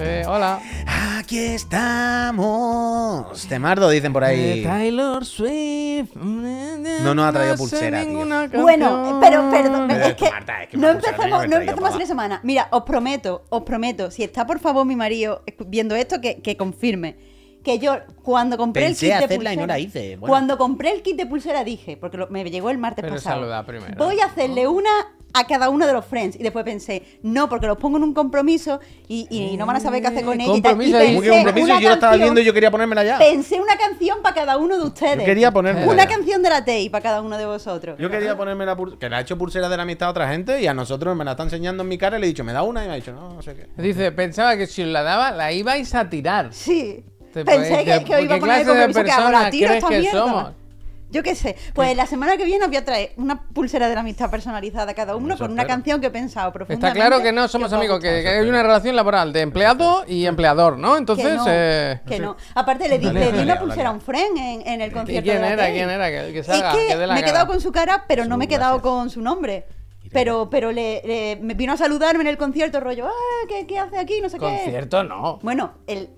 Eh, hola. Aquí estamos. Temardo, dicen por ahí. Taylor Swift. No nos ha traído pulsera, tío. Bueno, pero perdón, es que Marta, es que no empecemos, no empecemos en semana. Mira, os prometo, os prometo, si está por favor mi marido viendo esto, que, que confirme. Que yo, cuando compré Pensé el kit de hacerla y no pulsera, la hice, bueno. Cuando compré el kit de pulsera dije, porque lo- me llegó el martes Pero pasado. saluda primero. Voy a hacerle una a cada uno de los friends. Y después pensé, no, porque los pongo en un compromiso y, y no van a saber qué hacer con ella. y tal. compromiso Y ahí. ¿Cómo que pensé compromiso? una Yo lo estaba canción- viendo y yo quería ponérmela ya. Pensé una canción para cada uno de ustedes. Yo quería ponérmela Una ya. canción de la TEI para cada uno de vosotros. Yo quería ponerme la pulsera. Que le ha hecho pulsera de la amistad a otra gente y a nosotros me la está enseñando en mi cara y le he dicho, me da una y me ha dicho, no, no sé qué. Dice, pensaba que si os la daba, la ibais a tirar. Sí. Te- Pensé que, que os iba a ¿qué poner el clase de compromiso que hago. La tiro esta que mierda. somos? Yo qué sé. Pues la semana que viene os voy a traer una pulsera de la amistad personalizada a cada uno Eso con una espero. canción que he pensado Está profundamente. claro que no somos amigos, que, hay una relación laboral de empleado y empleador, ¿no? Que Entonces, no, eh, que no. Aparte le di, le una pulsera a un friend en, en el ¿y concierto quién de era? ¿Quién era? Que, que Es salga, que que dé la me he cara. quedado con su cara, pero no me he quedado gracias. con su nombre. Pero, pero le, le- me vino a saludarme en el concierto, rollo, ah, ¿qué, qué hace aquí? No sé qué. Concierto no. Bueno, el,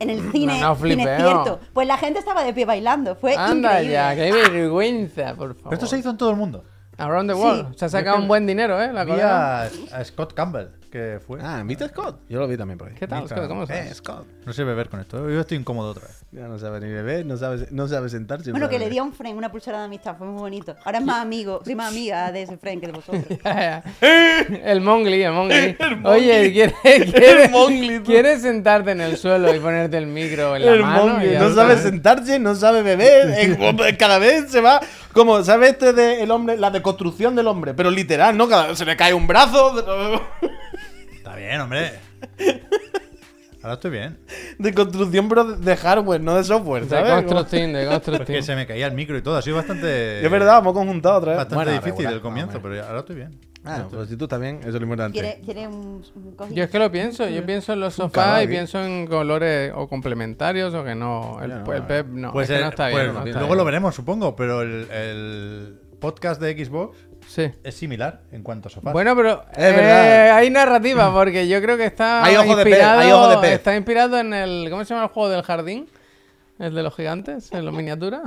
en el cine, no cine flipeo. cierto. Pues la gente estaba de pie bailando. Fue Anda increíble. ya, qué vergüenza, por favor. Pero esto se hizo en todo el mundo. Around the Sí. world. Se ha sacado un buen dinero, ¿eh? La Vi a, a Scott Campbell, que fue. Ah, ¿viste Scott? Yo lo vi también por ahí. ¿Qué tal, Scott? ¿Cómo Eh, estás? Scott. No sé beber con esto. Yo estoy incómodo otra vez. Ya no sabe ni beber, no sabe, no sabe sentarse. no Bueno, sabe que le beber. di a un friend una pulsera de amistad, fue muy bonito. Ahora es más amigo, soy más amiga de ese friend que de vosotros. El Mongli, el Mongli. Oye, ¿quieres, quieres, ¿quieres sentarte en el suelo y ponerte el micro en la El mano? ya no sabe sentarse, no sabe beber. eh, Cada vez se va. Como, ¿sabes este de el hombre, la deconstrucción del hombre? Pero literal, ¿no? Cada vez se le cae un brazo. Bien, hombre. Ahora estoy bien. Deconstrucción, pero de hardware, no de software, De ¿sabes? Como- constructing, de Porque constructing. se me caía el micro y todo. Ha sido bastante. Es verdad, hemos conjuntado otra vez. Bastante Bueno, difícil regular, el comienzo, más o menos. pero ahora estoy bien. Ah, pues si tú bien, eso es lo importante. ¿Quiere, quiere un? Yo es que lo pienso, yo pienso en los sofás y pienso en colores o complementarios o que no. El, no, el Pep no, Pues, es que el- no está pues bien. no está luego lo bien. veremos, supongo. Pero el, el podcast de Xbox Sí. es similar en cuanto a sofás. Bueno, pero Es verdad. eh, hay narrativa porque yo creo que está Hay ojo de pez, inspirado, hay ojo de pez. está inspirado en el ¿cómo se llama el juego del jardín? El de los gigantes, en los miniaturas.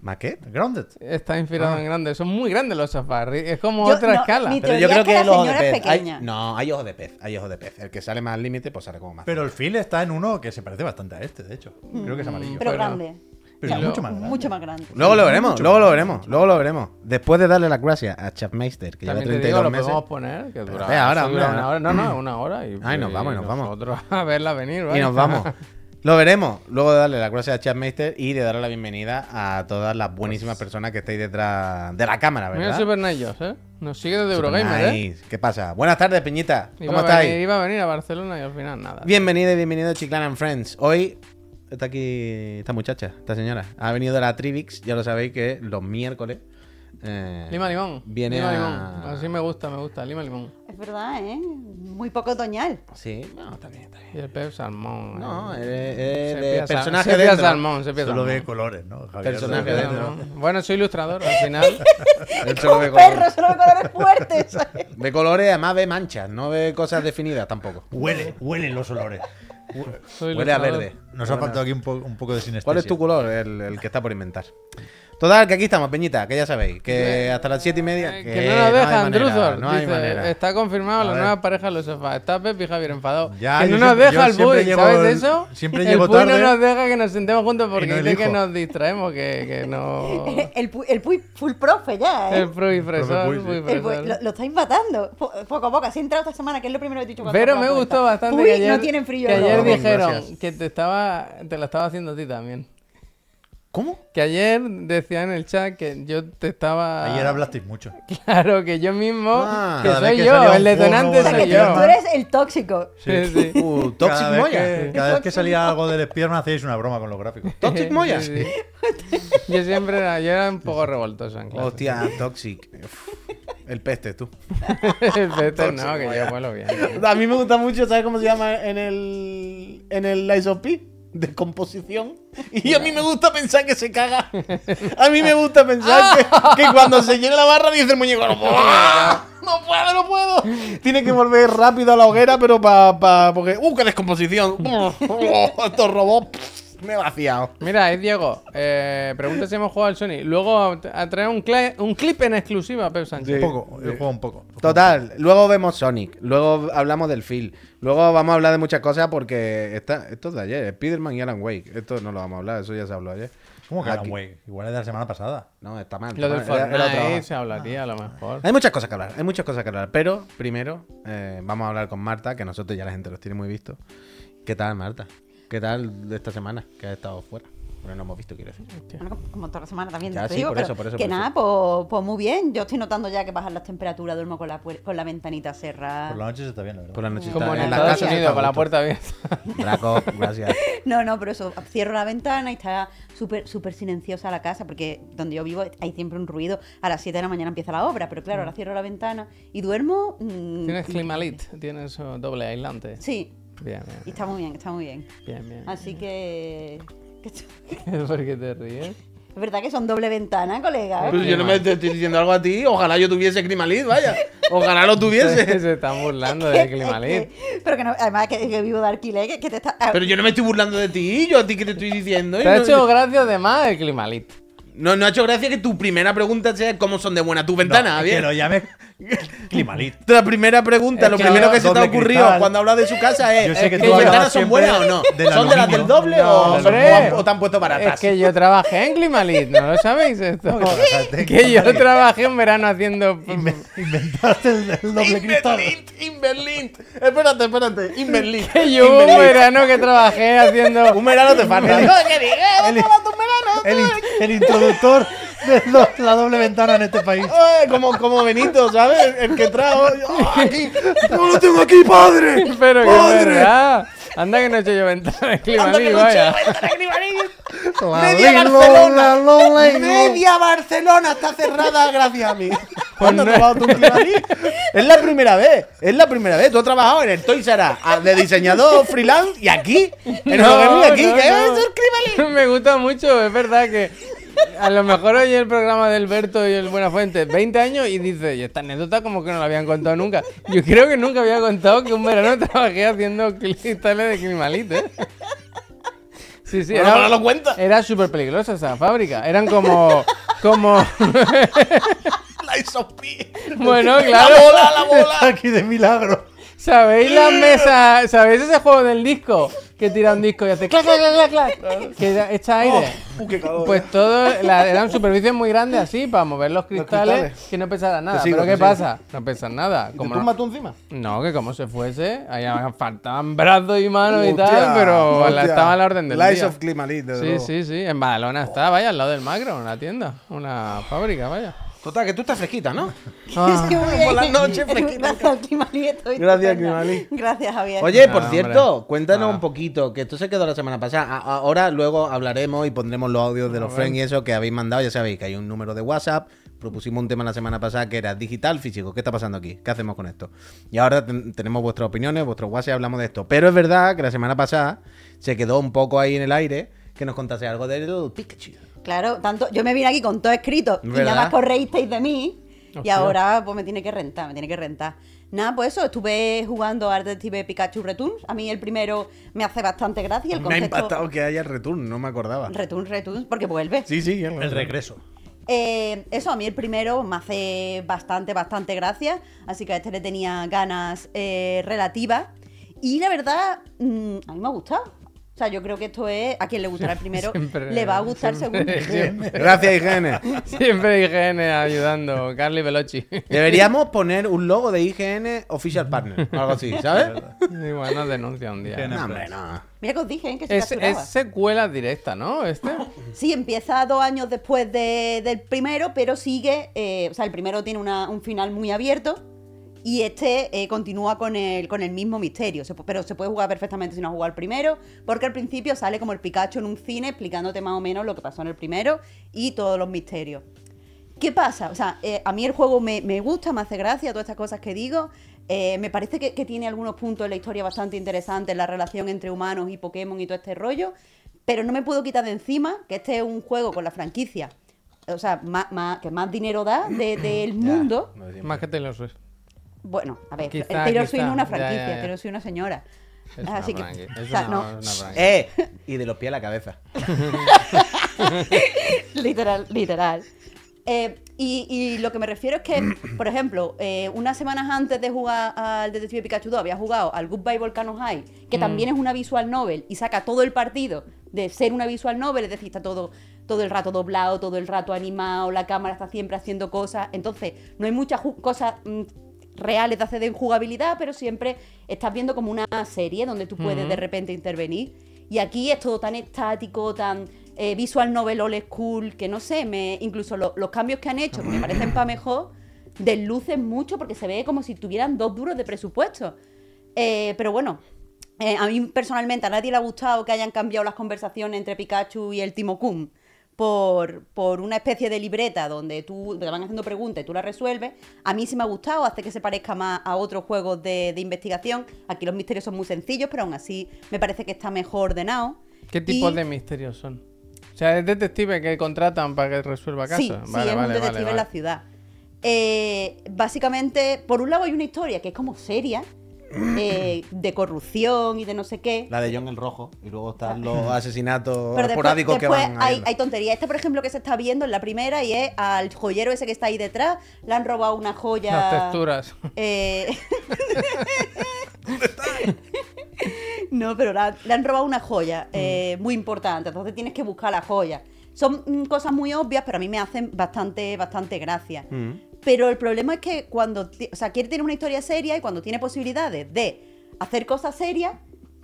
¿Más qué? Grounded. Está inspirado en grandes, son muy grandes los sofás, es como Yo- otra no, escala. mi Pero yo creo es que que la el ojo de señora es pez. hay- pequeña. no, hay ojo de pez. Hay ojo de pez. El que sale más al límite, pues sale como más. Pero el feel está en uno que se parece bastante a este, de hecho. Creo que es amarillo. Pero Pero- grande. Pero mucho más grande. Mucho más grande. Luego lo veremos, luego lo veremos, luego lo veremos. Después de darle las gracias a Chapmeister, que lleva También te digo, 32 lo meses. podemos poner, que dura, ve ahora, eso dura hombre, una hora. No, no, una hora. Y, Ay, nos vamos, y nos vamos. nosotros a verla venir, Y nos vamos. Lo veremos. Luego de darle las gracias a Chapmeister y de darle la bienvenida a todas las buenísimas personas que estáis detrás de la cámara, Mira ¿verdad? Super Nice, ¿eh? Nos sigue desde Super Eurogamer, ¿eh? nice. ¿Qué pasa? Buenas tardes, Peñita. ¿Cómo Iba a, estáis? venir, iba a venir a Barcelona y al final nada. Bienvenido y bienvenido a Chiclana and Friends. Hoy está aquí esta muchacha, esta señora. Ha venido de la Trivix, ya lo sabéis que los miércoles. eh, Lima limón. Viene Lima a- limón. Así me gusta, me gusta. Lima limón. Es verdad, ¿eh? Muy poco otoñal. Sí, no, está bien, está bien. Y el Pep salmón. No, eh. de sal- personaje sepia dentro. salmón, sepia Solo salmón. ve colores, ¿no? Javier? Personaje ve- dentro. Salmón. Bueno, soy ilustrador al final. Él solo ve Un perro, colores. solo de colores fuertes. Ve colores, además ve manchas, no ve cosas definidas tampoco. Huele, huelen los olores. Huele a verde. Nos ha faltado aquí un, po- un poco de sinestesia. ¿Cuál es tu color? El, el que está por inventar. Total, que aquí estamos, Peñita, que ya sabéis, que hasta las siete y media. Eh, Que, no nos dejan, Druzor. No hay Dice, manera. está confirmado A la ver. nueva pareja en los sofás. Está Pep y Javier enfadado. Ya, que no nos siempre- deja el Puy, ¿sabes el- eso? siempre el Puy no nos deja que nos sentemos juntos porque no dice que nos distraemos, que, que no... El, pu- el Puy full profe ya, ¿eh? el Puy fresor, Puy, sí. Puy El Puy- lo, lo estáis matando. Po- Poco a poco. Así he entrado esta semana, que es lo primero que he dicho Pero me gustó bastante Puy que ayer, no tienen frío. que de ayer dijeron que te estaba te la estaba haciendo a ti también. ¿Cómo? Que ayer decía en el chat que yo te estaba... Ayer hablasteis mucho. Claro, que yo mismo, Ah. que soy que yo, el detonante O sea, que soy tú, yo. tú eres el tóxico. Sí, sí. Uh, Toxic cada vez Moya. Que, cada vez que salía algo del espierno hacíais una broma con los gráficos. Toxic Moya. Sí, sí. Yo siempre era, yo era un poco revoltoso en clase. Hostia, Toxic. El peste, tú. el Peter no, que yo vuelo bien. A mí me gusta mucho, ¿sabes cómo se llama en el en el Lies of P? De composición. Y a mí me gusta pensar que se caga. A mí me gusta pensar que, que cuando se llena la barra dice el muñeco. ¡Buah! No puedo, no puedo. Tiene que volver rápido a la hoguera, pero para. Pa, porque. ¡Uh, qué descomposición! Estos robots. Me he vaciado. Mira, es Diego. Eh, pregunta si hemos jugado al Sony. Luego a traer un, un clip en exclusiva, Pep Sánchez. Un poco, el juego un poco. Total, luego vemos Sonic, luego hablamos del Phil, luego vamos a hablar de muchas cosas porque está, esto es de ayer, Spiderman y Alan Wake, esto no lo vamos a hablar, eso ya se habló ayer. ¿Cómo que Alan Wake? Igual es de la semana pasada. No, está mal. Lo está del mal, era- era Fortnite se hablaría a lo mejor. Hay muchas cosas que hablar, hay muchas cosas que hablar, pero primero eh, vamos a hablar con Marta, que nosotros ya la gente los tiene muy visto. ¿Qué tal, Marta? ¿Qué tal de esta semana que has estado fuera? Bueno, no hemos visto, quiero decir. Bueno, como- toda la semana también, Ya, te sí, digo, por pero eso, por eso, que por nada, eso. pues, pues muy bien. Yo estoy notando ya que bajan las temperaturas, duermo con la, puer- con la ventanita cerrada. Por la noche se está bien, la verdad. Por la noche Como está en en la Estados Unidos, con la puerta abierta. Draco, gracias. No, no, pero eso, cierro la ventana y está súper súper silenciosa la casa, porque donde yo vivo hay siempre un ruido. A las 7 de la mañana empieza la obra, pero claro, ahora cierro la ventana y duermo. mm, Tienes Climalit, tienes oh, doble aislante. Sí, Bien, y bien. está muy bien, está muy bien. Bien, bien. Así que. que ¿Por qué te ríes? Es verdad que son doble ventana, colega. ¿eh? Pero yo no me estoy diciendo algo a ti, ojalá yo tuviese Climalit, vaya. Ojalá lo tuviese. Se están burlando de Climalit. pero que no, además que, que vivo de alquiler, que, que te está. Pero yo no me estoy burlando de ti, yo a ti que te estoy diciendo. y Te ha no- hecho gracia de más el Climalit. No, no ha hecho gracia que tu primera pregunta sea cómo son de buena tu No, ventana, que bien. lo Climalit. La primera pregunta, Es lo que primero que se te ha ocurrido cristal. cuando hablas de su casa es Yo sé que ¿tus tú hablabas ventanas son buenas o no? ¿Son de las del doble No, o, son- hombre. o te han puesto baratas? Es que yo trabajé en Climalit, ¿no lo sabéis esto? No, que yo trabajé en verano haciendo... Inve- Inventaste el, el doble cristal. Inverlint, Inverlint. Espérate, espérate. Inverlint. Que yo hubo un Inverlint. verano que trabajé haciendo... Un verano te falta. El- el- introductor de la doble ventana en este país. Como Benito, ¿sabes? El que trajo. ¡Oh, aquí! ¡No lo tengo aquí, padre! Pero que ¡Padre! verdad. Anda que no he hecho yo ventana no eché vaya. Media Barcelona. Media Barcelona está cerrada gracias a mí. ¿Cuándo has no- trabajado tú en Climalit? Es la primera vez. Es la primera vez. Tú has trabajado en el Toys R Us, de diseñador freelance y aquí. En No, el aquí. no, ¿Qué no. es el Climalit? Me gusta mucho, es verdad que a lo mejor oye el programa de Alberto y el Buenafuente 20 años y dice, y esta anécdota como que no la habían contado nunca. Yo creo que nunca había contado que un verano trabajé haciendo cristales de Climalit, ¿eh? Sí, sí, Bueno, ahora lo cuenta. era súper peligrosa esa fábrica. Eran como... como... La bueno, La claro. bola, la bola. Aquí de milagro. ¿Sabéis las mesas? ¿Sabéis ese juego del disco? Que tira un disco y hace clac, clac, clac, clac, clac. Que echa aire. Uh, qué calor. Pues todo, la- eran superficies muy grandes así para mover los cristales, cristales. que no pesaran nada. Sigo, Pero ¿qué sigo. pasa? No pesan nada. ¿Te Como tumba no, tú encima? no, que como se fuese, ahí faltaban brazos y manos y tal, pero la- hostia. estaba a la orden del Lies día. of Climalit, Sí, luego. sí, sí. En Badalona está, vaya, al lado del macro, una tienda, una fábrica, vaya. Total, que tú estás fresquita, ¿no? Ah, Sí, por la noche, fresquita. Gracias estoy Gracias, Javier. Oye, Ah, por hombre. cierto, cuéntanos Ah. un poquito, que esto se quedó la semana pasada. Ahora luego hablaremos y pondremos los audios de los friends y eso que habéis mandado. Ya sabéis que hay un número de WhatsApp. Propusimos un tema la semana pasada que era digital, físico. ¿Qué está pasando aquí? ¿Qué hacemos con esto? Y ahora ten- tenemos vuestras opiniones, vuestros WhatsApp y hablamos de esto. Pero es verdad que la semana pasada se quedó un poco ahí en el aire que nos contase algo del Pikachu. Claro, tanto, yo me vine aquí con todo escrito y ¿Verdad? nada más correísteis de mí. Y ahora pues me tiene que rentar, me tiene que rentar. Nada, pues eso, estuve jugando a Detective Pikachu Returns. A mí el primero me hace bastante gracia. El Me ha concepto impactado que haya return, no me acordaba. Returns, Returns, porque vuelve. Sí, sí, El regreso. Eh, eso, a mí el primero me hace bastante, bastante gracia. Así que a este le tenía ganas eh, relativas. Y la verdad, mm, a mí me ha gustado. O sea, yo creo que esto es. A quien le gustará el primero, Siempre- le va a gustar siempre- seguro. Gracias, IGN. Siempre IGN ayudando, Carly Veloci. Deberíamos poner un logo de IGN Official Partner, algo así, ¿sabes? Igual nos denuncia un día. No, hombre, no. Mira que os dije ¿eh? que se Es, es secuela directa, ¿no? Este. Sí, empieza dos años después de- del primero, pero sigue. eh, o sea, el primero tiene una- un final muy abierto. Y este eh, continúa con el, con el mismo misterio. Se pero se puede jugar perfectamente si no has jugado el primero. Porque al principio sale como el Pikachu en un cine explicándote más o menos lo que pasó en el primero y todos los misterios. ¿Qué pasa? O sea, eh, a mí el juego me, me gusta, me hace gracia, todas estas cosas que digo. Eh, me parece que, que tiene algunos puntos en la historia bastante interesantes, la relación entre humanos y Pokémon y todo este rollo. Pero no me puedo quitar de encima que este es un juego con la franquicia. O sea, más, más- que más dinero da de- del mundo. Más que Taylor Swift. Bueno, a ver, Quizá, Taylor Swift no es una franquicia, ya, ya. Taylor Swift es una señora. Es una Así que, franqui- o es una- no. una. ¡Eh! Y de los pies a la cabeza. literal, literal. Eh, y, y lo que me refiero es que, por ejemplo, eh, unas semanas antes de jugar al Detective Pikachu 2, había jugado al Goodbye Volcano High, que también es una visual novel y saca todo el partido de ser una visual novel, es decir, está todo, todo el rato doblado, todo el rato animado, la cámara está siempre haciendo cosas. Entonces, no hay muchas cosas mm, reales de hacer de jugabilidad, pero siempre estás viendo como una serie donde tú puedes de repente intervenir. Y aquí es todo tan estático, tan eh, visual novel old school, que no sé, me, incluso lo- los cambios que han hecho, que me parecen para mejor, deslucen mucho porque se ve como si tuvieran dos duros de presupuesto. Eh, pero bueno, eh, a mí personalmente a nadie le ha gustado que hayan cambiado las conversaciones entre Pikachu y el Timo Kun por, por una especie de libreta donde tú te van haciendo preguntas y tú las resuelves. A mí sí me ha gustado, hace que se parezca más a otros juegos de, de investigación. Aquí los misterios son muy sencillos, pero aún así me parece que está mejor ordenado. ¿Qué tipo Y- de misterios son? O sea, es detective que contratan para que resuelva casos. Sí, sí, es un detective en la ciudad. Eh, básicamente, por un lado hay una historia que es como seria, eh, de corrupción y de no sé qué. La de John el Rojo. Y luego están los asesinatos Pero después, esporádicos que después van hay, habiendo. hay tonterías. Este, por ejemplo, que se está viendo en la primera y es al joyero ese que está ahí detrás, le han robado una joya. Las texturas. Eh, no, pero la- le han robado una joya eh, muy importante, entonces tienes que buscar la joya. Son mm, cosas muy obvias, pero a mí me hacen bastante, bastante gracia. Mm. Pero el problema es que cuando, o sea, quiere tener una historia seria y cuando tiene posibilidades de hacer cosas serias,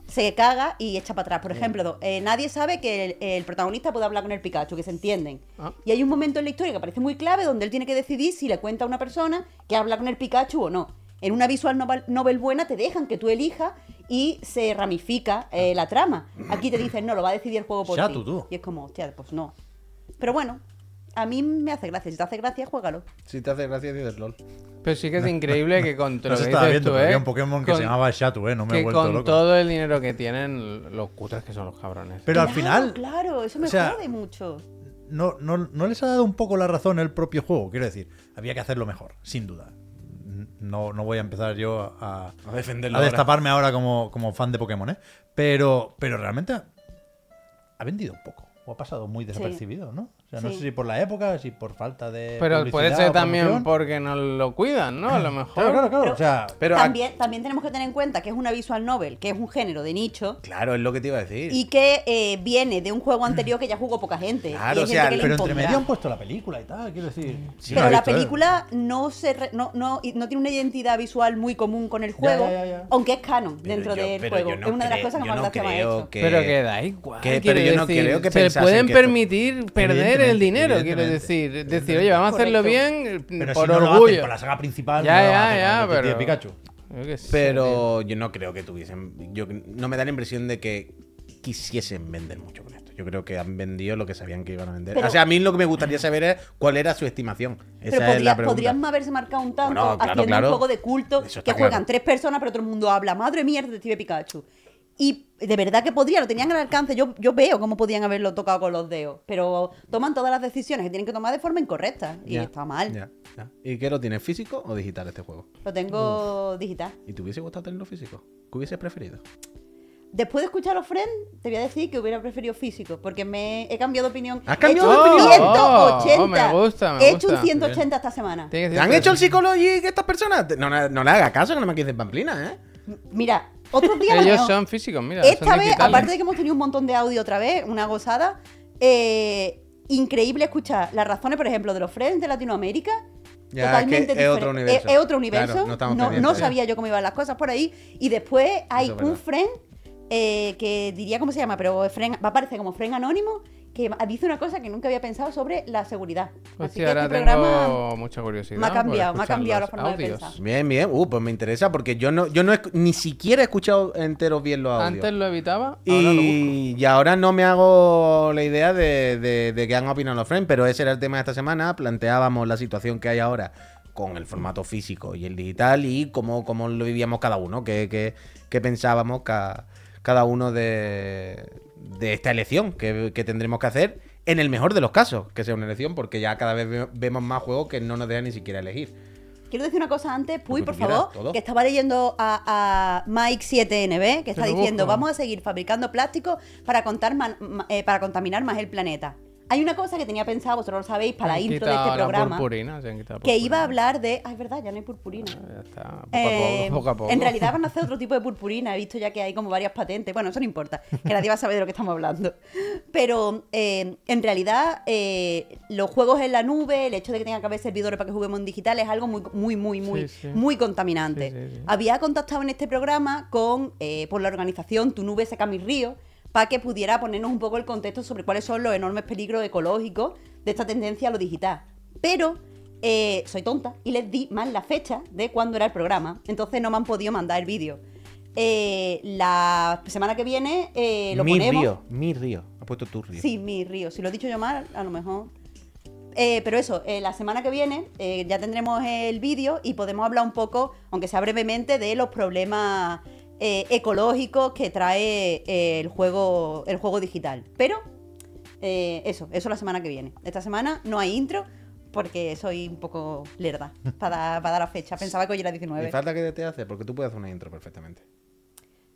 se caga y echa para atrás. Por ejemplo, eh, nadie sabe que el, el protagonista puede hablar con el Pikachu, que se entienden. Ah. Y hay un momento en la historia que parece muy clave donde él tiene que decidir si le cuenta a una persona que habla con el Pikachu o no. En una visual novel, novel buena te dejan que tú elijas y se ramifica eh, la trama. Aquí te dicen, no, lo va a decidir el juego por ti. Y es como, hostia, pues no. Pero bueno, a mí me hace gracia. Si te hace gracia, juégalo. Si te hace gracia, dices LOL. Pero sí que es increíble que con todo viendo, tú, ¿eh? había un Pokémon que Con- se llamaba Shatu, ¿eh? No me he vuelto con loco. todo el dinero que tienen, los cutres que son los cabrones. Pero al final, Claro, eso me o sea, jode mucho. no, no, no les ha dado un poco la razón el propio juego. Quiero decir, había que hacerlo mejor, sin duda. No, no voy a empezar yo a, A defenderlo. a destaparme ahora como, como fan de Pokémon, ¿eh? Pero, pero realmente ha, ha vendido un poco. O ha pasado muy desapercibido, ¿no? O sea, no Sí. sé si por la época, si por falta de. Pero puede ser también porque no lo cuidan, ¿no? A lo mejor. Claro, claro, claro. Pero- o sea, Pero a- también, también tenemos que tener en cuenta que es una visual novel, que es un género de nicho, Claro, es lo que te iba a decir. y que eh, viene de un juego anterior que ya jugó poca gente. Claro, y hay o sea, gente que le pero entre medio han puesto la película y tal, quiero decir. Sí, pero he la película no se re- no, no, no tiene una identidad visual muy común con el juego, ya, ya, ya. aunque es canon Pero dentro yo- del juego. no es una de las cosas que más no gracia me ha hecho. que- Pero que da igual. que- quiero pero yo no decir, creo que se pueden permitir perder el dinero, quiero decir. Decir, oye, vamos a hacerlo bien Pero por si no lo orgullo. hacen con la saga principal, Ya, no lo ya, hacen pero- Pikachu. Yo sé. Pero yo no creo que tuviesen. Yo no me da la impresión de que quisiesen vender mucho con esto. Yo creo que han vendido lo que sabían que iban a vender. Pero- o sea, a mí lo que me gustaría saber es cuál era su estimación. Esa Pero es podría- la pregunta. podrían haberse marcado un tanto Bueno, claro, haciendo claro. un juego de culto que juegan claro. tres personas, pero todo el mundo habla. Madre mía, Detective Pikachu. Y de verdad que podría, lo tenían al alcance. Yo, yo veo cómo podían haberlo tocado con los dedos. Pero toman todas las decisiones que tienen que tomar de forma incorrecta. Y Ya, está mal. ya, ya. ¿Y qué lo tienes, físico o digital este juego? Lo tengo digital. ¿Y te hubiese gustado tenerlo físico? ¿Qué hubieses preferido? Después de escuchar los Friends, te voy a decir que hubiera preferido físico, porque me he cambiado de opinión. ¿Has cambiado He hecho de un opinión? 180. Oh, me gusta, me He hecho un gusta. 180 esta semana. Tiene que ¿Te ser han hecho el psicology estas personas? No, no, no le hagas caso que no me dicen pamplina, ¿eh? Mira, otros días Ellos no. son físicos, mira. Esta son vez, aparte de que hemos tenido un montón de audio otra vez, una gozada, eh, increíble escuchar las razones, por ejemplo, de los Friends de Latinoamérica. Ya, totalmente es que es otro universo. Es, es otro universo. Claro, no sabía yo cómo iban las cosas por ahí. Y después hay un friend eh, que diría cómo se llama, pero friend- va a aparecer como friend anónimo que dice una cosa que nunca había pensado sobre la seguridad. Así que ahora este programa tengo mucha curiosidad. me ha cambiado, me ha cambiado la forma de pensar. Bien, bien. Uh, pues me interesa porque yo no, yo no he- ni siquiera he escuchado enteros bien los audios. Antes lo evitaba, ahora lo busco. Y, y ahora no me hago la idea de, de, de qué han opinado los friends, pero ese era el tema de esta semana. Planteábamos la situación que hay ahora con el formato físico y el digital y cómo, cómo lo vivíamos cada uno, qué, qué- qué pensábamos ca- cada uno de, de esta elección que, que tendremos que hacer en el mejor de los casos, que sea una elección, porque ya cada vez ve- vemos más juegos que no nos dejan ni siquiera elegir. quiero decir una cosa antes, Puy, por favor, todo. que estaba leyendo a, a Mike7NB, que está diciendo, busco. vamos a seguir fabricando plástico para, contar man- ma- eh, para contaminar más el planeta. Hay una cosa que tenía pensado, vosotros lo sabéis, para la intro de este programa, purpurina, se han la que iba a purpurina. hablar de... Ah, es verdad, ya no hay purpurina. Ya está, poco, Eh, a poco, poco a poco. En realidad van a hacer otro tipo de purpurina. He visto ya que hay como varias patentes. Bueno, eso no importa, que nadie va a saber de lo que estamos hablando. Pero eh, en realidad eh, los juegos en la nube, el hecho de que tenga que haber servidores para que juguemos en digital es algo muy, muy, muy, muy, Sí, sí. muy contaminante. Sí. Había contactado en este programa con eh, por la organización Tu Nube Seca Mi Río para que pudiera ponernos un poco el contexto sobre cuáles son los enormes peligros ecológicos de esta tendencia a lo digital. Pero eh, soy tonta y les di mal la fecha de cuándo era el programa. Entonces no me han podido mandar el vídeo. Eh, la semana que viene eh, lo mi ponemos. río, mi río. Ha puesto tu río. Sí, mi río. Si lo he dicho yo mal, a lo mejor. Eh, pero eso, eh, la semana que viene eh, ya tendremos el vídeo y podemos hablar un poco, aunque sea brevemente, de los problemas eh, ecológicos que trae eh, el juego el juego digital. Pero eh, eso, eso la semana que viene. Esta semana no hay intro porque soy un poco lerda para, para dar la fecha. Pensaba que hoy era ¿Y 19. falta que te hace? Porque tú puedes hacer una intro perfectamente.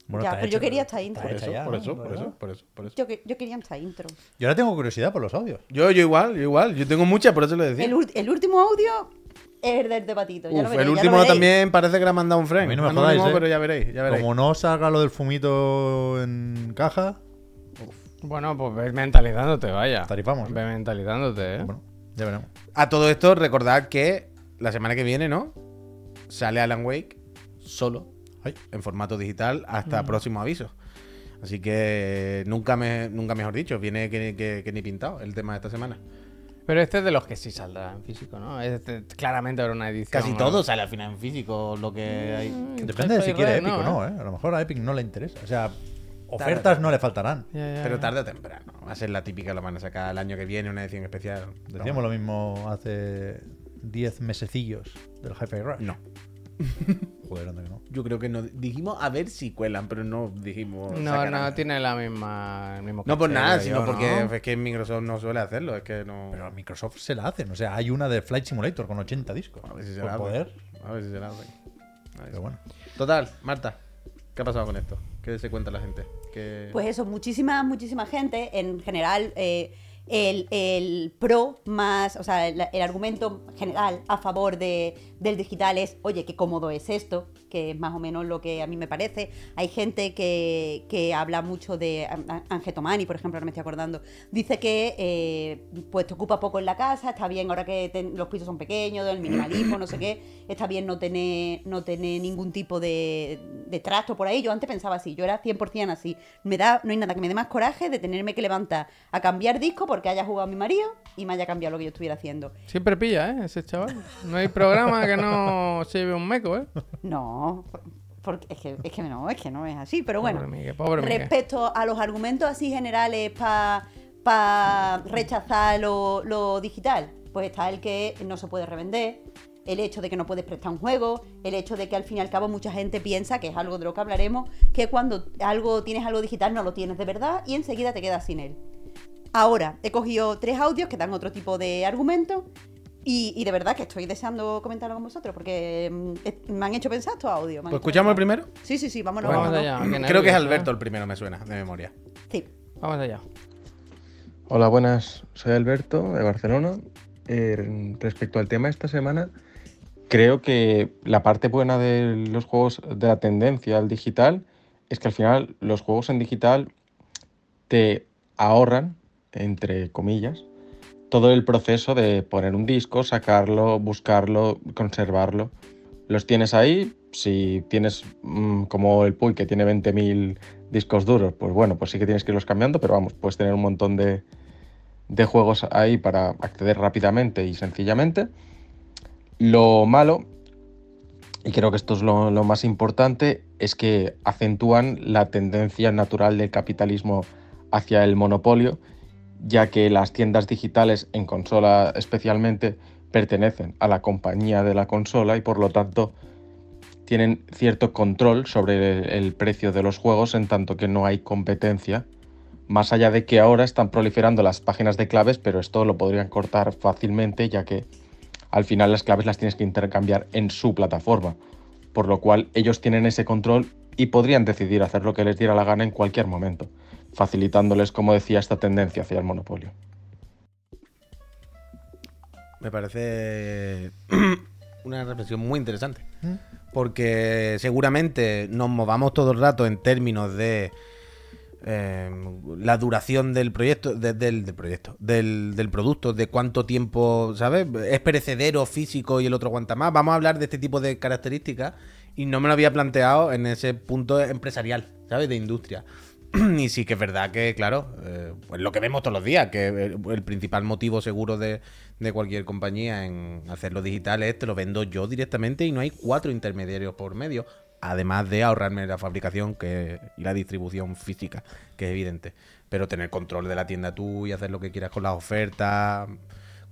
Ya, está pero yo quería esta intro. Por eso, ya, por ¿no? eso, por eso, por eso, por eso. Yo, que- yo quería esta intro. Yo ahora tengo curiosidad por los audios. Yo, yo igual, yo igual. Yo tengo muchas, por eso lo decía. El último audio es el del debatito. Ya Uf, lo veréis, el ya lo último también parece que le ha mandado un A frame. mí no me Anónimo, jodáis, ¿eh? pero ya veréis, ya veréis. Como no salga lo del fumito en caja, Bueno, pues ves mentalizándote, vaya. Tarifamos, ¿eh? Ve mentalizándote, ¿eh? bueno, ya veremos. A todo esto, recordad que la semana que viene, ¿no? Sale Alan Wake solo, Ay. en formato digital, hasta Mm. próximo aviso. Así que nunca, me, nunca mejor dicho, viene que, que- que ni pintado el tema de esta semana. Pero este es de los que sí saldrá en físico, ¿no? Este, claramente habrá una edición. Casi ¿no? todo sale al final en físico, lo que hay. Mm, Depende de si quiere Epic o ¿no, no, ¿eh? A lo mejor a Epic no le interesa. O sea, ofertas no le faltarán. Ya, ya, Pero tarde o temprano. Va a ser la típica, lo van a sacar el año que viene, una edición especial. Decíamos lo mismo hace 10 mesecillos del Hi-Fi Rush. No. Joder, anda que no. Yo creo que no. Dijimos a ver si cuelan, pero no dijimos. No, sacarán. no, tiene la misma, el mismo No por nada, sino yo, porque ¿no? es que Microsoft no suele hacerlo. Es que no. Pero a Microsoft se la hacen. O sea, hay una de Flight Simulator con 80 discos. A ver si se por la hacen. poder. A ver si se la hacen. Pero bueno. Total, Marta, ¿qué ha pasado con esto? ¿Qué se cuenta la gente? ¿Qué... Pues eso, muchísima, muchísima gente, en general, eh, el, el pro más, o sea, el, el argumento general a favor de, del digital es, oye, qué cómodo es esto, que es más o menos lo que a mí me parece. Hay gente que, que habla mucho de Angetomani, por ejemplo, ahora me estoy acordando, dice que eh, pues te ocupa poco en la casa, está bien ahora que los pisos son pequeños, el minimalismo, no sé qué, está bien no tener, no tener ningún tipo de, de trasto por ahí. Yo antes pensaba así, yo era 100% así. Me da, no hay nada que me dé más coraje de tenerme que levantar a cambiar disco porque haya jugado mi marido y me haya cambiado lo que yo estuviera haciendo. Siempre pilla, ¿eh? Ese chaval. No hay programa que no se lleve un meco, ¿eh? No, porque es que, es que no, es que no es así. Pero bueno, Pobre pobre respecto a los argumentos así generales para rechazar lo, lo digital, pues está el que no se puede revender, el hecho de que no puedes prestar un juego, el hecho de que al fin y al cabo mucha gente piensa, que es algo de lo que hablaremos, que cuando algo tienes algo digital no lo tienes de verdad y enseguida te quedas sin él. Ahora, he cogido tres audios que dan otro tipo de argumento y, y de verdad que estoy deseando comentarlo con vosotros porque mm, me han hecho pensar estos audios. Pues escuchamos el primero. Sí, sí, sí, vámonos. Vamos vámonos. allá. Creo que es ¿eh? Alberto el primero, me suena, de memoria. Sí. Vamos allá. Hola, buenas. Soy Alberto de Barcelona. Eh, respecto al tema de esta semana, creo que la parte buena de los juegos de la tendencia al digital es que al final los juegos en digital te ahorran, entre comillas, todo el proceso de poner un disco, sacarlo, buscarlo, conservarlo. Los tienes ahí. Si tienes mm, como el Puy que tiene 20.000 discos duros, pues bueno, pues sí que tienes que irlos cambiando, pero vamos, puedes tener un montón de, de juegos ahí para acceder rápidamente y sencillamente. Lo malo, y creo que esto es lo, lo más importante, es que acentúan la tendencia natural del capitalismo hacia el monopolio, ya que las tiendas digitales en consola especialmente pertenecen a la compañía de la consola y por lo tanto tienen cierto control sobre el, precio de los juegos en tanto que no hay competencia. Más allá de que ahora están proliferando las páginas de claves, pero esto lo podrían cortar fácilmente ya que al final las claves las tienes que intercambiar en su plataforma, por lo cual ellos tienen ese control y podrían decidir hacer lo que les diera la gana en cualquier momento, facilitándoles, como decía, esta tendencia hacia el monopolio. Me parece una reflexión muy interesante. Porque seguramente nos movamos todo el rato en términos de eh, la duración del proyecto, de- del, del proyecto, del, del producto, de cuánto tiempo, ¿sabes? Es perecedero, físico y el otro aguanta más. Vamos a hablar de este tipo de características y no me lo había planteado en ese punto empresarial, ¿sabes? De industria. Y sí que es verdad que, claro, eh, pues lo que vemos todos los días, que el, el principal motivo seguro de, de cualquier compañía en hacerlo digital es te lo vendo yo directamente y no hay cuatro intermediarios por medio, además de ahorrarme la fabricación que, y la distribución física, que es evidente. Pero tener control de la tienda tú y hacer lo que quieras con las ofertas,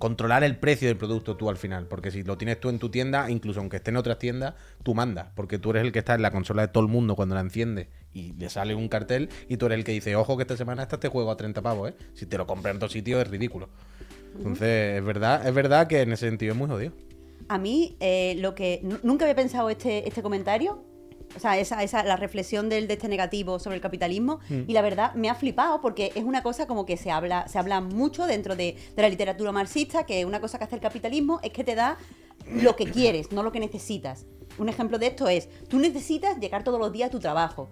controlar el precio del producto tú al final, porque si lo tienes tú en tu tienda, incluso aunque esté en otras tiendas, tú mandas, porque tú eres el que está en la consola de todo el mundo cuando la enciende y le sale un cartel y tú eres el que dice, ojo que esta semana está este juego a 30 pavos, ¿eh? Si te lo compras en otro sitio es ridículo. Entonces, es verdad, es verdad que en ese sentido es muy jodido. A mí, eh, lo que nu- nunca había pensado este, este comentario, o sea, esa, esa, la reflexión del, de este negativo sobre el capitalismo, y la verdad me ha flipado porque es una cosa como que se habla, se habla mucho dentro de, de la literatura marxista, que una cosa que hace el capitalismo es que te da lo que quieres, no lo que necesitas. Un ejemplo de esto es, tú necesitas llegar todos los días a tu trabajo.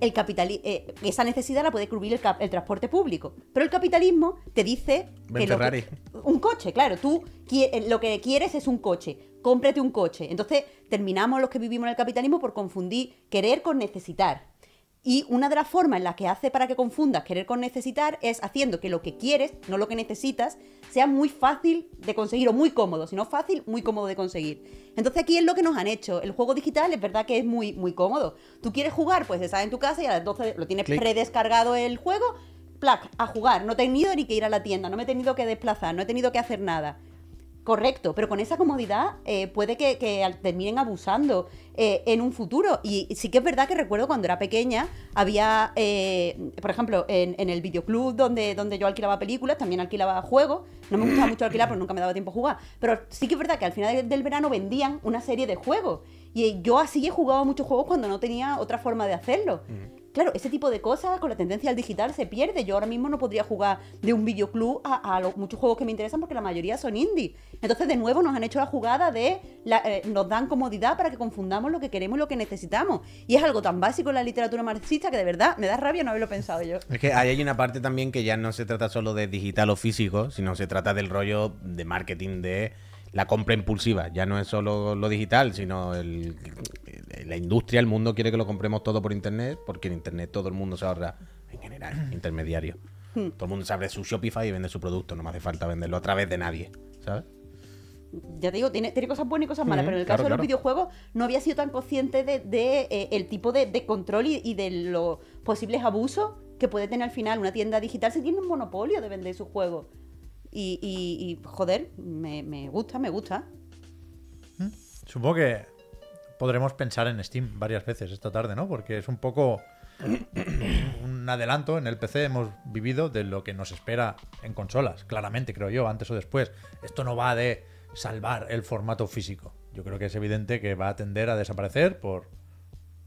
El capitali eh, esa necesidad la puede cubrir el, el transporte público, pero el capitalismo te dice que lo que- un coche, claro. Tú lo que quieres es un coche. Cómprate un coche. Entonces, terminamos los que vivimos en el capitalismo por confundir querer con necesitar. Y una de las formas en las que hace para que confundas querer con necesitar es haciendo que lo que quieres, no lo que necesitas, sea muy fácil de conseguir o muy cómodo. Si no fácil, muy cómodo de conseguir. Entonces aquí es lo que nos han hecho. El juego digital es verdad que es muy, muy cómodo. Tú quieres jugar, pues estás en tu casa y a las 12 lo tienes predescargado el juego, plac, a jugar. No he tenido ni que ir a la tienda, no me he tenido que desplazar, no he tenido que hacer nada. Correcto, pero con esa comodidad eh, puede que, terminen abusando eh, en un futuro. Y sí que es verdad que recuerdo cuando era pequeña, había, eh, por ejemplo, en, en el videoclub donde, donde yo alquilaba películas, también alquilaba juegos. No me gustaba mucho alquilar, pero nunca me daba tiempo a jugar. Pero sí que es verdad que al final de- del verano vendían una serie de juegos. Y yo así he jugado a muchos juegos cuando no tenía otra forma de hacerlo. Claro, ese tipo de cosas con la tendencia al digital se pierde. Yo ahora mismo no podría jugar de un videoclub a, a los muchos juegos que me interesan porque la mayoría son indie. Entonces, de nuevo, nos han hecho la jugada de. la- eh, nos dan comodidad para que confundamos lo que queremos y lo que necesitamos. Y es algo tan básico en la literatura marxista que de verdad me da rabia no haberlo pensado yo. Es que ahí hay una parte también que ya no se trata solo de digital o físico, sino se trata del rollo de marketing de la compra impulsiva. Ya no es solo lo digital, sino el, la industria, el mundo quiere que lo compremos todo por internet, porque en internet todo el mundo se ahorra, en general, intermediario. Hmm. Todo el mundo se abre su Shopify y vende su producto, no me hace falta venderlo a través de nadie, ¿sabes? ya te digo, tiene, tiene cosas buenas y cosas malas, Ujú, pero en el claro, caso de los claro. videojuegos no había sido tan consciente de, de, eh, el tipo de, de control y, y de los posibles abusos que puede tener al final una tienda digital si tiene un monopolio de vender sus juegos. Y, y- y, joder, me, me gusta, me gusta. Supongo que podremos pensar en Steam varias veces esta tarde, ¿no? Porque es un poco un adelanto en el PC hemos vivido de lo que nos espera en consolas, claramente, creo yo, antes o después. Esto no va de salvar el formato físico. Yo creo que es evidente que va a tender a desaparecer por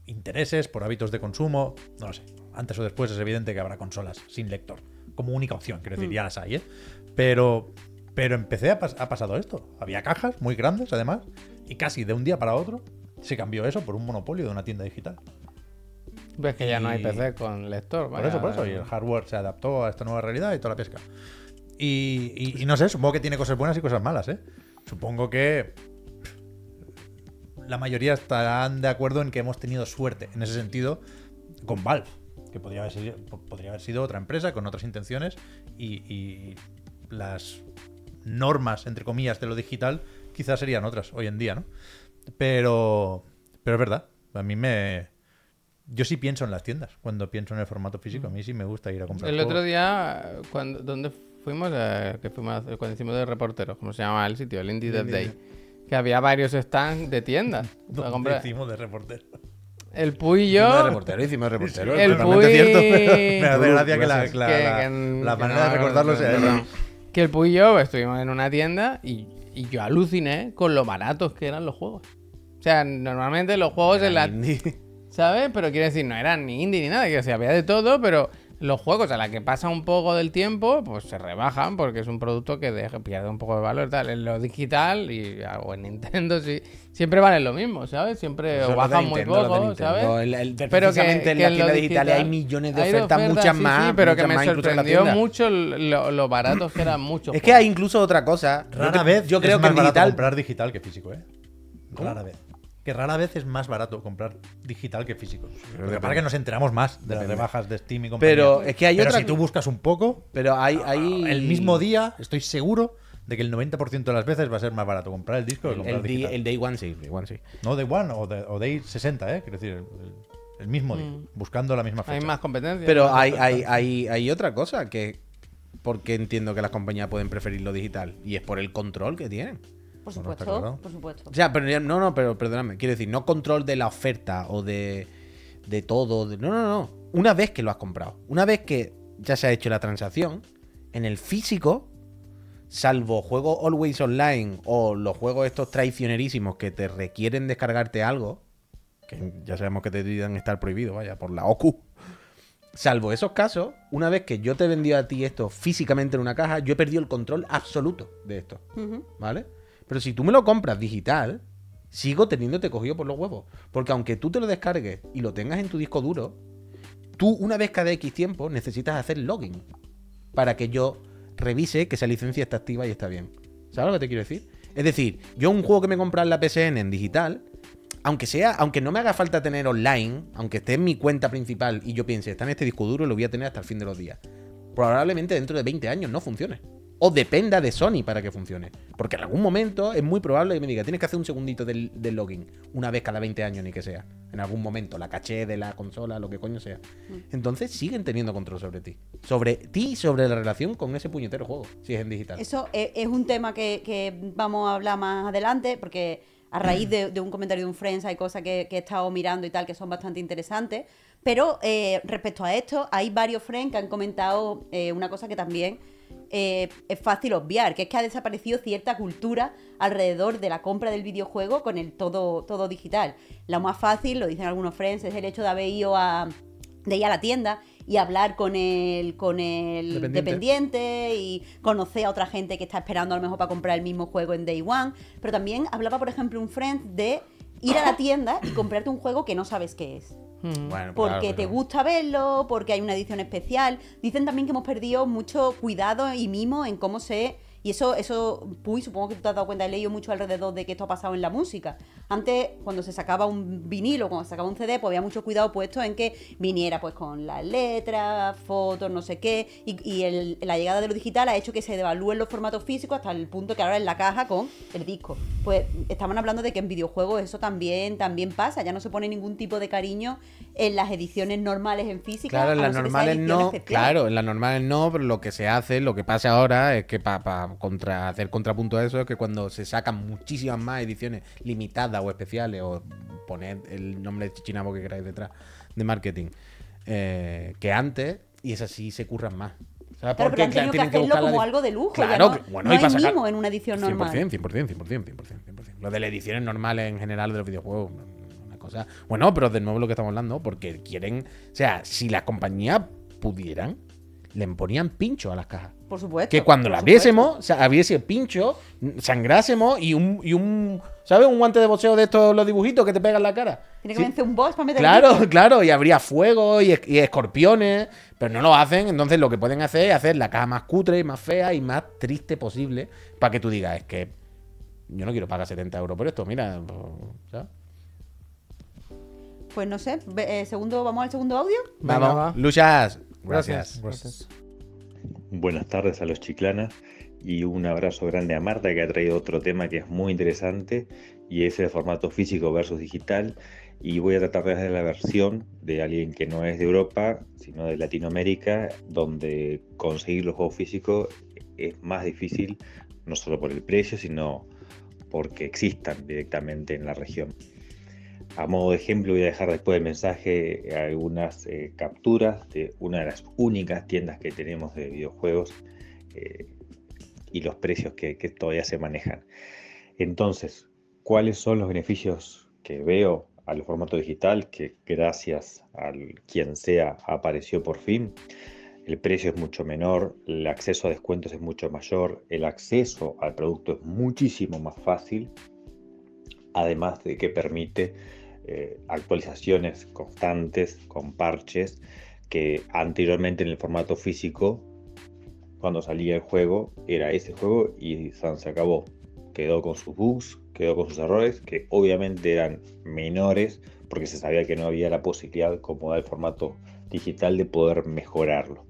intereses, por hábitos de consumo, no lo sé. Antes o después es evidente que habrá consolas sin lector, como única opción, quiero decir, ya las hay, ¿eh? Pero, pero en PC ha, pas- ha pasado esto. Había cajas muy grandes, además, y casi de un día para otro se cambió eso por un monopolio de una tienda digital. Ves que ya no hay PC con lector. Por vaya, eso, por eso. Y el hardware se adaptó a esta nueva realidad y toda la pesca. Y, y- y no sé, supongo que tiene cosas buenas y cosas malas, ¿eh? Supongo que la mayoría estarán de acuerdo en que hemos tenido suerte en ese sentido con Valve, que podría haber sido, po- podría haber sido otra empresa con otras intenciones y, y las normas, entre comillas, de lo digital quizás serían otras hoy en día, ¿no? Pero, pero es verdad, a mí me... Yo sí pienso en las tiendas cuando pienso en el formato físico. A mí sí me gusta ir a comprar. El juegos. otro día, cuando, ¿dónde fuimos? Eh, que fuimos a cuando hicimos de reporteros, ¿cómo se llama el sitio? El Indie Dev Day. Que había varios stands de tiendas. ¿Dónde comprar. hicimos de reportero? El Puy y Hicimos de yo. reportero, hicimos de reportero. El Puy. cierto. Me hace gracia que la, Gracias. la- que- la- que- la que manera no de recordarlo sea perdón. Que el Puy y yo estuvimos en una tienda y y yo aluciné con lo baratos que eran los juegos. O sea, normalmente los juegos en la... Indie. ¿Sabes? Pero quiero decir, no eran ni indie ni nada, que se había de todo, pero los juegos a la que pasa un poco del tiempo, pues se rebajan porque es un producto que deja- pierde un poco de valor. Tal. En lo digital y o en Nintendo sí, siempre valen lo mismo, ¿sabes? Siempre o bajan muy Nintendo, de poco. ¿sabes? El- el- Pero que, en que las lo tiendas digitales hay millones de hay ofertas, muchas sí, más. Sí, pero muchas que me en sorprendió tienda. mucho lo, lo baratos que eran muchos. Es que hay incluso otra cosa. Rara vez yo creo es que más en barato digital. comprar digital que físico, ¿eh? Rara vez. Que rara vez es más barato comprar digital que físico. Lo que depende. pasa es que nos enteramos más de las rebajas de Steam y compañía. Pero es que hay Pero otra- si tú buscas un poco, Pero hay, hay... el mismo día estoy seguro de que el 90% de las veces va a ser más barato comprar el disco que El, comprar el, digital. el Day One sí, Day One sí. No Day One o, de- o Day 60, ¿eh? Quiero decir, el, mismo día, buscando la misma fecha. Hay más competencia. Pero hay, hay, hay, hay otra cosa que... Porque entiendo que las compañías pueden preferir lo digital. Y es por el control que tienen. Por supuesto, claro. por supuesto. O sea, pero no, no, pero perdóname. Quiero decir, no control de la oferta o de, de todo. de- no, no, no. Una vez que lo has comprado, una vez que ya se ha hecho la transacción, en el físico, salvo juegos Always Online o los juegos estos traicionerísimos que te requieren descargarte algo, que ya sabemos que te deberían estar prohibidos, vaya, por la OCU. Salvo esos casos, una vez que yo te he vendido a ti esto físicamente en una caja, yo he perdido el control absoluto de esto. ¿Vale? Pero si tú me lo compras digital, sigo teniéndote cogido por los huevos. Porque aunque tú te lo descargues y lo tengas en tu disco duro, tú una vez cada X tiempo necesitas hacer login para que yo revise que esa licencia está activa y está bien. ¿Sabes lo que te quiero decir? Es decir, yo un juego que me he comprado en la PSN en digital, aunque sea, aunque no me haga falta tener online, aunque esté en mi cuenta principal y yo piense, está en este disco duro, lo voy a tener hasta el fin de los días. Probablemente dentro de 20 años no funcione. O dependa de Sony para que funcione. Porque en algún momento es muy probable que me diga, tienes que hacer un segundito del, del login. Una vez cada 20 años, ni que sea. En algún momento, la caché de la consola, lo que coño sea. Entonces siguen teniendo control sobre ti. Sobre ti y sobre la relación con ese puñetero juego, si es en digital. Eso es, es un tema que, que vamos a hablar más adelante, porque a raíz de, de un comentario de un Friends hay cosas que, que he estado mirando y tal que son bastante interesantes. Pero eh, respecto a esto, hay varios Friends que han comentado eh, una cosa que también eh, es fácil obviar, que es que ha desaparecido cierta cultura alrededor de la compra del videojuego con el todo, todo digital. Lo más fácil, lo dicen algunos Friends, es el hecho de haber ido a, de ir a la tienda y hablar con el, con el Dependiente. dependiente y conocer a otra gente que está esperando a lo mejor para comprar el mismo juego en Day One. Pero también hablaba, por ejemplo, un friend de ir a la tienda y comprarte un juego que no sabes qué es. Mm. Bueno, pues Porque claro, te gusta verlo, porque hay una edición especial. Dicen también que hemos perdido mucho cuidado y mimo en cómo se... Y eso, eso, Puy, supongo que tú te has dado cuenta, he leído mucho alrededor de que esto ha pasado en la música. Antes, cuando se sacaba un vinilo, cuando se sacaba un CD, pues había mucho cuidado puesto en que viniera pues con las letras, fotos, no sé qué. Y, la llegada de lo digital ha hecho que se devalúen los formatos físicos hasta el punto que ahora es la caja con el disco. Pues estaban hablando de que en videojuegos eso también, también pasa. Ya no se pone ningún tipo de cariño en las ediciones normales en física. Claro, en las no normales no. Claro, en las normales no, pero lo que se hace, lo que pasa ahora es que para contra, hacer contrapunto a eso es que cuando se sacan muchísimas más ediciones limitadas o especiales, o poner el nombre de chichinabo que queráis detrás de marketing, eh, que antes, y esas sí se curran más. Claro, pero han tenido que hacerlo como algo de lujo. ya Claro, no, que- bueno, no y hay sacar- mimo en una edición normal. 100%, 100%, 100%, 100%, 100%. Lo de las ediciones normales en general de los videojuegos, una cosa. Bueno, pero de nuevo lo que estamos hablando, porque quieren. O sea, si las compañías pudieran, le ponían pincho a las cajas. Por supuesto. Que cuando las viésemos, o sea, hubiese pincho, sangrásemos y un, y un. ¿Sabes? Un guante de boxeo de estos, los dibujitos que te pegan la cara. Tiene que Sí. vencer un boss para meter el Claro, disco. claro, y habría fuego y, y escorpiones, pero no lo hacen, entonces lo que pueden hacer es hacer la caja más cutre y más fea y más triste posible para que tú digas, es que yo no quiero pagar 70 euros por esto, mira, pues, ¿sabes? Pues no sé. eh, segundo, ¿Vamos al segundo audio? Vamos, va. Luchas, Gracias. gracias. Gracias. Buenas tardes a los chiclanas y un abrazo grande a Marta que ha traído otro tema que es muy interesante y es el formato físico versus digital y voy a tratar de hacer la versión de alguien que no es de Europa sino de Latinoamérica donde conseguir los juegos físicos es más difícil no solo por el precio sino porque existan directamente en la región. A modo de ejemplo voy a dejar después del mensaje algunas eh, capturas de una de las únicas tiendas que tenemos de videojuegos, eh, y los precios que, que todavía se manejan. Entonces, ¿cuáles son los beneficios que veo al formato digital que gracias al quien sea apareció por fin? El precio es mucho menor, el acceso a descuentos es mucho mayor, el acceso al producto es muchísimo más fácil, además de que permite eh, actualizaciones constantes con parches que anteriormente en el formato físico, cuando salía el juego, era ese juego y se acabó. Quedó con sus bugs, quedó con sus errores, que obviamente eran menores porque se sabía que no había la posibilidad, como da el formato digital, de poder mejorarlo.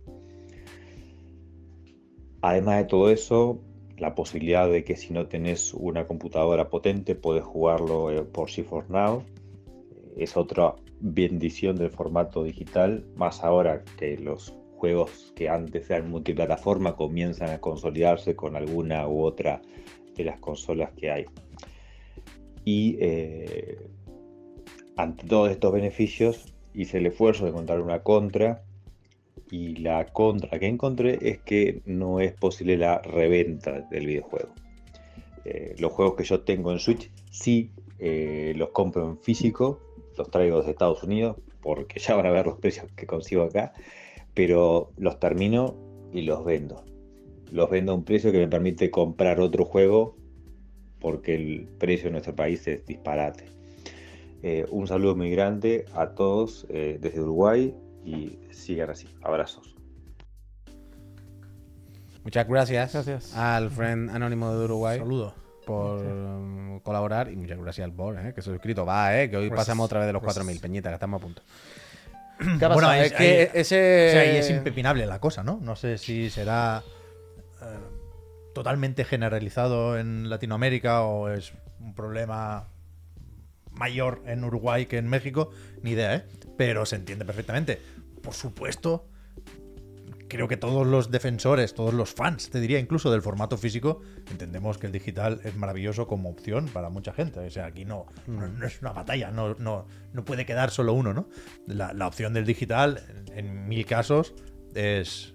Además de todo eso, la posibilidad de que si no tenés una computadora potente, puedes jugarlo eh, por GeForce Now. Es otra bendición del formato digital, más ahora que los juegos que antes eran multiplataforma comienzan a consolidarse con alguna u otra de las consolas que hay. Y eh, ante todos estos beneficios hice el esfuerzo de encontrar una contra y la contra que encontré es que no es posible la reventa del videojuego. Eh, los juegos que yo tengo en Switch sí eh, los compro en físico, los traigo desde Estados Unidos porque ya van a ver los precios que consigo acá, pero los termino y los vendo. Los vendo a un precio que me permite comprar otro juego porque el precio en nuestro país es disparate. Eh, un saludo muy grande a todos desde Uruguay y sigan así. Abrazos. Muchas gracias, Gracias. al friend anónimo de Uruguay Saludo. Por um, colaborar y muchas gracias al Bor, eh, que se ha suscrito. Va, eh, que hoy Pues- pasamos otra vez de los pues- 4.000, Peñita, que estamos a punto. ¿Qué ha Bueno, ahí- es que ahí- ese... O sea, ahí es impepinable la cosa, ¿no? No sé si será eh, totalmente generalizado en Latinoamérica o es un problema mayor en Uruguay que en México, ni idea, ¿eh? Pero se entiende perfectamente. Por supuesto, creo que todos los defensores, todos los fans, te diría incluso del formato físico, entendemos que el digital es maravilloso como opción para mucha gente. O sea, aquí no, no, no es una batalla, no, no, no puede quedar solo uno, ¿no? La, la opción del digital, en, en mil casos, es,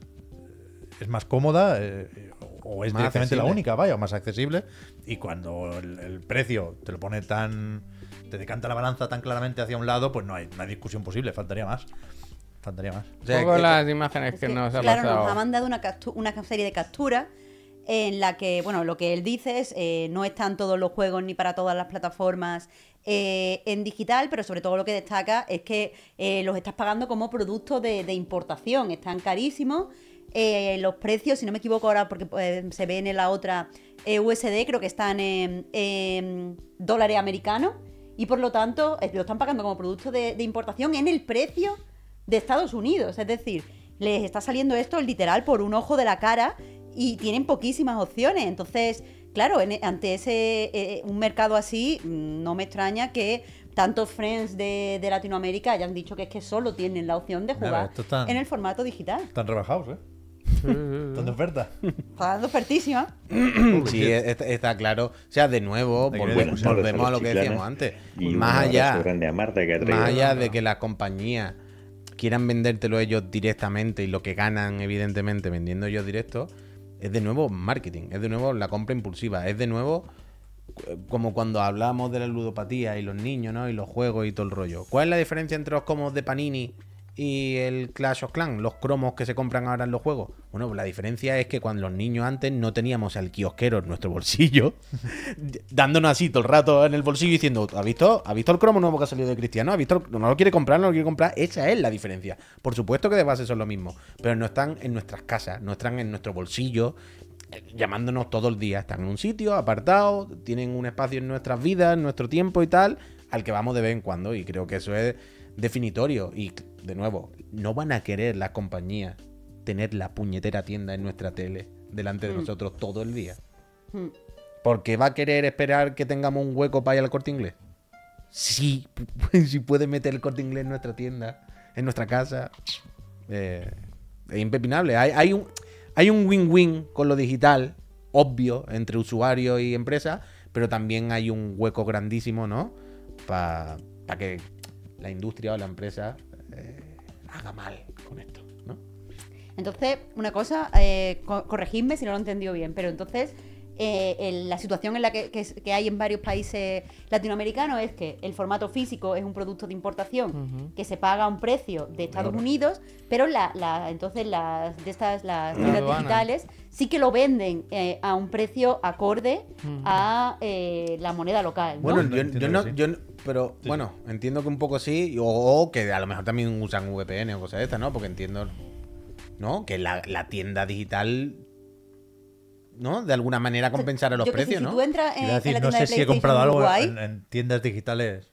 es más cómoda eh, o es directamente la única, vaya, o más accesible. Y cuando el, el precio te lo pone tan. te decanta la balanza tan claramente hacia un lado, pues no hay, no hay discusión posible, faltaría más. Faltaría más. O sea, las imágenes que, Es que, nos ha claro, pasado. nos ha mandado una, una serie de capturas en la que, bueno, lo que él dice es, eh, no están todos los juegos ni para todas las plataformas eh, en digital, pero sobre todo lo que destaca es que eh, los estás pagando como producto de, de importación, están carísimos. eh, los precios, si no me equivoco ahora, porque pues, se ven en la otra eh, USD, creo que están en, en dólares americanos y por lo tanto eh, lo están pagando como producto de, de importación en el precio de Estados Unidos. Es decir, les está saliendo esto literal por un ojo de la cara y tienen poquísimas opciones. Entonces, claro, en- ante ese eh, un mercado así, mm, no me extraña que tantos friends de, de Latinoamérica hayan dicho que es que solo tienen la opción de jugar están- en el formato digital. Están rebajados, ¿eh? Están de oferta. Está dando ofertísima. Sí, está, está claro. O sea, de nuevo, volvemos, a lo que decíamos antes. Más allá, más allá de que las compañías quieran vendértelo ellos directamente y lo que ganan, evidentemente, vendiendo ellos directos, es de nuevo marketing, es de nuevo la compra impulsiva, es de nuevo eh, como cuando hablamos de la ludopatía y los niños, ¿no? Y los juegos y todo el rollo. ¿Cuál es la diferencia entre los cromos de Panini y el Clash of Clans, los cromos que se compran ahora en los juegos? Bueno, la diferencia es que cuando los niños antes no teníamos al kiosquero en nuestro bolsillo, dándonos así todo el rato en el bolsillo diciendo, ¿ha visto? ¿Ha visto el cromo nuevo que ha salido de Cristiano? ¿Ha visto? el- No lo quiere comprar, no lo quiere comprar. Esa es la diferencia. Por supuesto que de base son lo mismo, pero no están en nuestras casas, no están en nuestro bolsillo, eh, llamándonos todo el día. Están en un sitio apartado, tienen un espacio en nuestras vidas, en nuestro tiempo y tal, al que vamos de vez en cuando. Y creo que eso es definitorio. Y de nuevo, no van a querer las compañías tener la puñetera tienda en nuestra tele delante de Mm. nosotros todo el día. Mm. Porque va a querer esperar que tengamos un hueco para ir al corte inglés. Sí, si puede meter el corte inglés en nuestra tienda, en nuestra casa. eh, es impepinable. Hay, hay un hay un win-win con lo digital, obvio, entre usuario y empresa, pero también hay un hueco grandísimo, ¿no? Para que la industria o la empresa eh, haga mal con esto, ¿no? Entonces, una cosa, eh, co- corregidme si no lo he entendido bien, pero entonces eh, el- la situación en la que, que es- que hay en varios países latinoamericanos es que el formato físico es un producto de importación que se paga a un precio de Estados Unidos, pero la, la- entonces las de estas las tiendas aduana. digitales sí que lo venden eh, a un precio acorde a eh, la moneda local. ¿no? Bueno, No, yo, no, yo no- pero Sí, bueno, entiendo que un poco sí, o, o que a lo mejor también usan VPN o cosas de estas, ¿no? Porque entiendo, ¿no? Que la, la tienda digital, ¿no? De alguna manera compensará los Yo que sé, precios, si ¿no? tú entras en, Iba a en decir, la no sé de si he comprado algo Uruguay, en, en tiendas digitales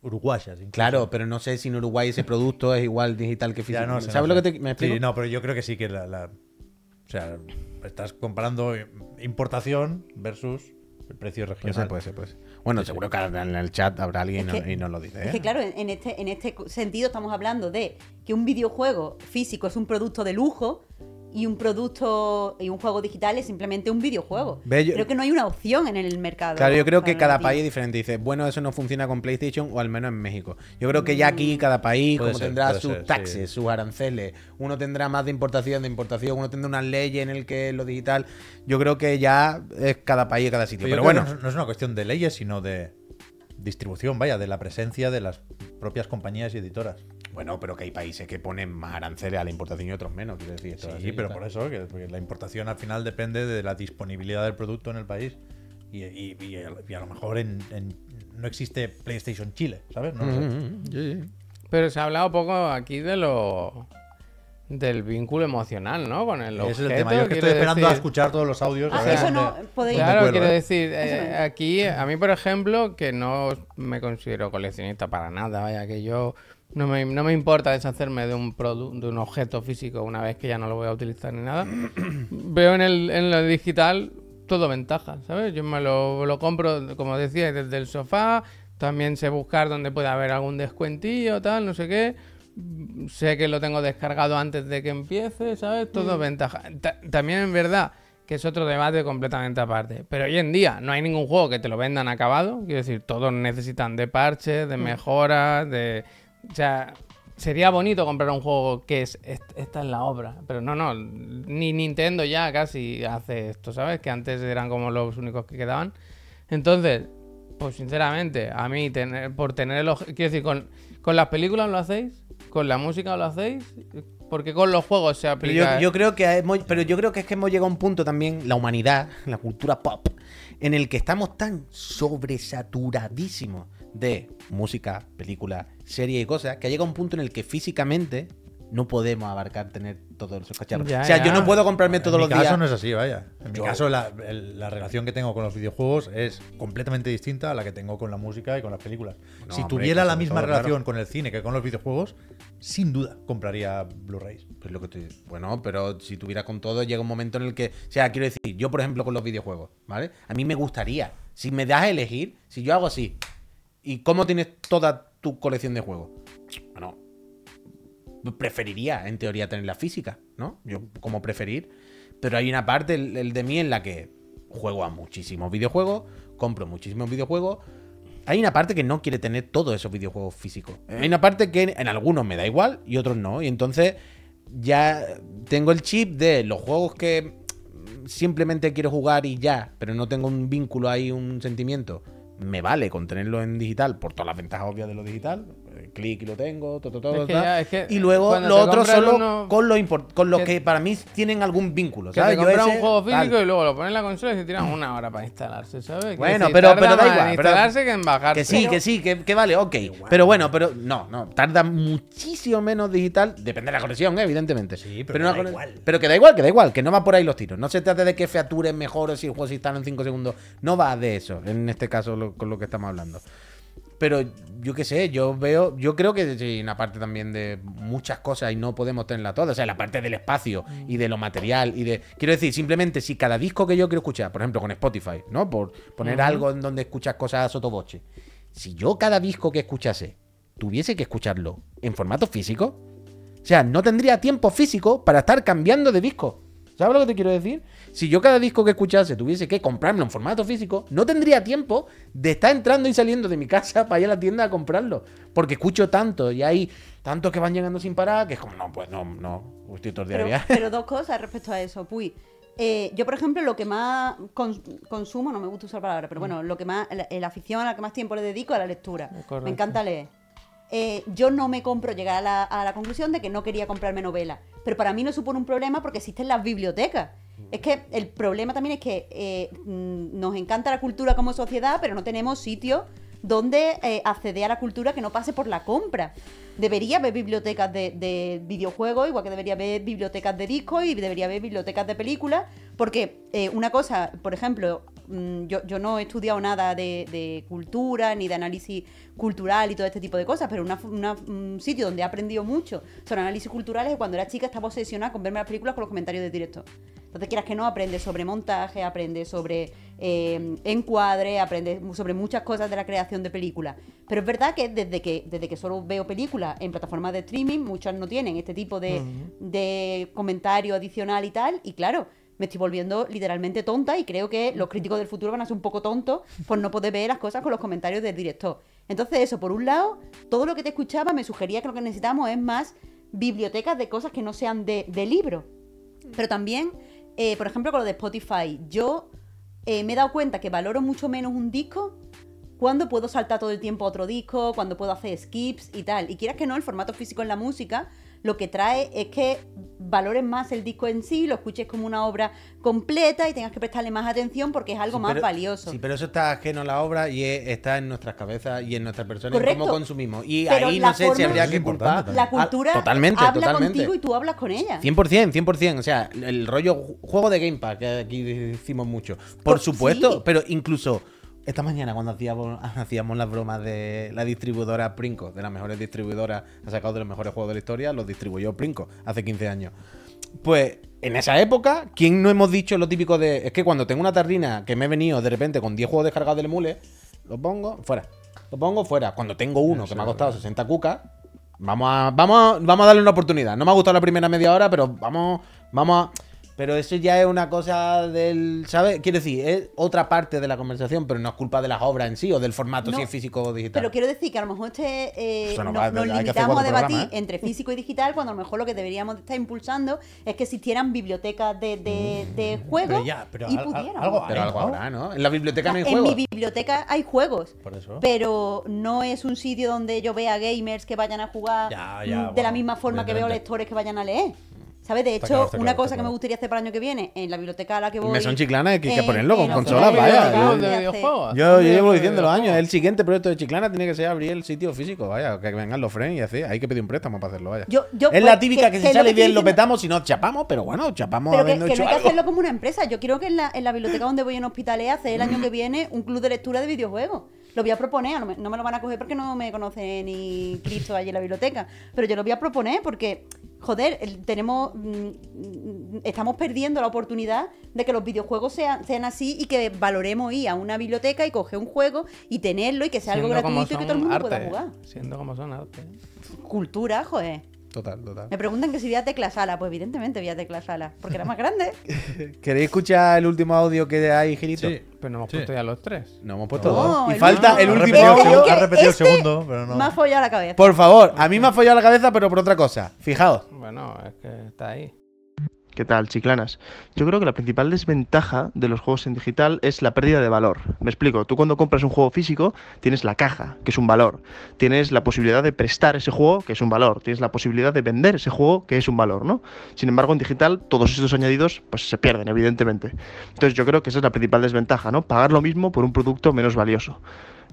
uruguayas. incluso. Claro, pero no sé si en Uruguay ese producto es igual digital que físico. no ¿Sabes no lo sé. que te, me explico? Sí, no, pero yo creo que sí que la, la- O sea, estás comparando importación versus el precio Puede regional. ser, puede ser, puede ser. Bueno, seguro que en el chat habrá alguien Es y, que- no- y nos lo dice. Es ¿eh? que claro, en en este, en este sentido estamos hablando de que un videojuego físico es un producto de lujo y un producto y un juego digital es simplemente un videojuego. Yo- Creo que no hay una opción en el mercado. Claro, yo creo que cada país es diferente. Dice, bueno, eso no funciona con PlayStation o al menos en México. Yo creo que ya aquí cada país Puede como ser, tendrá sus ser, taxes, sí. sus aranceles. Uno tendrá más de importación, de importación. Uno tendrá unas leyes en el que lo digital. Yo creo que ya es cada país, cada sitio. Pero, bueno, no es una cuestión de leyes, sino de distribución, vaya, de la presencia de las propias compañías y editoras. Bueno, pero que hay países que ponen más aranceles a la importación y otros menos. Quiero decir, esto es Sí, así, pero por eso, que, porque la importación al final depende de la disponibilidad del producto en el país. Y, y- y a, y a lo mejor en, en- no existe PlayStation Chile, ¿sabes? No lo sé. Mm, sí, sí. Pero se ha hablado poco aquí de lo del vínculo emocional, ¿no? Con el Ese es el objeto, tema. Yo es que estoy esperando a escuchar todos los audios. Ah, a ver eso no podéis. Claro, quiero ¿eh? decir, eh, aquí, a mí, por ejemplo, que no me considero coleccionista para nada, vaya, que yo no me, no me importa deshacerme de un produ- de un objeto físico una vez que ya no lo voy a utilizar ni nada. Veo en el, en lo digital todo ventaja, ¿sabes? Yo me lo, lo compro, como decía, desde el sofá, también sé buscar donde puede haber algún descuentillo, tal, no sé qué. Mm, Sé que lo tengo descargado antes de que empiece, ¿sabes? Todo ventaja. Ta- también es verdad que es otro debate completamente aparte. Pero hoy en día no hay ningún juego que te lo vendan acabado. Quiero decir, todos necesitan de parches, de mejoras, de... O sea, sería bonito comprar un juego que es... est- Esta es la obra. Pero no, no. Ni Nintendo ya casi hace esto, ¿sabes? Que antes eran como los únicos que quedaban. Entonces, pues sinceramente, a mí tener, por tener el oje- quiero decir, con, con las películas lo hacéis, con la música lo hacéis, porque con los juegos se Pero aplica. yo, yo creo que hemos- pero yo creo que es que hemos llegado a un punto también, la humanidad, la cultura pop, en el que estamos tan sobresaturadísimos de música, películas, series y cosas, que ha llegado un punto en el que físicamente no podemos abarcar tener todos esos cacharros. Ya, o sea, ya. yo no puedo comprarme todos en los mi caso días. no es así, vaya. En Yo- mi caso, la, el- la relación que tengo con los videojuegos es completamente distinta a la que tengo con la música y con las películas. No, si hombre, tuviera la misma todo, relación claro. con el cine que con los videojuegos, sin duda compraría Blu-rays. Pues lo que estoy- Bueno, pero si tuvieras con todo, llega un momento en el que. O sea, quiero decir, yo, por ejemplo, con los videojuegos, ¿vale? A mí me gustaría. Si me das a elegir, si yo hago así. ¿Y cómo tienes toda tu colección de juegos? Bueno, preferiría, en teoría, tener la física, ¿no? Yo, como preferir. Pero hay una parte, el, el de mí, en la que juego a muchísimos videojuegos, compro muchísimos videojuegos. Hay una parte que no quiere tener todos esos videojuegos físicos. Hay una parte que en algunos me da igual y otros no. Y entonces ya tengo el chip de los juegos que simplemente quiero jugar y ya, pero no tengo un vínculo ahí, un sentimiento. Me vale con tenerlo en digital por todas las ventajas obvias de lo digital. Eh, Clic y lo tengo, todo, todo, Es que tal. ya, es que y luego lo otro solo uno- con, lo import- con los que- que, para mí tienen algún vínculo. Que ¿sabes? te Yo ese, un juego tal. físico y luego lo pones en la consola y se tiran una hora para instalarse, ¿sabes? Bueno, pero- pero da igual, en pero- instalarse que en bajarse. Que sí, que sí, que, vale, ok. Pero bueno, pero no, no. Tarda muchísimo menos digital. Depende de la conexión, ¿eh? evidentemente. Sí, pero una da igual. Pero que da igual, que da igual, que no va por ahí los tiros. No se trata de que featuren mejor o si el juego se instala en 5 segundos. No va de eso, en este caso, lo- con lo que estamos hablando. Pero yo qué sé, yo veo, yo creo que sí, una parte también de muchas cosas y no podemos tenerla toda. O sea, la parte del espacio y de lo material y de. Quiero decir, simplemente si cada disco que yo quiero escuchar, por ejemplo, con Spotify, ¿no? Por poner algo en donde escuchas cosas a sotoboche. Si yo cada disco que escuchase tuviese que escucharlo en formato físico, o sea, no tendría tiempo físico para estar cambiando de disco. ¿Sabes lo que te quiero decir? Si yo cada disco que escuchase tuviese que comprarlo en formato físico, no tendría tiempo de estar entrando y saliendo de mi casa para ir a la tienda a comprarlo. Porque escucho tanto y hay tantos que van llegando sin parar que es como, no, pues no, no, estoy todo el día Pero, viaje. pero dos cosas respecto a eso. Puy, eh, yo, por ejemplo, lo que más cons- consumo, no me gusta usar palabras, pero bueno, lo que más, la, la afición a la que más tiempo le dedico es a la lectura. Me encanta leer. Eh, yo no me compro, llegar a la, conclusión de que no quería comprarme novela. Pero para mí no supone un problema porque existen las bibliotecas. Es que el problema también es que eh, mm, nos encanta la cultura como sociedad, pero no tenemos sitios donde eh, acceder a la cultura que no pase por la compra. Debería haber bibliotecas de, de videojuegos, igual que debería haber bibliotecas de discos y debería haber bibliotecas de películas, porque una cosa, por ejemplo, yo, yo no he estudiado nada de, de cultura ni de análisis cultural y todo este tipo de cosas, pero una- una- un sitio donde he aprendido mucho sobre análisis cultural es que cuando era chica estaba obsesionada con verme las películas con los comentarios de directo. Entonces, quieras que no, aprendes sobre montaje, aprendes sobre eh, encuadre, aprendes sobre muchas cosas de la creación de películas. Pero es verdad que desde que, desde que solo veo películas en plataformas de streaming, muchas no tienen este tipo de, de comentario adicional y tal. Y claro, me estoy volviendo literalmente tonta y creo que los críticos del futuro van a ser un poco tontos por no poder ver las cosas con los comentarios del director. Entonces, eso, por un lado, todo lo que te escuchaba me sugería que lo que necesitamos es más bibliotecas de cosas que no sean de, libro. Pero también, eh, por ejemplo, con lo de Spotify, yo eh, me he dado cuenta que valoro mucho menos un disco cuando puedo saltar todo el tiempo a otro disco, cuando puedo hacer skips y tal. Y quieras que no, el formato físico en la música lo que trae es que valores más el disco en sí, lo escuches como una obra completa y tengas que prestarle más atención porque es algo Sí, más pero- valioso. Sí, pero eso está ajeno a la obra y es- está en nuestras cabezas y en nuestras personas en Correcto. cómo consumimos. Y Pero ahí no sé si habría que culpar. la cultura totalmente, habla totalmente. contigo y tú hablas con ella. 100%, 100%. O sea, el rollo ju- juego de Game Pass, que aquí decimos mucho. Por Por- supuesto, sí. pero incluso esta mañana cuando hacíamos, hacíamos las bromas de la distribuidora Princo, de las mejores distribuidoras, ha sacado de los mejores juegos de la historia, los distribuyó Princo hace 15 años. Pues en esa época, ¿quién no hemos dicho lo típico de... Es que cuando tengo una tarrina que me he venido de repente con 10 juegos descargados del emule, lo pongo fuera. Lo pongo fuera. Cuando tengo uno que me ha costado 60 cucas, vamos a, vamos, a, vamos a darle una oportunidad. No me ha gustado la primera media hora, pero vamos, vamos a... Pero eso ya es una cosa del... ¿Sabes? Quiero decir, es otra parte de la conversación, pero no es culpa de las obras en sí o del formato, No, si es físico o digital. Pero quiero decir que a lo mejor este, eh, Eso no va, nos limitamos a debatir programas, ¿eh? entre físico y digital cuando a lo mejor lo que deberíamos de estar impulsando es que existieran bibliotecas de, de, de juegos Pero ya, pero y al- pudiéramos. algo Pero algo ¿no? habrá, ¿no? En la biblioteca no hay en juegos. mi biblioteca hay juegos, Por eso. pero no es un sitio donde yo vea gamers que vayan a jugar Ya, ya, mm, de la misma forma que veo lectores que vayan a leer. ¿Sabes? De Está hecho, claro, una claro, cosa que me gustaría hacer para el año que viene en la biblioteca a la que voy. Mesón Chiclana, que hay que en- ponerlo con consolas, vaya. Yo- llevo diciendo los años, el siguiente proyecto de Chiclana tiene que ser abrir el sitio físico, vaya, que vengan los friends y así, hay que pedir un préstamo para hacerlo, vaya. Yo- yo, es la pues, típica que- que, que si lo sale bien lo petamos, si no chapamos, pero bueno, chapamos Pero que, habiendo que hecho no hay que hacerlo como una empresa. Yo quiero que en la, en la biblioteca donde voy en Hospitalet hacer el año que viene un club de lectura de videojuegos. Lo voy a proponer, no me, no me lo van a coger porque no me conoce ni Cristo allí en la biblioteca. Pero yo lo voy a proponer porque, joder, tenemos mm, estamos perdiendo la oportunidad de que los videojuegos sean, sean así y que valoremos ir a una biblioteca y coger un juego y tenerlo y que sea algo Siendo gratuito y que todo el mundo pueda jugar. Siendo como son arte. Cultura, joder. Total, total. Me preguntan que si voy a tecla sala. Pues evidentemente voy a tecla sala, porque era más grande. ¿Queréis escuchar el último audio que hay, Girito? Sí. Pero no hemos Sí. puesto ya los tres. No hemos puesto No, dos. Y el falta el último audio. ha repetido este el segundo, pero no. Me ha follado la cabeza. Por favor, a mí me ha follado la cabeza, pero por otra cosa. Fijaos. Bueno, es que está ahí. ¿Qué tal, chiclanas? Yo creo que la principal desventaja de los juegos en digital es la pérdida de valor. Me explico, tú cuando compras un juego físico tienes la caja, que es un valor. Tienes la posibilidad de prestar ese juego, que es un valor. Tienes la posibilidad de vender ese juego, que es un valor, ¿no? Sin embargo, en digital todos estos añadidos pues se pierden, evidentemente. Entonces yo creo que esa es la principal desventaja, ¿no? Pagar lo mismo por un producto menos valioso.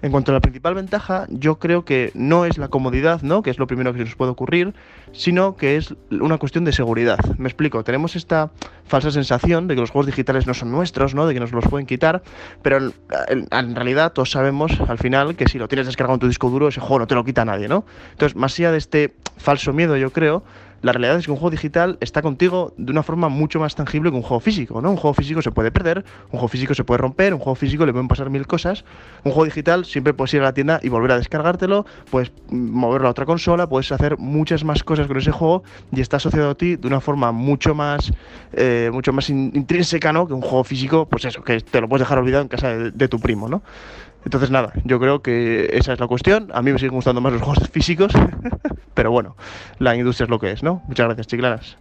En cuanto a la principal ventaja, yo creo que no es la comodidad, ¿no? Que es lo primero que se nos puede ocurrir, sino que es una cuestión de seguridad. Me explico, tenemos esta falsa sensación de que los juegos digitales no son nuestros, ¿no? De que nos los pueden quitar, pero en, realidad todos sabemos al final que si lo tienes descargado en tu disco duro, ese juego no te lo quita nadie, ¿no? Entonces, más allá de este falso miedo, yo creo, la realidad es que un juego digital está contigo de una forma mucho más tangible que un juego físico, ¿no? Un juego físico se puede perder, un juego físico se puede romper, un juego físico le pueden pasar mil cosas. Un juego digital siempre puedes ir a la tienda y volver a descargártelo, puedes moverlo a otra consola, puedes hacer muchas más cosas con ese juego y está asociado a ti de una forma mucho más, eh, mucho más in- intrínseca, ¿no? Que un juego físico, pues eso, que te lo puedes dejar olvidado en casa de, de tu primo, ¿no? Entonces nada, yo creo que esa es la cuestión. A mí me siguen gustando más los juegos físicos, pero bueno, la industria es lo que es, ¿no? Muchas gracias, chiclanas.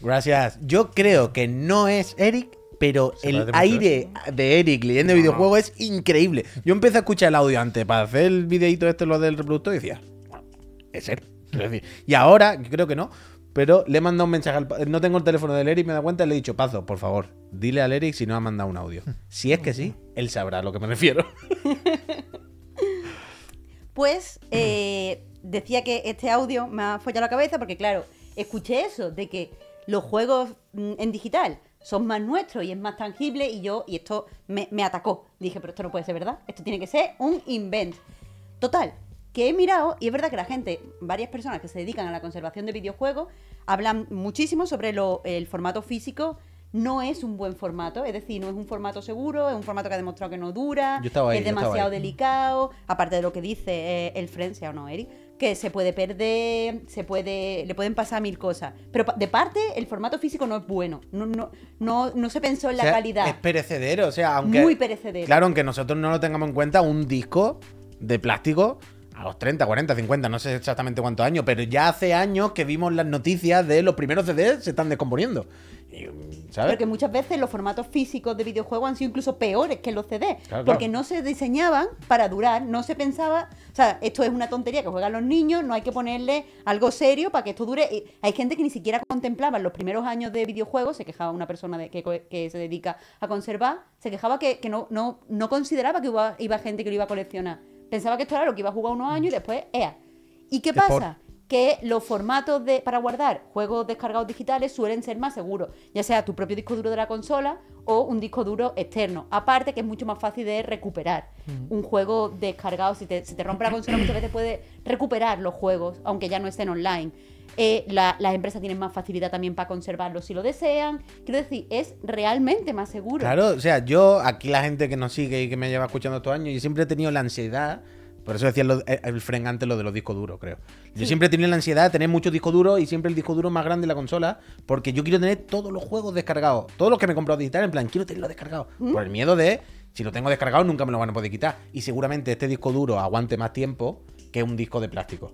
Gracias. Yo creo que no es Eric, pero Se el aire de Eric leyendo videojuegos es increíble. Yo empecé a escuchar el audio antes para hacer el videito este, lo del reproductor, y decía, bueno, es decir, Y ahora, creo que no, pero le he mandado un mensaje al... No tengo el teléfono del Eric, me da cuenta, y le he dicho, Pazo, por favor, dile al Eric si no ha mandado un audio. Si es que sí, él sabrá a lo que me refiero. Pues eh, decía que este audio me ha follado la cabeza porque, claro, escuché eso de que los juegos mm, en digital son más nuestros y es más tangible y yo, y esto me, me atacó. Dije, pero esto no puede ser verdad, esto tiene que ser un invent. Total, que he mirado y es verdad que la gente, varias personas que se dedican a la conservación de videojuegos, hablan muchísimo sobre lo- el formato físico. No es un buen formato, es decir, no es un formato seguro, es un formato que ha demostrado que no dura, es demasiado delicado, aparte de lo que dice eh, el friend, sea o no, Eric, que se puede perder, se puede, le pueden pasar mil cosas. Pero de parte, el formato físico no es bueno, no, no, no, no se pensó en la O sea, calidad. Es perecedero, o sea, aunque. Muy perecedero. Claro, aunque nosotros no lo tengamos en cuenta, un disco de plástico a los 30, 40, 50, no sé exactamente cuántos años, pero ya hace años que vimos las noticias de los primeros CDs se están descomponiendo. Y, ¿Sabes? Porque muchas veces los formatos físicos de videojuegos han sido incluso peores que los CD. Claro, porque claro. no se diseñaban para durar, no se pensaba. O sea, esto es una tontería que juegan los niños, no hay que ponerle algo serio para que esto dure. Y hay gente que ni siquiera contemplaba los primeros años de videojuegos, se quejaba una persona de, que, se dedica a conservar, se quejaba que, que no, no, no consideraba que iba, iba gente que lo iba a coleccionar. Pensaba que esto era lo que iba a jugar unos años y después, ea. ¿Y qué pasa? que los formatos de, para guardar juegos descargados digitales suelen ser más seguros, ya sea tu propio disco duro de la consola o un disco duro externo. Aparte que es mucho más fácil de recuperar. Un juego descargado, si te, si te rompe la consola, muchas veces puedes recuperar los juegos, aunque ya no estén online. Eh, la- las empresas tienen más facilidad también para conservarlos si lo desean. Quiero decir, es realmente más seguro. Claro, o sea, yo, aquí la gente que nos sigue y que me lleva escuchando estos años, yo siempre he tenido la ansiedad. Por eso decía eh, el Fren antes lo de los discos duros, creo. Yo siempre he tenido la ansiedad de tener muchos discos duros y siempre el disco duro más grande de la consola, porque yo quiero tener todos los juegos descargados. Todos los que me he comprado digital, en plan, quiero tenerlos descargados. Por el miedo de, si lo tengo descargado, nunca me lo van a poder quitar. Y seguramente este disco duro aguante más tiempo que un disco de plástico.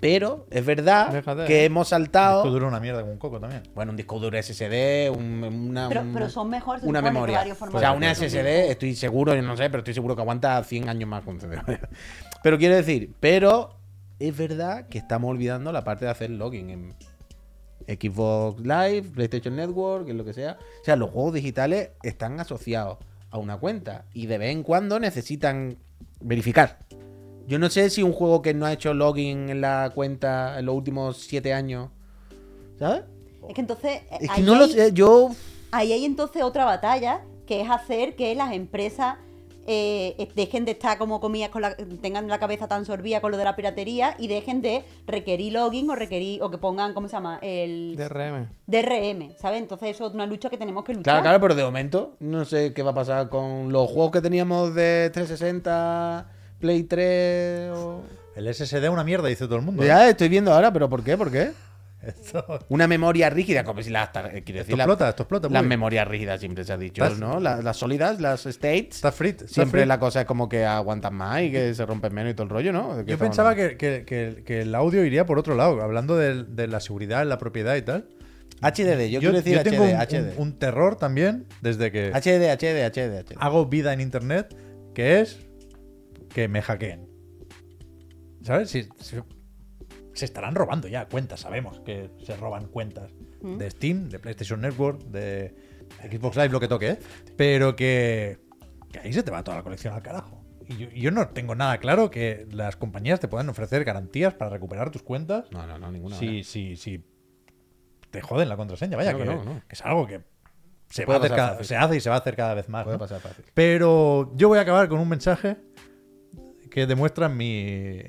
Pero es verdad Déjate, que ¿eh? hemos saltado. Disco duro una mierda como un coco también. Bueno, un disco duro SSD, un- una, Pero- un- pero son mejor, se una supone, que memoria. O sea, una. SSD, estoy seguro, yo no sé, pero estoy seguro que aguanta 100 años más con CD. pero quiero decir, pero es verdad que estamos olvidando la parte de hacer login en Xbox Live, PlayStation Network, en lo que sea. O sea, los juegos digitales están asociados a una cuenta y de vez en cuando necesitan verificar. Yo no sé si un juego que no ha hecho login en la cuenta en los últimos 7 años, ¿sabes? Es que entonces. eh, Es que ahí no lo hay- sé, yo... Ahí hay entonces otra batalla, que es hacer que las empresas eh, dejen de estar como comillas con la, tengan la cabeza tan sorbida con lo de la piratería y dejen de requerir login o requerir o que pongan, ¿cómo se llama? El DRM. DRM, ¿sabes? Entonces eso es una lucha que tenemos que luchar. Claro, claro, pero de momento no sé qué va a pasar con los juegos que teníamos de 360, Play 3 o... El SSD es una mierda, dice todo el mundo. ¿eh? Ya estoy viendo ahora, pero ¿por qué? ¿Por qué? Esto, Una memoria rígida, como si las... eh, Quiero esto decir, la- explota, esto explota. las memorias rígidas siempre se ha dicho, Estás- ¿no? Las, las sólidas, las states. Está frit. está Siempre frit. la cosa es como que aguantan más y que se rompen menos y todo el rollo, ¿no? ¿De qué Yo pensaba que, que- que- que el audio iría por otro lado, hablando de, de la seguridad, la propiedad y tal. HDD, yo, quiero decir tengo HD, un, HD. un- un terror también desde que HD, HD, HD, HD. hago vida en internet, que es que me hackeen. ¿Sabes? Si, si- se estarán robando ya cuentas, sabemos que se roban cuentas de Steam, de PlayStation Network, de Xbox Live, lo que toque, ¿eh? pero que, que ahí se te va toda la colección al carajo. Y yo, no tengo nada claro que las compañías te puedan ofrecer garantías para recuperar tus cuentas No, no, no, ninguna. si, si, si te joden la contraseña. Vaya, No, que, que no, no. que es algo que se, va a hacer cada- se hace y se va a hacer cada vez más. Puede ¿no? pasar fácil. Pero yo voy a acabar con un mensaje que demuestra mi,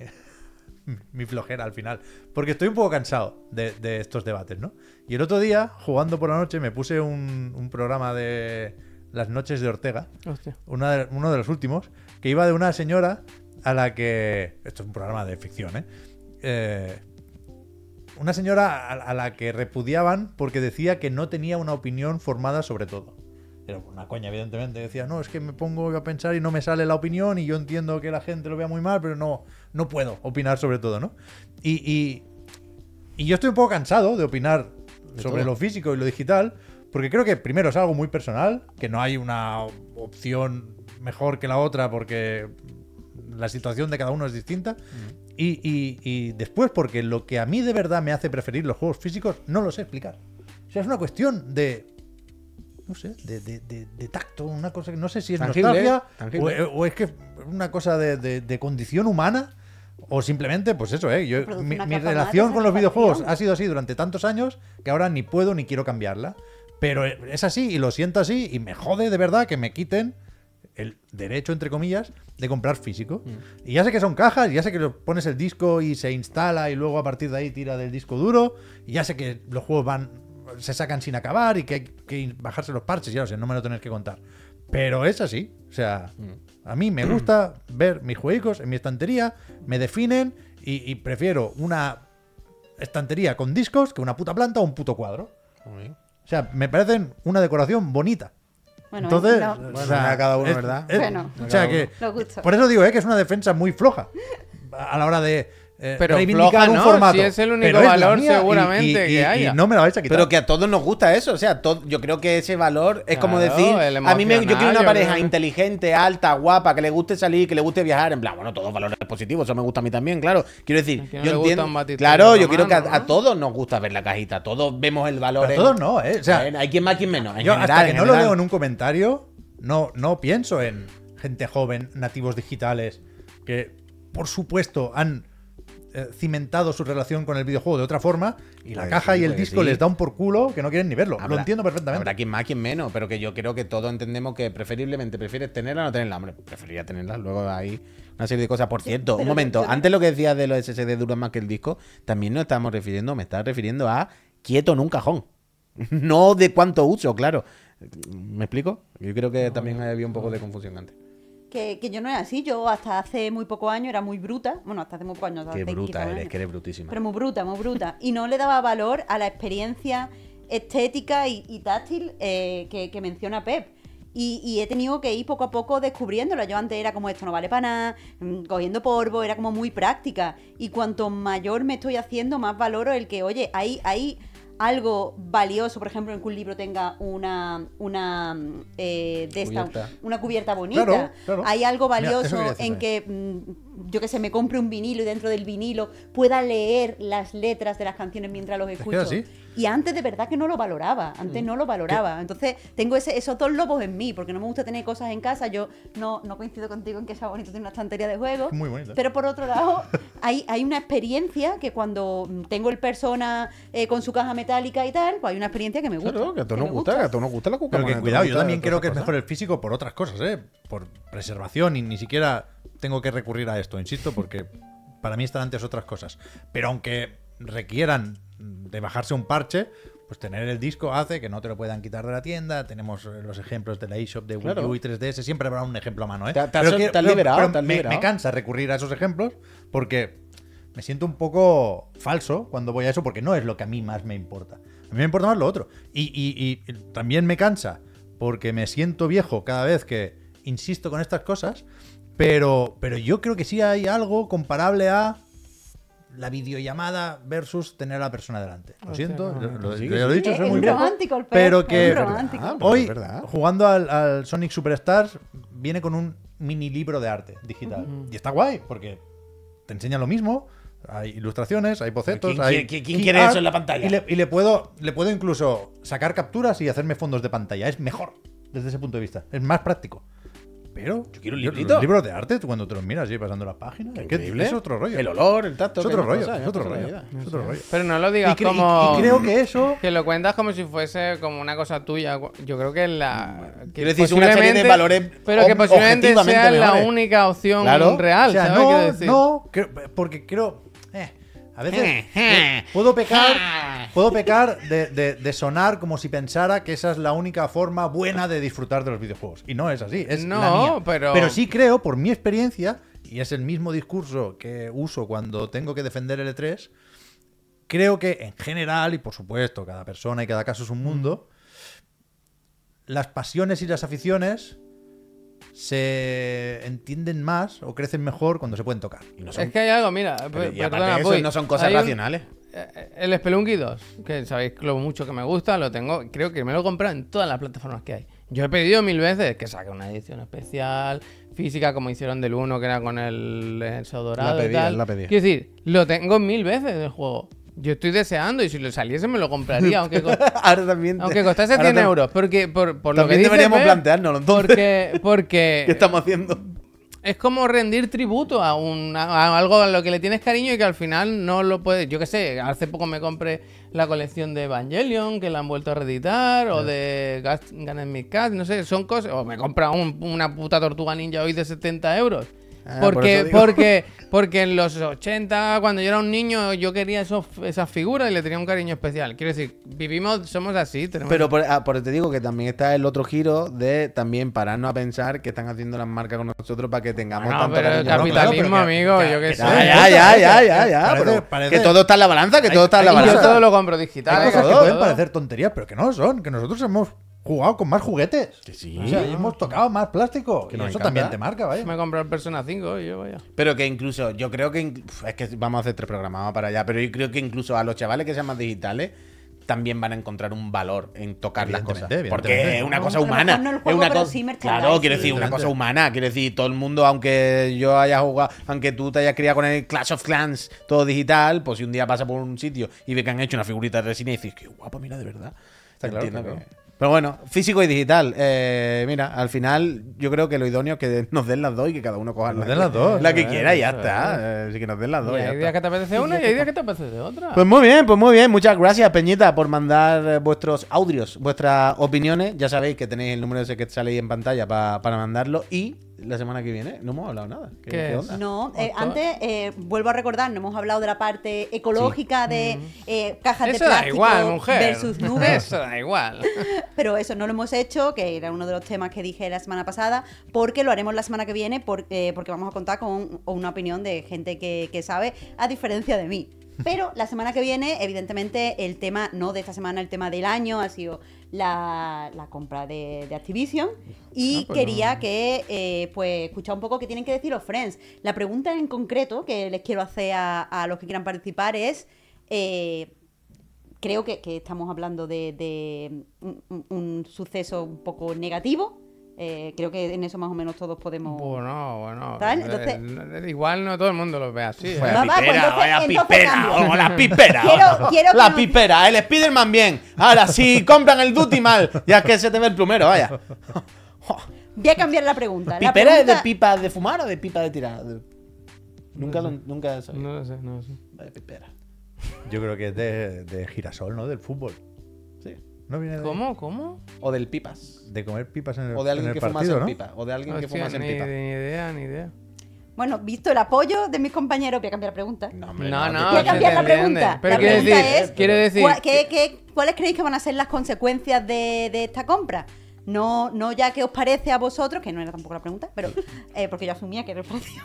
mi flojera al final. Porque estoy un poco cansado de, de estos debates, ¿no? Y el otro día, jugando por la noche, me puse un, un programa de las noches de Ortega, una de- uno de los últimos, que iba de una señora a la que. Esto es un programa de ficción, ¿eh? Eh, una señora a, a la que repudiaban porque decía que no tenía una opinión formada sobre todo. Era una coña, evidentemente. Decía, no, es que me pongo a pensar y no me sale la opinión y yo entiendo que la gente lo vea muy mal, pero no, no puedo opinar sobre todo, ¿no? Y, y, y yo estoy un poco cansado de opinar sobre todo. lo físico y lo digital, porque creo que primero es algo muy personal, que no hay una opción mejor que la otra porque la situación de cada uno es distinta. Y, y- y después, porque lo que a mí de verdad me hace preferir los juegos físicos, no lo sé explicar. O sea, es una cuestión de. No sé, de, de- de- de tacto, una cosa que no sé si es Tangible, nostalgia tangible. O, o es que es una cosa de, de- de condición humana. O simplemente, pues eso, ¿eh? Yo, mi, mi relación con los videojuegos ha sido así durante tantos años que ahora ni puedo ni quiero cambiarla. Pero es así y lo siento así y me jode de verdad que me quiten el derecho, entre comillas, de comprar físico. Mm. Y ya sé que son cajas, ya sé que pones el disco y se instala y luego a partir de ahí tira del disco duro. Y ya sé que los juegos van se sacan sin acabar y que hay que bajarse los parches, ya lo sé, no me lo tenéis que contar. Pero es así. O sea, Mm. a mí me gusta ver mis juegos en mi estantería, me definen y, y prefiero una estantería con discos que una puta planta o un puto cuadro. O sea, me parecen una decoración bonita. Bueno, Entonces, no, o Bueno, sea, a cada uno, es- ¿verdad? es- Bueno. o sea que Lo gusto. por eso digo eh, que es una defensa muy floja a la hora de eh, Pero reivindicar floja un no, formato. si es el único Pero valor mía seguramente y- que y- haya. no me la vais a quitar. Pero que a todos nos gusta eso, o sea, todo- yo creo que ese valor es como decir, a mí me, yo quiero una pareja creo inteligente, alta, guapa, que le guste salir, que le guste viajar, en plan, bueno, todos valores positivos, eso me gusta a mí también, claro. Quiero decir, ¿A quién no yo entiendo, claro, yo quiero que a, todos nos gusta ver la cajita, todos vemos el valor. a en- todos no, ¿eh? O sea, en- hay quien más, quien menos. en yo general, hasta que en no lo leo en un comentario, no, no pienso en gente joven, nativos digitales, que por supuesto han cimentado su relación con el videojuego de otra forma y la Pues caja sí, y el pues disco sí. les da un por culo que no quieren ni verlo. lo entiendo perfectamente. Habrá quien más, quien menos, pero que yo creo que todos entendemos que preferiblemente prefieres tenerla o no tenerla. Hombre, preferiría tenerla. Luego hay una serie de cosas. Por cierto, un momento. Antes lo que decías de los SSD duran más que el disco, también nos estamos refiriendo, me estás refiriendo a quieto en un cajón. No de cuánto uso, claro. ¿Me explico? Yo creo que también había un poco de confusión antes. Que, que yo no era así, yo hasta hace muy pocos años era muy bruta. Bueno, hasta hace muy pocos años. Qué hace bruta eres, año. que eres brutísima. Pero muy bruta, muy bruta. Y no le daba valor a la experiencia estética y, y táctil eh, que, que menciona Pep. Y, y he tenido que ir poco a poco descubriéndolo. Yo antes era como esto no vale para nada, mm, cogiendo polvo, era como muy práctica. Y cuanto mayor me estoy haciendo, más valoro el que, oye, hay, hay algo valioso, por ejemplo, en que un libro tenga una, una mm, eh, de esta- Cubierta. una cubierta bonita. Claro, claro. Hay algo valioso en que mm, yo que sé, me compre un vinilo y dentro del vinilo pueda leer las letras de las canciones mientras los escucho. es. Y antes de verdad que no lo valoraba, antes no lo valoraba. Entonces tengo ese, esos dos lobos en mí, porque no me gusta tener cosas en casa. Yo no, no coincido contigo en que sea bonito tener una estantería de juegos. Muy bonito. Pero por otro lado, hay, hay una experiencia que cuando tengo el persona eh, con su caja metálica y tal, pues hay una experiencia que me gusta. Claro, que a todos nos gusta, que a todos nos gusta la cuca. Pero que cuidado, yo también creo que es mejor el físico por otras cosas, ¿eh? Por preservación y ni siquiera tengo que recurrir a esto, insisto, porque para mí están antes otras cosas. Pero aunque requieran de bajarse un parche, pues tener el disco hace que no te lo puedan quitar de la tienda. Tenemos eh, los ejemplos de la eShop de Wii Claro. U y 3DS, siempre habrá un ejemplo a mano, ¿eh? Te- te has- Pero que- te has pero- liberado, pero te has me- liberado. me cansa recurrir a esos ejemplos porque me siento un poco falso cuando voy a eso porque no es lo que a mí más me importa. A mí me importa más lo otro. Y, y- y también me cansa porque me siento viejo cada vez que insisto con estas cosas, pero, pero yo creo que sí hay algo comparable a la videollamada versus tener a la persona delante. Lo siento, no, lo, lo- sí, ya lo he dicho, soy Es muy romántico el pero es que romántico. Ah, pero hoy es verdad. jugando al, al Sonic Superstars viene con un mini libro de arte digital y está guay porque te enseña lo mismo. Hay ilustraciones, hay bocetos. ¿Quién hay quiere- quién- quiere eso en la pantalla? Y le, y le puedo, le puedo incluso sacar capturas y hacerme fondos de pantalla. Es mejor desde ese punto de vista. Es más práctico. Pero Yo quiero un los librito. libros de arte, tú cuando te los miras y pasando las páginas, es, que Increíble. es otro rollo. El olor, el tacto. es otro rollo, es otro rollo. Es otro rollo. Pero no lo digas y- como. y creo que eso Que lo cuentas como si fuese como una cosa tuya. Yo creo que la. Que Quiero decir, es una serie de valores Pero que posiblemente sea la única opción Claro. real. O sea, ¿sabes? no, no, creo- porque creo. A veces eh, puedo pecar, puedo pecar de, de- de sonar como si pensara que esa es la única forma buena de disfrutar de los videojuegos. Y no es así, es No, la mía. pero- Pero sí creo, por mi experiencia, y es el mismo discurso que uso cuando tengo que defender el E3, creo que en general, y por supuesto, cada persona y cada caso es un mundo, las pasiones y las aficiones se entienden más o crecen mejor cuando se pueden tocar. Y no son- Es que hay algo, mira, pero- per- y aparte perdona, de eso, Puy, no son cosas un- racionales. eh, El Spelunky 2, que sabéis lo mucho que me gusta, lo tengo, creo que me lo he comprado en todas las plataformas que hay. Yo he pedido mil veces que saque una edición especial, física, como hicieron del 1, que era con el eso dorado La y tal. la pedía. Quiero decir, lo tengo mil veces el juego. Yo estoy deseando y si lo saliese me lo compraría, aunque, co- Ahora también. aunque costase ahora 100 tam- euros. Porque, por, por lo que deberíamos entonces. Porque, porque ¿Qué estamos haciendo? es como rendir tributo a, un, a- algo a lo que le tienes cariño y que al final no lo puedes. Yo qué sé, hace poco me compré la colección de Evangelion, que la han vuelto a reeditar, o de My Cat, no sé, son cosas. O me he comprado un- una puta tortuga ninja hoy de 70 euros. Ah, por porque, porque, porque en los 80, cuando yo era un niño, yo quería esos, esas figuras y le tenía un cariño especial. Quiero decir, vivimos, somos así. Tenemos Pero por, ah, por te digo que también está el otro giro de también pararnos a pensar que están haciendo las marcas con nosotros para que tengamos No, tanto pero el capitalismo, pero amigo, que- yo qué sé. Ya, ya, ya, ya, ya, ya. Parece- pero parece- Que todo está en la balanza, que todo está en la Y yo balanza. todo lo compro digital. Hay ¿eh? cosas que Todo, pueden todo. parecer tonterías, pero que no lo son. Que nosotros hemos jugado con más juguetes. sí. O sea, y hemos tocado más plástico. Que y eso encanta. también te marca, vaya. Me he comprado el Persona 5 y yo vaya. Pero que incluso, yo creo que. Es que vamos a hacer tres programas para allá. Pero yo creo que incluso a los chavales que sean más digitales también van a encontrar un valor en tocar las cosas. Porque es una No, cosa humana. no el es juego, una pero cosa. sí claro, quiero decir, una cosa humana. Quiero decir, todo el mundo, aunque yo haya jugado, aunque tú te hayas criado con el Clash of Clans todo digital, pues si un día pasa por un sitio y ve que han hecho una figurita de Resident y dices, qué guapo, mira, de verdad. Está que- claro. Pero bueno, físico y digital. Eh, mira, al final yo creo que lo idóneo es que nos den las dos y que cada uno coja Nos la, den las dos, la que quiera y ya está. Eh, Así que nos den las dos. y ya hay está. días que te apetece una y hay días que te apetece otra. Pues muy bien, pues muy bien. Muchas gracias, Peñita, por mandar eh, vuestros audios, vuestras opiniones. Ya sabéis que tenéis el número ese que sale ahí en pantalla pa- para mandarlo. Y la semana que viene no hemos hablado nada. ¿Qué, ¿Qué qué es? onda? No, eh, antes eh, vuelvo a recordar, no hemos hablado de la parte ecológica de eh, cajas Mm. Eso de da plástico igual, mujer. versus nubes. Eso da igual. Pero eso no lo hemos hecho, que era uno de los temas que dije la semana pasada, porque lo haremos la semana que viene, por- eh, porque vamos a contar con una opinión de gente que, que sabe, a diferencia de mí. Pero la semana que viene, evidentemente, el tema, no de esta semana, el tema del año ha sido la, la compra de, de Activision. Y Ah, pues quería no. que, eh, pues, escuchar un poco qué tienen que decir los friends. La pregunta en concreto que les quiero hacer a, a los que quieran participar es... eh, creo que, que estamos hablando de, de un, un- un suceso un poco negativo. Eh, creo que en eso más o menos todos podemos. Bueno, bueno. ¿Tal? eh, Entonces- eh, igual no todo el mundo lo ve así. ¿eh? Vaya pues pipera, entonces- vaya pipera, cambio. o la pipera. Quiero- quiero que la nos- pipera, el Spiderman bien. Ahora, si compran el Duty mal, ya que se te ve el plumero, vaya. Voy a cambiar la pregunta. La ¿Pipera es de pipa de fumar o de pipa de tirar? De- Nunca lo nunca sabido. No lo sé, no lo sé. Vaya pipera. Yo creo que es de, de girasol, ¿no? Del fútbol. Sí. ¿No viene de, ¿Cómo? ¿Cómo? O del pipas. de comer pipas en el, O de alguien en que fumase partido, en ¿no? pipa. O de alguien que fumase en pipa. ni idea, ni idea. Bueno, visto el apoyo de mis compañeros, voy a cambiar la pregunta. No, hombre, No, no, Voy a cambiar la pregunta. Pero La quiere pregunta decir, es, quiere decir ¿cuál- que- qué- qué- ¿Cuáles creéis que van a ser las consecuencias de, de esta compra? No, no ya que os parece a vosotros, que no era tampoco la pregunta, pero eh, porque yo asumía que era el precio.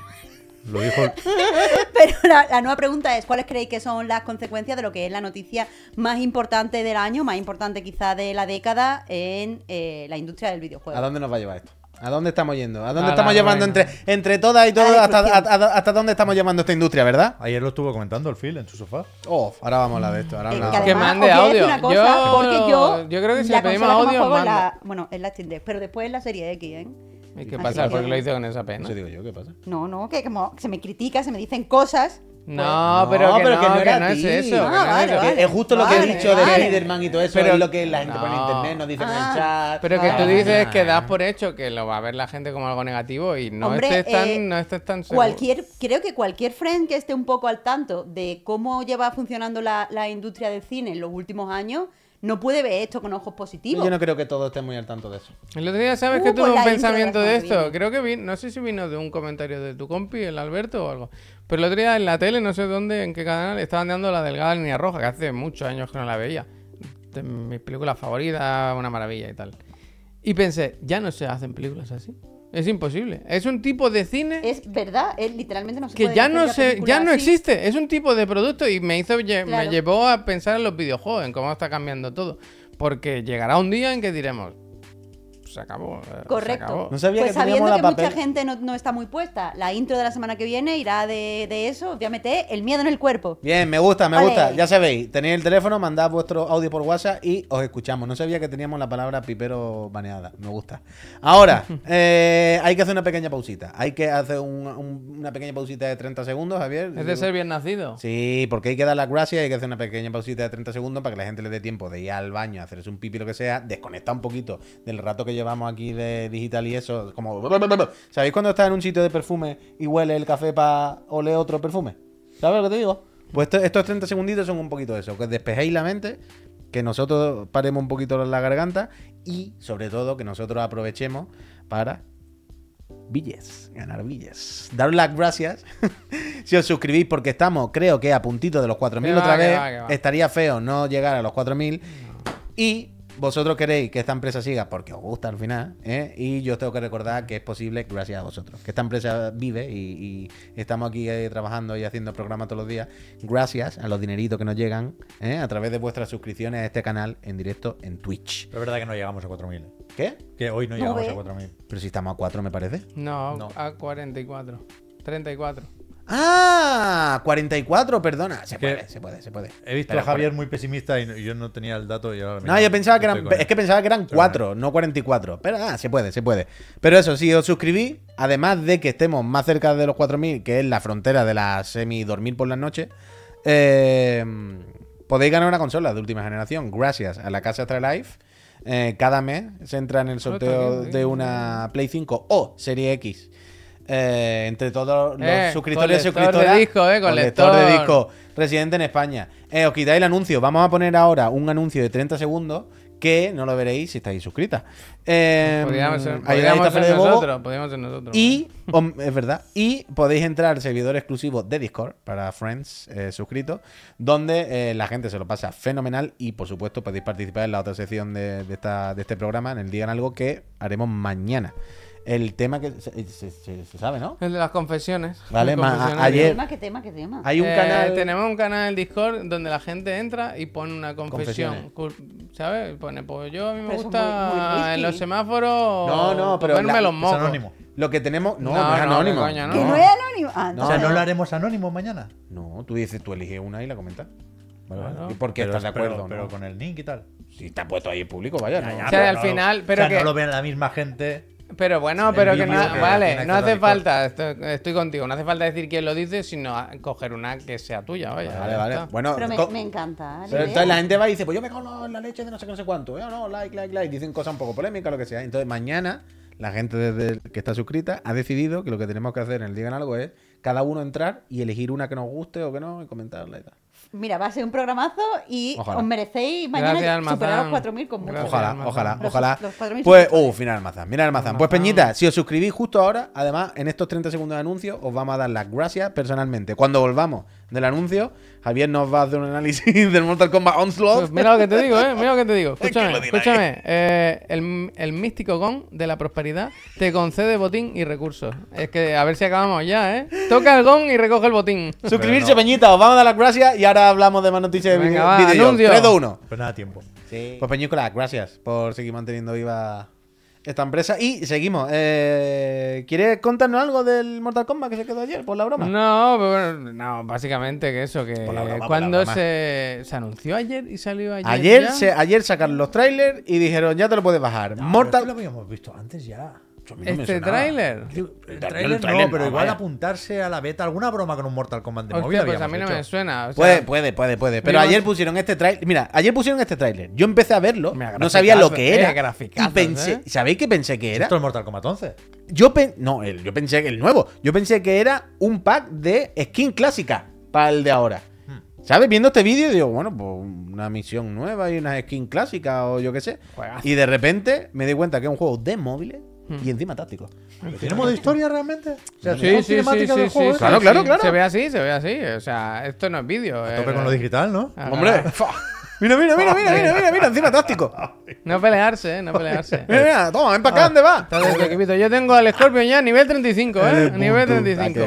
Lo dijo Pero la, la nueva pregunta es, ¿cuáles creéis que son las consecuencias de lo que es la noticia más importante del año, más importante quizá de la década en eh, la industria del videojuego? ¿A dónde nos va a llevar esto? ¿A dónde estamos yendo? ¿A dónde A estamos llevando entre, entre todas y todos? Hasta, hasta- hasta dónde estamos llevando esta industria, verdad? Ayer lo estuvo comentando el Phil en su sofá. Oh, ahora vamos a hablar de esto. Ahora Eh, hablamos. que mande audio. una cosa, Yo- porque yo, yo creo que si la le pedimos audio, la, bueno, es la Steam Deck, pero después es la serie X, ¿eh? ¿Y qué pasa? que- Porque lo hice con esa pena. Eso digo yo, ¿qué pasa? No, no, que como se me critica, se me dicen cosas. No, No, pero que pero no, que no que era no es eso. que Ah, no es vale, eso. vale. Que es justo lo que he Vale, dicho vale. de Spiderman y todo eso. Pero- es lo que la gente pone en No. internet, nos dicen en Ah. el chat. Pero que tú Ah. dices que das por hecho que lo va a ver la gente como algo negativo y no Hombre, estés tan, eh, no estés tan seguro. Cualquier, creo que cualquier friend que esté un poco al tanto de cómo lleva funcionando la, la industria del cine en los últimos años, no puede ver esto con ojos positivos. Yo no creo que todos estén muy al tanto de eso. El otro día, ¿sabes Uh, que pues tuve un de pensamiento de esto? viene. Creo que vi, no sé si vino de un comentario de tu compi, el Alberto o algo. Pero el otro día en la tele, no sé dónde, en qué canal, estaban dando la delgada línea roja, que hace muchos años que no la veía. De mis películas favoritas, una maravilla y tal. Y pensé, ya no se hacen películas así. Es imposible. Es un tipo de cine Es verdad, es literalmente no se que puede ya no se, ya no así. existe. Es un tipo de producto y me hizo me llevó a pensar en los videojuegos, en cómo está cambiando todo. Porque llegará un día en que diremos, se acabó. eh, se Correcto. acabó". No sabía pues que teníamos sabiendo la que papel. mucha gente no, no está muy puesta, la intro de la semana que viene irá de, de eso. Voy a meter el miedo en el cuerpo. Bien, me gusta, me gusta. Ya sabéis, tenéis el teléfono, mandad vuestro audio por WhatsApp y os escuchamos. No sabía que teníamos la palabra pipero baneada. Me gusta. Ahora, eh, hay que hacer una pequeña pausita. Hay que hacer un- un- una pequeña pausita de 30 segundos, Javier. Es de ser bien nacido. Sí, porque hay que dar las gracias y hay que hacer una pequeña pausita de 30 segundos para que la gente le dé tiempo de ir al baño, hacerse un pipi, lo que sea, desconectar un poquito del rato que llevamos aquí de digital y eso. Como. ¿Sabéis cuando estás en un sitio de perfume y huele el café para oler otro perfume? ¿Sabes lo que te digo? Pues esto- estos 30 segunditos son un poquito eso, que despejéis la mente, que nosotros paremos un poquito la garganta y, sobre todo, que nosotros aprovechemos para billes, ganar billes. Daros las gracias si os suscribís porque estamos, creo que a puntito de los 4.000 Que va, otra vez. va, que va. Estaría feo no llegar a los 4.000. Y vosotros queréis que esta empresa siga porque os gusta al final. ¿eh? Y yo os tengo que recordar que es posible gracias a vosotros. Que esta empresa vive y, y estamos aquí eh, trabajando y haciendo programas todos los días. Gracias a los dineritos que nos llegan ¿eh? a través de vuestras suscripciones a este canal en directo en Twitch. Pero es verdad que no llegamos a 4.000. ¿Qué? Que hoy no No llegamos ve. a 4.000. Pero si estamos a 4 me parece. No, No. a 44. 34. Ah, 44, perdona. Se puede, se puede, se puede. He visto Pero a Javier muy pesimista y yo no tenía el dato. Y ahora No, yo pensaba que eran. Es que pensaba que eran 4, no 44. Pero ah, se puede, se puede. Pero eso, si os suscribís, además de que estemos más cerca de los 4000, que es la frontera de la semi-dormir por las noches, eh, podéis ganar una consola de última generación gracias a la casa Astralife. Eh, cada mes se entra en el sorteo bien, de una Play 5 o Serie X. eh, entre todos los Eh, suscriptores y lector de suscriptoras. disco, eh, con de lector. disco residente en España. Eh, os quitáis el anuncio. Vamos a poner ahora un anuncio de 30 segundos que no lo veréis si estáis suscritas. Eh, Podríamos ser, podríamos ser nosotros. Podríamos ser nosotros. Y, om- es verdad, y podéis entrar al servidor exclusivo de Discord para Friends eh, suscritos, donde eh, la gente se lo pasa fenomenal y, por supuesto, podéis participar en la otra sección de, de esta, de este programa, en el Digan Algo, que haremos mañana. El tema que se, se- se- se sabe, ¿no? El de las confesiones. Vale, ayer- ¿Qué tema? ¿Qué tema? ¿Qué tema? Hay un Eh, canal... Tenemos un canal en Discord donde la gente entra y pone una confesión. ¿Sabes? Pone, pues yo a mí me Pero gusta muy- muy en los semáforos. No, no, pero la- los Es anónimo. Lo que tenemos... No, No, no, es no, anónimo. coño, no. Que no es anónimo. Ah, No. O sea, ¿no no. lo haremos anónimo mañana? No, tú dices, tú eliges una y la comentas. Vale. Claro. ¿Y por qué Pero- estás de acuerdo? Pero, pero no? con el link y tal. Si está puesto ahí en público, vaya. Ya, no. ya, O sea, pero al no- final, pero o sea, que- no lo ven la misma gente. Pero bueno, pero que no, vale, que no hace falta, estoy, estoy contigo, no hace falta decir quién lo dice, sino coger una que sea tuya, vaya. Vale, vale. está. Bueno, Pero me, me encanta. la pero entonces la gente va y dice, pues yo me cago en la leche de no sé qué, no sé cuánto. Yo no, like, like, like. Dicen cosas un poco polémicas, lo que sea. Entonces mañana la gente desde el- que está suscrita ha decidido que lo que tenemos que hacer en el Digan Algo es cada uno entrar y elegir una que nos guste o que no y comentarla y tal. Mira, va a ser un programazo y Ojalá. os merecéis mañana Gracias, superar los 4.000 con mucho. Ojalá, ojalá, Los- ojalá. los 4.000 Pues, uh, final Almazán. Mira Almazán. Pues. Peñita, si os suscribís justo ahora, además, en estos 30 segundos de anuncio, os vamos a dar las gracias personalmente. Cuando volvamos del anuncio, Javier nos va a hacer un análisis del Mortal Kombat Onslaught. Pues mira lo que te digo, eh. Mira lo que te digo. que Escúchame, lo diga escúchame. Eh, el, el místico Gon de la prosperidad te concede botín y recursos. Es que a ver si acabamos ya, eh. Toca el Gon y recoge el botín. Suscribirse, no. Peñita, os vamos a dar las gracias y ahora hablamos de más noticias de Venga, video- va, anuncio. 3, 2, 1. Pues nada, tiempo. Pues Peñícola, gracias por seguir manteniendo viva esta empresa. Y seguimos. Eh, ¿Quieres contarnos algo del Mortal Kombat que se quedó ayer por la broma? No, pero bueno, no, básicamente que eso, que broma, cuando se, se anunció ayer y salió ayer. Ayer, ya. se, ayer sacaron los trailers y dijeron, ya te lo puedes bajar. No, Mortal esto lo habíamos visto antes ya. A mí no me Este sonaba. tráiler. El no, pero no, igual vaya. apuntarse a la beta, alguna broma con un Mortal Kombat de móvil pues a mí no hecho. me suena. o sea, Puede, puede, puede, puede. Pero ayer pusieron este tráiler. Mira, ayer pusieron este tráiler. Yo empecé a verlo, no sabía lo que era. eh, y pensé, eh. ¿sabéis qué pensé que era? Esto es Mortal Kombat 11. Yo no, el- yo pensé que el nuevo. Yo pensé que era un pack de skin clásica para el de ahora. ¿Sabes? Viendo este vídeo digo, bueno, pues una misión nueva y una skin clásica o yo qué sé. Juegazo. Y de repente me di cuenta que es un juego de móviles y encima táctico. ¿Tiene modo historia realmente? O sea, Sí, ¿son sí, sí, Claro, sí. claro, claro. Se ve así, se ve así. O sea, esto no es vídeo. A eh, tope con lo digital, ¿no? ah, Hombre. Mira, mira, mira, mira, mira, mira, mira, encima táctico. No pelearse, eh, no pelearse. Mira, mira, toma, ven para acá, ¿dónde va? Equipito. Yo tengo al Scorpion ya a nivel 35, ¿eh? A nivel punto. 35.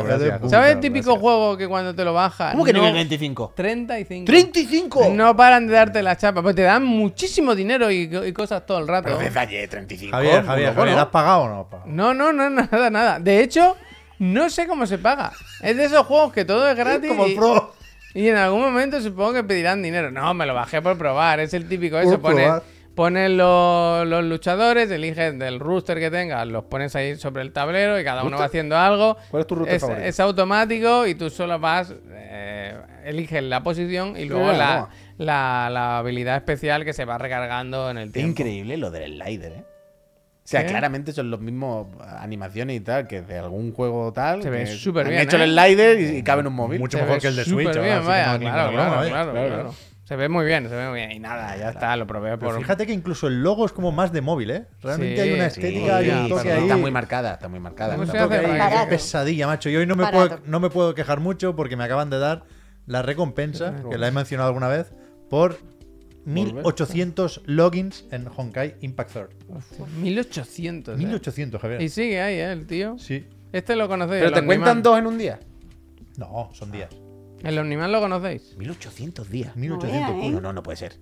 Ah. ¿Sabes el típico gracias. juego que cuando te lo bajas. ¿Cómo que no- nivel 25? 35. ¡35! No paran de darte la chapa, pues te dan muchísimo dinero y, y cosas todo el rato. Pero desde ayer 35. Javier, Javier, ¿no? ¿has pagado o no has pagado? No, no, no, nada, nada. De hecho, no sé cómo se paga. Es de esos juegos que todo es gratis. Como y, el pro. Y en algún momento supongo que pedirán dinero. No, me lo bajé por probar. Es el típico eso. Pones, pones los, los luchadores, eliges del rooster que tengas, los pones ahí sobre el tablero y cada uno va haciendo algo. ¿Cuál es tu rooster es, favorito? es automático y tú solo vas, eh, eliges la posición y luego la, la, la habilidad especial que se va recargando en el tiempo. increíble lo del slider, ¿eh? O sea, ¿Qué? claramente son los mismos animaciones y tal que de algún juego tal. Se ve súper han bien, hecho ¿eh? el slider y, y cabe en un móvil. Mucho Se mejor que el de Switch. bien, sí vaya, claro, claro, claro, Claro, claro. Se ve muy bien, se ve muy bien. Y nada, ya está, lo probé Pero por. fíjate que incluso el logo es como más de móvil, ¿eh? Realmente Sí, hay una sí, estética y un sí, toque sí, ahí. Está muy marcada, está muy marcada. ¿Cómo está se muy hace marcada. para Barato. Qué pesadilla, macho. Y hoy no me, puedo, no me puedo quejar mucho porque me acaban de dar la recompensa, que la he mencionado alguna vez, por 1800 logins en Honkai Impact Third. 1800. ¿eh? 1800, Javier. Y sigue ahí, ¿eh? El tío. Sí. Este lo conocéis. Pero te Omniman. cuentan dos en un día. No, son días. El Omniman lo conocéis. 1800 días. 1800 vea, ¿eh? No, no, no puede ser.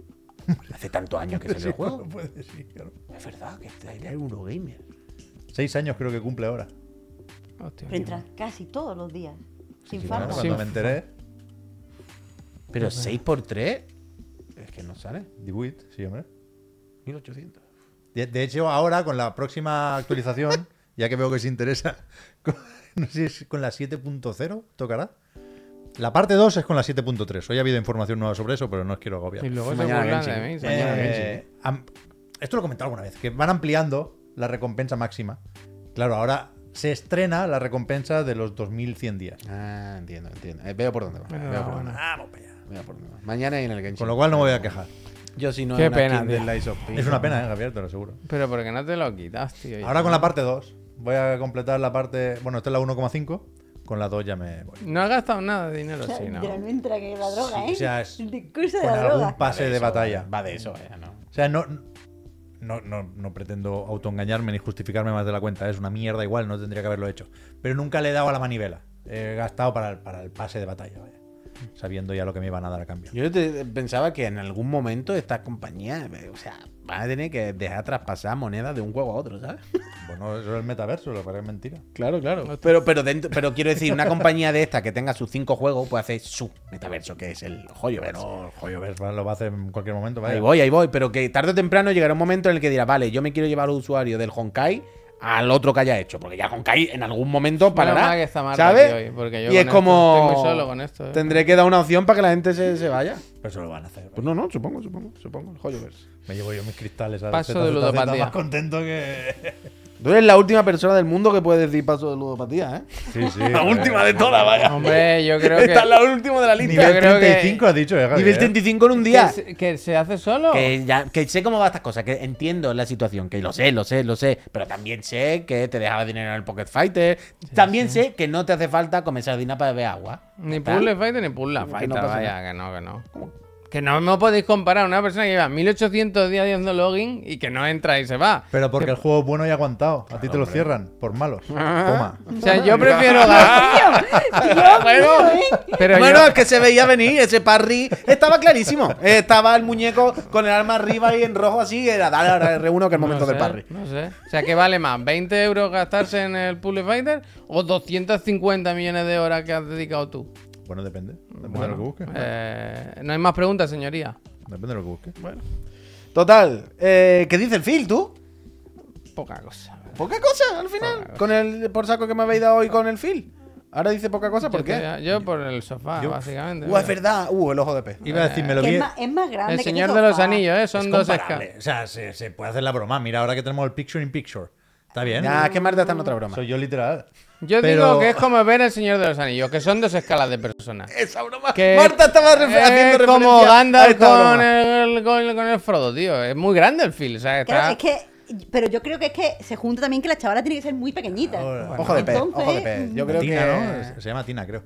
Hace tantos años que salió el juego. No puede, sí, claro. Es verdad que está el Eurogamer. Seis años creo que cumple ahora. Hostia. Pero entra casi todos los días. Sin sí, falta. Bueno, Sí. cuando me enteré, Pero 6 por 3 es que no sale. Dibuit, sí, hombre. 1800. De, de hecho, ahora con la próxima actualización, ya que veo que os interesa, con- no sé si es con la 7.0 tocará. La parte 2 es con la 7.3. Hoy ha habido información nueva sobre eso, pero no os quiero agobiar. Y luego se Mañana. Eh, esto lo he comentado alguna vez, que van ampliando la recompensa máxima. Claro, ahora se estrena la recompensa de los 2100 días. Ah, entiendo, entiendo. Eh, veo por dónde va. Veo por dónde va. Veo por dónde va. Mañana y en el Genshin. Con lo cual no me voy a quejar. Yo si no Qué es una pena, skin del tío. Lies of P, Es una pena, ¿eh, Javier? Te lo aseguro. Pero porque no te lo quitas, tío. Ahora con la parte 2. Voy a completar la parte... Bueno, esta es la 1,5. Con la 2 ya me voy. No has gastado nada de dinero, O sea, sí, ¿no? literalmente la que la droga, Sí, ¿eh? o sea, es el discurso de Con la algún droga. pase de Eso, batalla. Va de eso, eh, ¿no? O sea, no, no, no, no pretendo autoengañarme ni justificarme más de la cuenta. Es una mierda igual, no tendría que haberlo hecho. Pero nunca le he dado a la manivela. He gastado para el, para el pase de batalla, vaya. Sabiendo ya lo que me iban a dar a cambio. Yo te- pensaba que en algún momento estas compañías, eh, o sea, van a tener que dejar traspasar monedas de un juego a otro, ¿sabes? Bueno, eso es el metaverso, lo que es mentira. Claro, claro. Pero, pero, dentro, pero quiero decir, una compañía de esta que tenga sus cinco juegos puede hacer su metaverso, que es el joyo. Pero, joder, ves, lo va a hacer en cualquier momento, vaya. Ahí voy, ahí voy. Pero que tarde o temprano llegará un momento en el que dirá, vale, yo me quiero llevar al usuario del Honkai al otro que haya hecho. Porque ya Honkai en algún momento parará. que está Marta ¿Sabes? hoy, porque yo y es con esto como. estoy muy solo con esto, ¿eh? Tendré que dar una opción para que la gente se, se vaya. Pero eso lo van a hacer. Pues no, no, supongo, supongo, supongo. El Hoyoverse. Me llevo yo mis cristales a Paso Z, de Z, Z, ludopatía. más contento que. Tú eres la última persona del mundo que puede decir paso de ludopatía, ¿eh? Sí, sí. La última de todas, vaya. Hombre, yo creo que. Esta es la última de la lista. Nivel Yo creo que- 35 has dicho, eh, Javier. Nivel 35 en un que día. se, que se hace solo. Que, ya, que sé cómo va estas cosas, que entiendo la situación, que lo sé, lo sé, lo sé, pero también sé que te dejaba dinero en el Pocket Fighter. también sé que no te hace falta comer sardina para beber agua. Ni ¿Está? Puzzle Fighter ni Puzzle Que no Fighter, pasa vaya, que no, que no. Que no me podéis comparar a una persona que lleva 1800 días haciendo login y que no entra y se va. Pero porque el juego es bueno y aguantado. A ti te lo cierran por malos. Toma. O sea, yo prefiero gastar. Bueno, Pero bueno, yo- es que se veía venir, ese parry estaba clarísimo. Eh, Estaba el muñeco con el arma arriba y en rojo así, era dale ahora R1 que es el momento no del parry. No sé. O sea, ¿qué vale más? ¿20 euros gastarse en el Puzzle Fighter o 250 millones de horas que has dedicado tú? Bueno, depende. Depende de lo que busques. Eh, no hay más preguntas, señoría. Depende de lo que busques. Total, eh, ¿qué dice el Phil, tú? Poca cosa. Poca cosa al final, cosa. con el por saco que me habéis dado hoy con el Phil. Ahora dice poca cosa, ¿por Yo qué? estoy- Yo por el sofá, Yo- básicamente. Uh, es verdad, uh, el ojo de pez. Iba a decir, me lo vi. es, más, es más grande El que Señor de los. Anillos, ¿eh? Son es dos escalas. O sea, se, se puede hacer la broma. Mira, ahora que tenemos el Picture in Picture. Está bien. Ya, es que Marta está en otra broma. Soy yo literal. Yo Pero- digo que es como ver el Señor de los Anillos, que son dos escalas de personas. Esa broma. Que Marta estaba refer- es haciendo como referencia a Gandalf esta con broma. el, con, con el Frodo, tío. Es muy grande el film, ¿sabes? Claro, Está- es que. Pero yo creo que es que se junta también que la chavala tiene que ser muy pequeñita. Ojo de pez, Entonces, ojo de pez. Yo creo Tina, que. ¿no? Se- llama Tina, creo.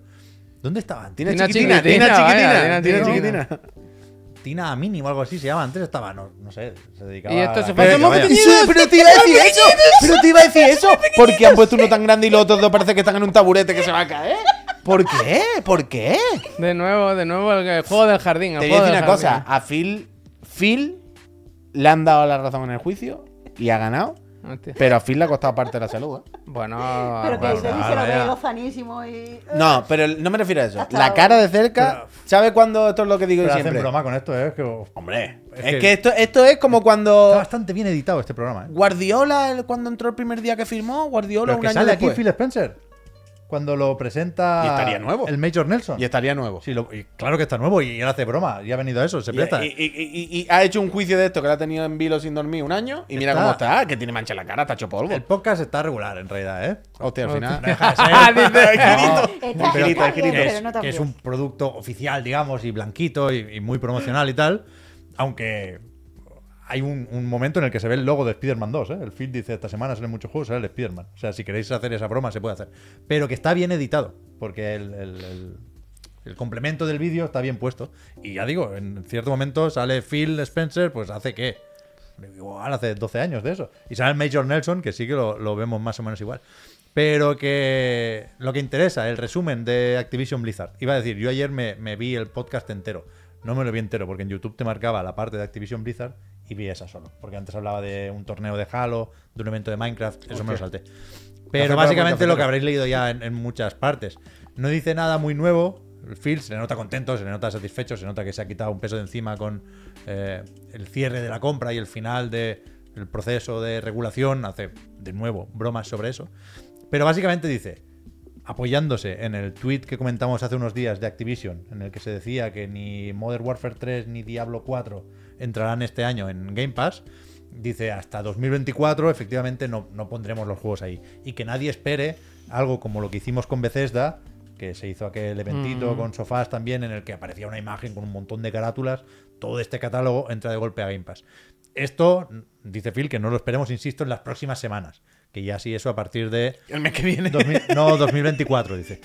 ¿Dónde estaba? Tina Tina chiquitina, chiquitina, Tina vaya, chiquitina, Tina Tina chiquitina. Chiquitina. Tina Mini o algo así se llama. Antes estaba, no, no sé, se dedicaba Y esto a- se fue. Eso, pero te iba a decir eso. Pero te iba a decir eso. Porque han puesto uno tan grande y los otros dos parece que están en un taburete que se va a caer. ¿Por qué? ¿Por qué? De nuevo, de nuevo el, juego del jardín. el Te voy a decir una cosa. A Phil, Phil le han dado la razón en el juicio y ha ganado. Hostia. Pero a Phil le ha costado parte de la salud. ¿eh? Bueno, Pero que bueno, Debbie se lo ve lozanísimo y. No, pero no me refiero a eso. La cara de cerca. ¿Sabe cuándo esto es lo que digo Pero hacen siempre? broma con esto, ¿eh? Es que Hombre, Es es, que- que, esto, esto es como está cuando bastante bien editado este programa, ¿eh? Guardiola, el- cuando entró el primer día que firmó, Guardiola Pero un que año sale aquí después. Phil Spencer. Cuando lo presenta Y estaría nuevo. el Major Nelson. Y estaría nuevo. Sí, lo- y claro que está nuevo y él hace broma. Y ha venido a eso, se Y, presta. y- y- y- y ha hecho un juicio de esto que lo ha tenido en vilo sin dormir un año. Y mira Está- cómo está, que tiene mancha en la cara, está hecho polvo. El podcast está regular, en realidad, ¿eh? Hostia, al final. No. Ah, que, es, un producto oficial, digamos, y blanquito y, y muy promocional y tal. Aunque hay un, momento en el que se ve el logo de Spider-Man 2. ¿eh? El feed dice: Esta semana salen muchos juegos, sale el Spider-Man. O sea, si queréis hacer esa broma, se puede hacer. Pero que está bien editado, porque el, complemento del vídeo está bien puesto. Y ya digo, en cierto momento sale Phil Spencer, pues hace que. Hace 12 años de eso. Y sale el Major Nelson, que sí que lo, lo vemos más o menos igual. Pero que lo que interesa, el resumen de Activision Blizzard. Iba a decir, yo ayer me, me vi el podcast entero. No me lo vi entero, porque en YouTube te marcaba la parte de Activision Blizzard y vi esa solo. Porque antes hablaba de un torneo de Halo, de un evento de Minecraft, eso me lo salté. Pero básicamente lo que habréis leído ya en, en muchas partes. No dice nada muy nuevo. El Phil se le nota contento, se le nota satisfecho, se nota que se ha quitado un peso de encima con eh, el cierre de la compra y el final del proceso de regulación. Hace de nuevo bromas sobre eso. Pero básicamente dice, apoyándose en el tweet que comentamos hace unos días de Activision, en el que se decía que ni Modern Warfare 3 ni Diablo 4 entrarán este año en Game Pass, dice hasta 2024 efectivamente no, no pondremos los juegos ahí. Y que nadie espere algo como lo que hicimos con Bethesda, que se hizo aquel eventito con sofás también, en el que aparecía una imagen con un montón de carátulas, todo este catálogo entra de golpe a Game Pass. Esto, dice Phil, que no lo esperemos, insisto, en las próximas semanas. Que ya sí, eso a partir de... El mes que viene. 2000 no, 2024, dice.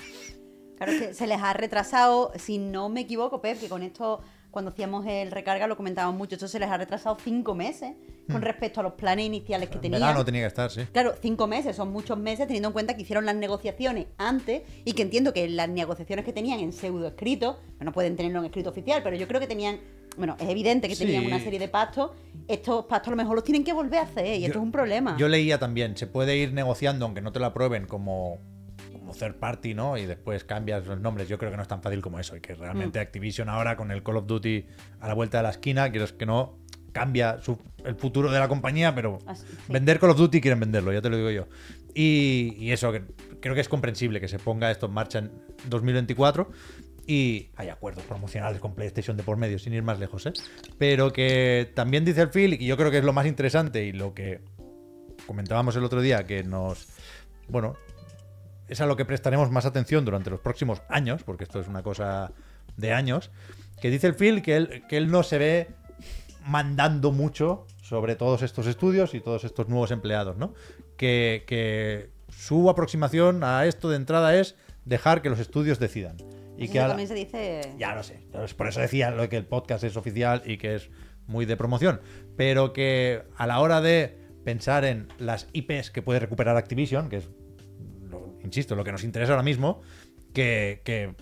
Claro, es que se les ha retrasado, si no me equivoco, Pep, que con esto, cuando hacíamos el recarga, lo comentábamos mucho, esto se les ha retrasado cinco meses con respecto a los planes iniciales que En tenían. verano tenía que estar, sí. Claro, cinco meses son muchos meses teniendo en cuenta que hicieron las negociaciones antes y que entiendo que las negociaciones que tenían en pseudo escrito, no pueden tenerlo en escrito oficial, pero yo creo que tenían, bueno, es evidente que tenían Sí. una serie de pactos, estos pactos a lo mejor los tienen que volver a hacer y esto es un problema. Yo leía también, se puede ir negociando aunque no te lo aprueben como, como third party, ¿no? Y después cambias los nombres. Yo creo que no es tan fácil como eso. Y que realmente Activision ahora con el Call of Duty a la vuelta de la esquina, quieres que no, cambia su- el futuro de la compañía, pero Así- sí. vender Call of Duty quieren venderlo, ya te lo digo yo. Y, y eso, que creo que es comprensible que se ponga esto en marcha en 2024 y hay acuerdos promocionales con PlayStation de por medio, sin ir más lejos, ¿eh? Pero que también dice el Phil, y yo creo que es lo más interesante y lo que comentábamos el otro día, que nos. Bueno, es a lo que prestaremos más atención durante los próximos años, porque esto es una cosa de años, que dice el Phil que él, que él no se ve mandando mucho sobre todos estos estudios y todos estos nuevos empleados, ¿no? Que, que su aproximación a esto de entrada es dejar que los estudios decidan. Y Eso que la- también se dice... ya lo sé. Por eso decía lo de que el podcast es oficial y que es muy de promoción. Pero que a la hora de pensar en las IPs que puede recuperar Activision, que es, insisto, lo que nos interesa ahora mismo, que, que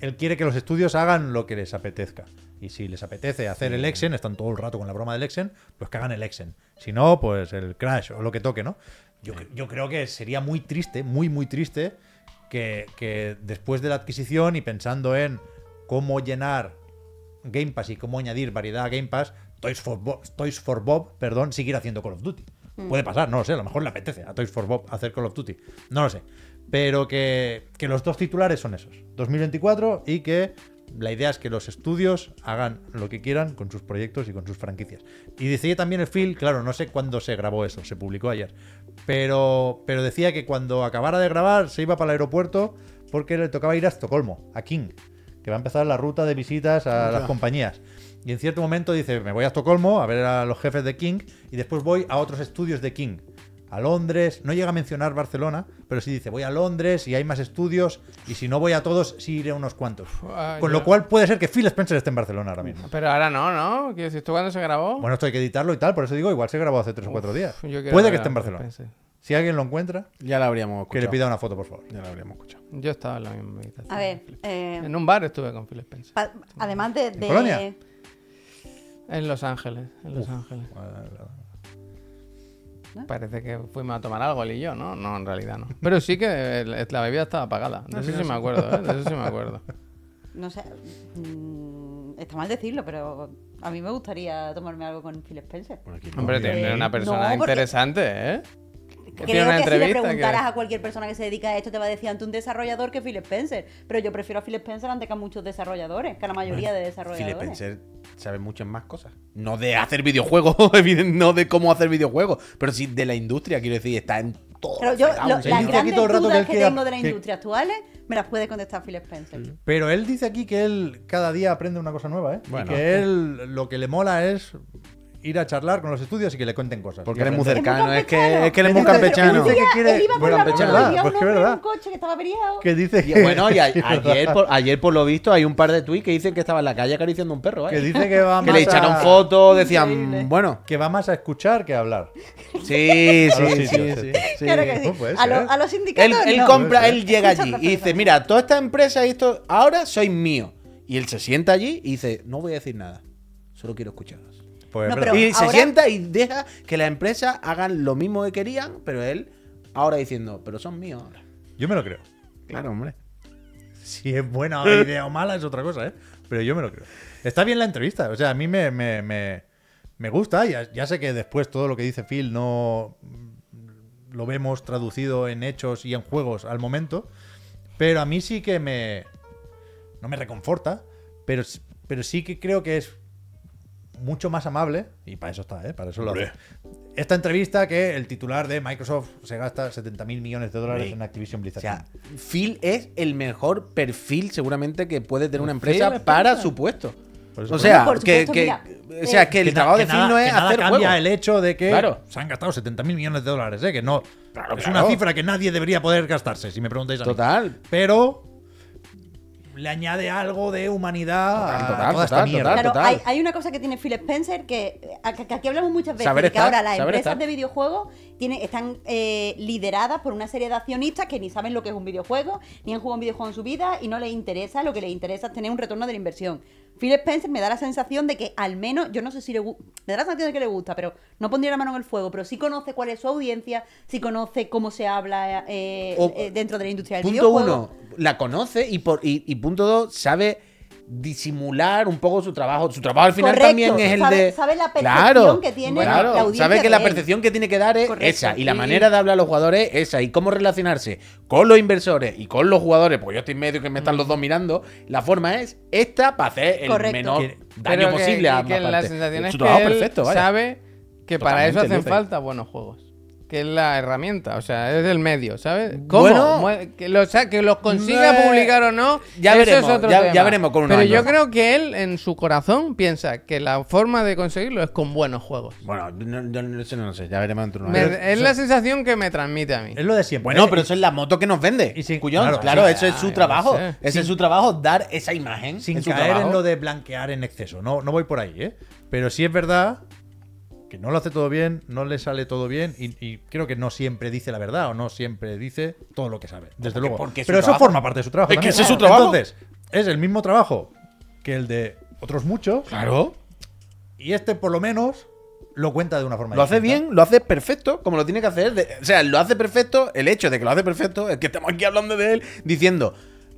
él quiere que los estudios hagan lo que les apetezca. Y si les apetece hacer el Exen, están todo el rato con la broma del Exen, pues que hagan el Exen. Si no, pues el Crash o lo que toque, ¿no? Yo, yo creo que sería muy triste, muy, muy triste, que, que después de la adquisición y pensando en cómo llenar Game Pass y cómo añadir variedad a Game Pass, Toys for Bob, Toys for Bob perdón, seguir haciendo Call of Duty. Puede pasar, no lo sé, a lo mejor le apetece a Toys for Bob hacer Call of Duty. No lo sé. Pero que, que los dos titulares son esos, 2024 y que la idea es que los estudios hagan lo que quieran con sus proyectos y con sus franquicias. Y decía también el Phil, claro, no sé cuándo se grabó eso, se publicó ayer, pero, pero decía que cuando acabara de grabar se iba para el aeropuerto porque le tocaba ir a Estocolmo, a King, que va a empezar la ruta de visitas a las compañías. Y en cierto momento dice, me voy a Estocolmo a ver a los jefes de King y después voy a otros estudios de King. A Londres, no llega a mencionar Barcelona, pero sí dice, voy a Londres y hay más estudios y si no voy a todos, sí iré a unos cuantos. Ah, Con yo- lo cual puede ser que Phil Spencer esté en Barcelona ahora mismo. Pero ahora no, ¿no? Quiero decir, ¿tú cuándo se grabó? Bueno, esto hay que editarlo y tal, por eso digo, igual se grabó hace tres o cuatro días. Puede que esté en a Barcelona. Si alguien lo encuentra, Ya la habríamos que escuchado. le pida una foto, por favor. Ya la habríamos escuchado. Yo estaba en la misma habitación. A ver, eh, En un bar estuve con Phil Spencer. pa- además de... de- Polonia? En Los Ángeles, en Los Ángeles. Parece que fuimos a tomar algo él y yo, ¿no? No, en realidad no. Pero sí que la bebida estaba apagada. De eso sí me acuerdo, ¿eh? De eso sí me acuerdo. No sé, mm, está mal decirlo, pero a mí me gustaría tomarme algo con Phil Spencer. Hombre, tiene una persona No, porque- interesante, ¿eh? Creo que si le preguntaras que... a cualquier persona que se dedica a esto, te va a decir ante un desarrollador que Phil Spencer. Pero yo prefiero a Phil Spencer antes que a muchos desarrolladores, que a la mayoría de Phil desarrolladores. Spencer sabe muchas más cosas. No de hacer videojuegos, no de cómo hacer videojuegos, pero sí de la industria, quiero decir, está en todo. Pero yo, lo- las grandes todo el rato que dudas que, tengo de las que- industrias actuales me las puede contestar Phil Spencer. Pero él dice aquí que él cada día aprende una cosa nueva, ¿eh? Bueno. y que él lo que le mola es ir a charlar con los estudios y que le cuenten cosas. Porque eres muy cercano, es que, es que él es muy campechano. dice que quiere- Él iba por bueno, la pues verdad, pues que es hombre en verdad. un coche que estaba averiado. Que dice Y que, bueno, y a- ayer, por, ayer por lo visto hay un par de tweets que dicen que estaba en la calle acariciando un perro, que ¿eh? dice que va Que más le echaron a- fotos, decían, Increíble. bueno, que va más a escuchar que a hablar. sí, sí, sí, sí, sí. sí. Claro que sí. No puede a, lo- ser. a los Él, sindicatos él no. compra, él llega allí y dice, mira, toda esta empresa y esto, ahora soy mío. Y él se sienta allí y dice, no voy a decir nada, solo quiero escucharos. Pues es No, pero- y se sienta y deja que las empresas hagan lo mismo que querían, pero él ahora diciendo, pero son míos ahora. Yo me lo creo. Claro, hombre. Si es buena idea o mala es otra cosa, ¿eh? Pero yo me lo creo. Está bien la entrevista. O sea, a mí me, me, me, me gusta. Ya, ya sé que después todo lo que dice Phil no lo vemos traducido en hechos y en juegos al momento. Pero a mí sí que me... No me reconforta. Pero, pero sí que creo que es mucho más amable. Y para eso está, ¿eh? Para eso lo hace. Esta entrevista que el titular de Microsoft se gasta 70 mil millones de dólares en Activision O Blizzard. sea, Phil es el mejor perfil seguramente que puede tener una empresa para su puesto. O sea, que, supuesto, que- mira, o sea, eh, que el trabajo de nada- Phil no es que nada hacer cambia juegos. el hecho de que Claro. se han gastado 70 mil millones de dólares, ¿eh? que no Claro, es claro. una cifra que nadie debería poder gastarse, si me preguntáis a mí. Total. Pero le añade algo de humanidad Total, a total, esta total, mierda. Claro, hay, hay una cosa que tiene Phil Spencer que, a- que aquí hablamos muchas veces, Saber que estar, ahora las empresas estar. de videojuegos tiene, están eh, lideradas por una serie de accionistas que ni saben lo que es un videojuego, ni han jugado un videojuego en su vida y no les interesa, lo que les interesa es tener un retorno de la inversión. Phil Spencer me da la sensación de que al menos, yo no sé si le gusta, me da la sensación de que le gusta, pero no pondría la mano en el fuego, pero sí conoce cuál es su audiencia, sí conoce cómo se habla eh, O- eh, dentro de la industria del Punto videojuego. uno, la conoce y, por, y, y punto dos, sabe disimular un poco su trabajo. Su trabajo al final Correcto, también es el sabe- de. sabe la percepción claro, que tiene la audiencia Sabe que de la él. percepción que tiene que dar es Correcto. esa. Y la manera de hablar a los jugadores es esa. Y cómo relacionarse con los inversores y con los jugadores, porque yo estoy en medio que me están los dos mirando. La forma es esta para hacer el Correcto. menor Que- daño Pero que- posible a que ambas la partes. sensación es Su que trabajo él perfecto, vaya. sabe que para eso hacen Luce. falta buenos juegos. Que es la herramienta, o sea, es el medio, ¿sabes? ¿Cómo? Bueno. Que, lo- o sea, que los consiga Eh, publicar o no, ya eso veremos, es otro ya- tema. ya veremos con Pero yo creo que él, en su corazón, piensa que la forma de conseguirlo es con buenos juegos. Bueno, no, yo no- eso no lo sé. Ya veremos dentro de Me- años. es la sensación que me transmite a mí. Es lo de siempre. Bueno, pero eso es la moto que nos vende. Y sin- Cuyón, claro, claro, sí, eso es su trabajo. Ese es su trabajo, dar esa imagen. sin caer en lo de blanquear en exceso. No, no voy por ahí, ¿eh? Pero sí es verdad que no lo hace todo bien, no le sale todo bien y, y creo que no siempre dice la verdad o no siempre dice todo lo que sabe. Desde Porque- luego. porque Pero eso trabajo. forma parte de su trabajo. Es que ese es su trabajo. Entonces, es el mismo trabajo que el de otros muchos Claro. y este por lo menos lo cuenta de una forma Lo hace distinta. bien, lo hace perfecto, como lo tiene que hacer. De- o sea, lo hace perfecto. El hecho de que lo hace perfecto es que estamos aquí hablando de él diciendo.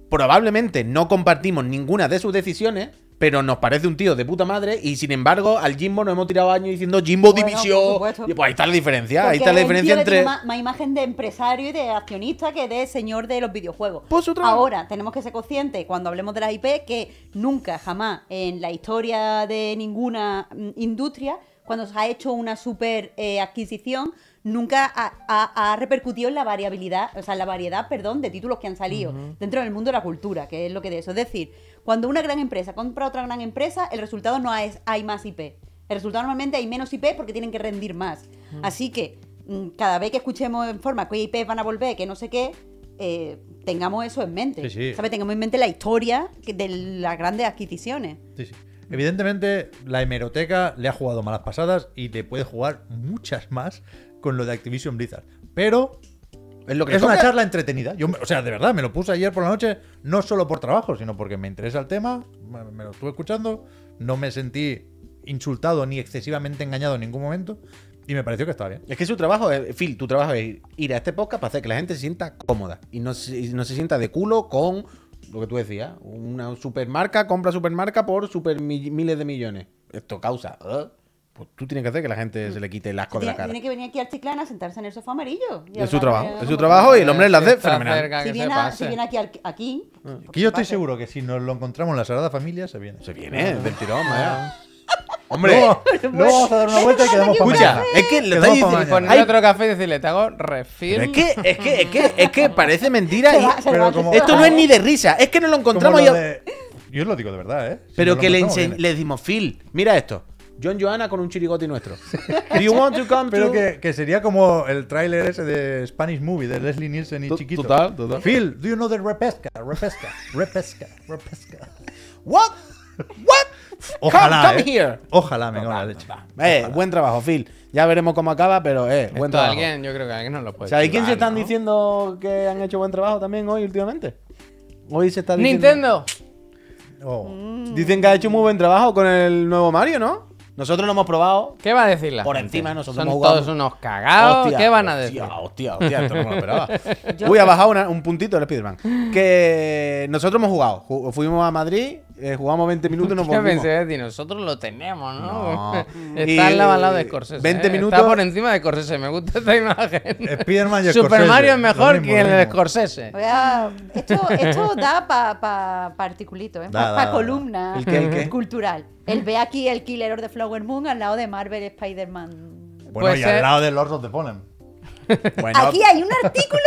Probablemente no compartimos ninguna de sus decisiones, pero nos parece un tío de puta madre y sin embargo al Jimbo nos hemos tirado años diciendo Jimbo Bueno, División. Y pues ahí está la diferencia, ahí está la diferencia entre... Más, más imagen de empresario y de accionista que de señor de los videojuegos. Pues. Ahora, tenemos que ser conscientes cuando hablemos de las IP que nunca, jamás en la historia de ninguna mm, industria, cuando se ha hecho una super eh, adquisición, nunca ha, ha- ha repercutido en la variabilidad, o sea, en la variedad, perdón, de títulos que han salido dentro del mundo de la cultura, que es lo que de eso. Es decir, cuando una gran empresa compra otra gran empresa, el resultado no es hay más IP. El resultado normalmente hay menos IP porque tienen que rendir más. Así que mm, cada vez que escuchemos en forma que IP van a volver, que no sé qué, eh, tengamos eso en mente. Sí, sí. ¿Sabes? Tengamos en mente la historia de las grandes adquisiciones. Sí, sí. Evidentemente, la hemeroteca le ha jugado malas pasadas y le puede jugar muchas más con lo de Activision Blizzard. Pero Es lo que es una charla entretenida. Yo, o sea, de verdad, me lo puse ayer por la noche, no solo por trabajo, sino porque me interesa el tema, me, lo estuve escuchando, no me sentí insultado ni excesivamente engañado en ningún momento y me pareció que estaba bien. Es que su trabajo, es, Phil, tu trabajo es ir a este podcast para hacer que la gente se sienta cómoda y no y no se sienta de culo con lo que tú decías, una supermarca, compra supermarca por super mi- miles de millones. Esto causa. ¿eh? Pues tú tienes que hacer que la gente se le quite el asco de la cara. tiene que venir aquí al Chiclana a sentarse en el sofá amarillo. y Es su trabajo, es su trabajo y el hombre lo hace fenomenal. Si viene, a- si viene aquí, al- aquí pues Que yo estoy seguro que si nos lo encontramos en la Sagrada Familia, se viene. Se viene del tirón, vaya. Hombre, luego vamos a dar una vuelta y quedamos para Escucha, es que lo estáis diciendo. otro café y decirle, te hago refil. pero es que, es que, es que, es que parece mentira. Se y- va- pero como- esto no es ni de risa, es que nos lo encontramos lo de- Yo os lo digo de verdad, ¿eh? Si Pero que le, le decimos, Phil, mira esto. John Johanna con un chirigoti nuestro. Do you want to come Pero to- que, que sería como el tráiler ese de Spanish Movie de Leslie Nielsen y To- Chiquito. total, total. Phil, do you know the repesca? Repesca, repesca, repesca. What? What? Ojalá, come, come ¿eh? here. Ojalá me la leche. Eh, buen trabajo, Phil. Ya veremos cómo acaba, pero eh, buen Esto trabajo. alguien, yo creo que alguien no lo puede ¿Sabéis quién se están ¿no? diciendo que han hecho buen trabajo también hoy últimamente? Hoy se está diciendo. Nintendo. Oh. Dicen que ha hecho muy buen trabajo con el nuevo Mario, ¿no? Nosotros lo hemos probado. ¿Qué va a decir la Por gente? encima nosotros Son hemos jugado- todos unos cagados. Hostia, ¿Qué van a decir? Hostia, hostia, hostia, esto no me lo esperaba. Uy, ha bajado una- un puntito el Spiderman. Que nosotros hemos jugado. Ju- Fuimos a Madrid, eh, jugamos 20 minutos y nos ¿Qué volvimos. pensé decir? Nosotros lo tenemos, ¿no? Está al lado, al lado de eh, Scorsese. 20 ¿eh? minutos- Está por encima de Scorsese. Me gusta esta imagen. Spiderman y Super Scorsese, Mario es mejor mismo, que el de. Scorsese. Voy a- Esto, esto da para pa, pa articulito, ¿eh? Da, para da. columna ¿El qué, el qué? cultural. El ve aquí el Killer of the Flower Moon al lado de Marvel Spider-Man. Bueno, y ser- al lado de Lords of the Fallen. Bueno, Aquí hay un artículo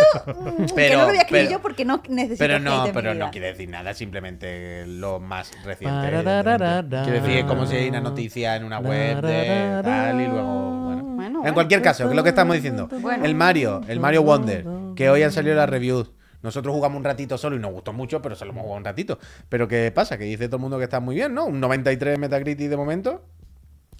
mm, que no lo voy a escribir pero- yo porque no necesito pero no, pero no quiere decir nada, simplemente lo más reciente. Quiere decir, es como si hay una noticia en una web de tal y luego. Bueno. Bueno, En cualquier caso, que es lo que estamos diciendo. Bueno. El Mario, el Mario Wonder, que hoy han salido las reviews. Nosotros jugamos un ratito solo y nos gustó mucho, pero solo hemos jugado un ratito. Pero ¿qué pasa? Que dice todo el mundo que está muy bien, ¿no? Un 93 Metacritic de momento.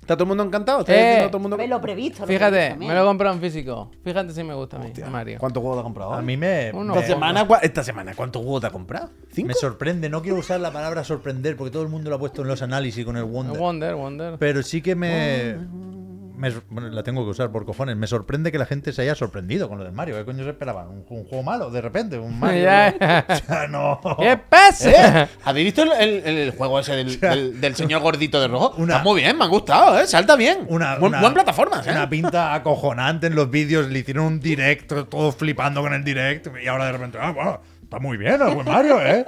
¿Está todo el mundo encantado? ¿Está Eh, diciendo todo el mundo lo previsto. lo Fíjate, previsto me lo he comprado en físico. Fíjate si me gusta a mí, Mario. ¿Cuántos juegos te has comprado? A mí me, Uno. esta, semana, cua- esta semana, ¿cuántos juegos te has comprado? ¿Cinco? me sorprende. No quiero usar la palabra sorprender porque todo el mundo lo ha puesto en los análisis con el Wonder. Wonder, Wonder. Pero sí que me, me- bueno, la tengo que usar por cojones. Me sorprende que la gente se haya sorprendido con lo del Mario. ¿Qué coño se esperaban? ¿Un, un juego malo de repente? ¿Un Mario? O sea, no. ¿Qué pasa? ¿Eh? ¿Habéis visto el, el- el juego ese del, del- del señor gordito de rojo? Una- Está muy bien, me ha gustado, ¿eh? Salta bien. Una, buen, una- buen plataformas, ¿eh? Una pinta acojonante en los vídeos. Le hicieron un directo, todos flipando con el direct. Y ahora de repente, ah, bueno, está muy bien el buen Mario, ¿eh?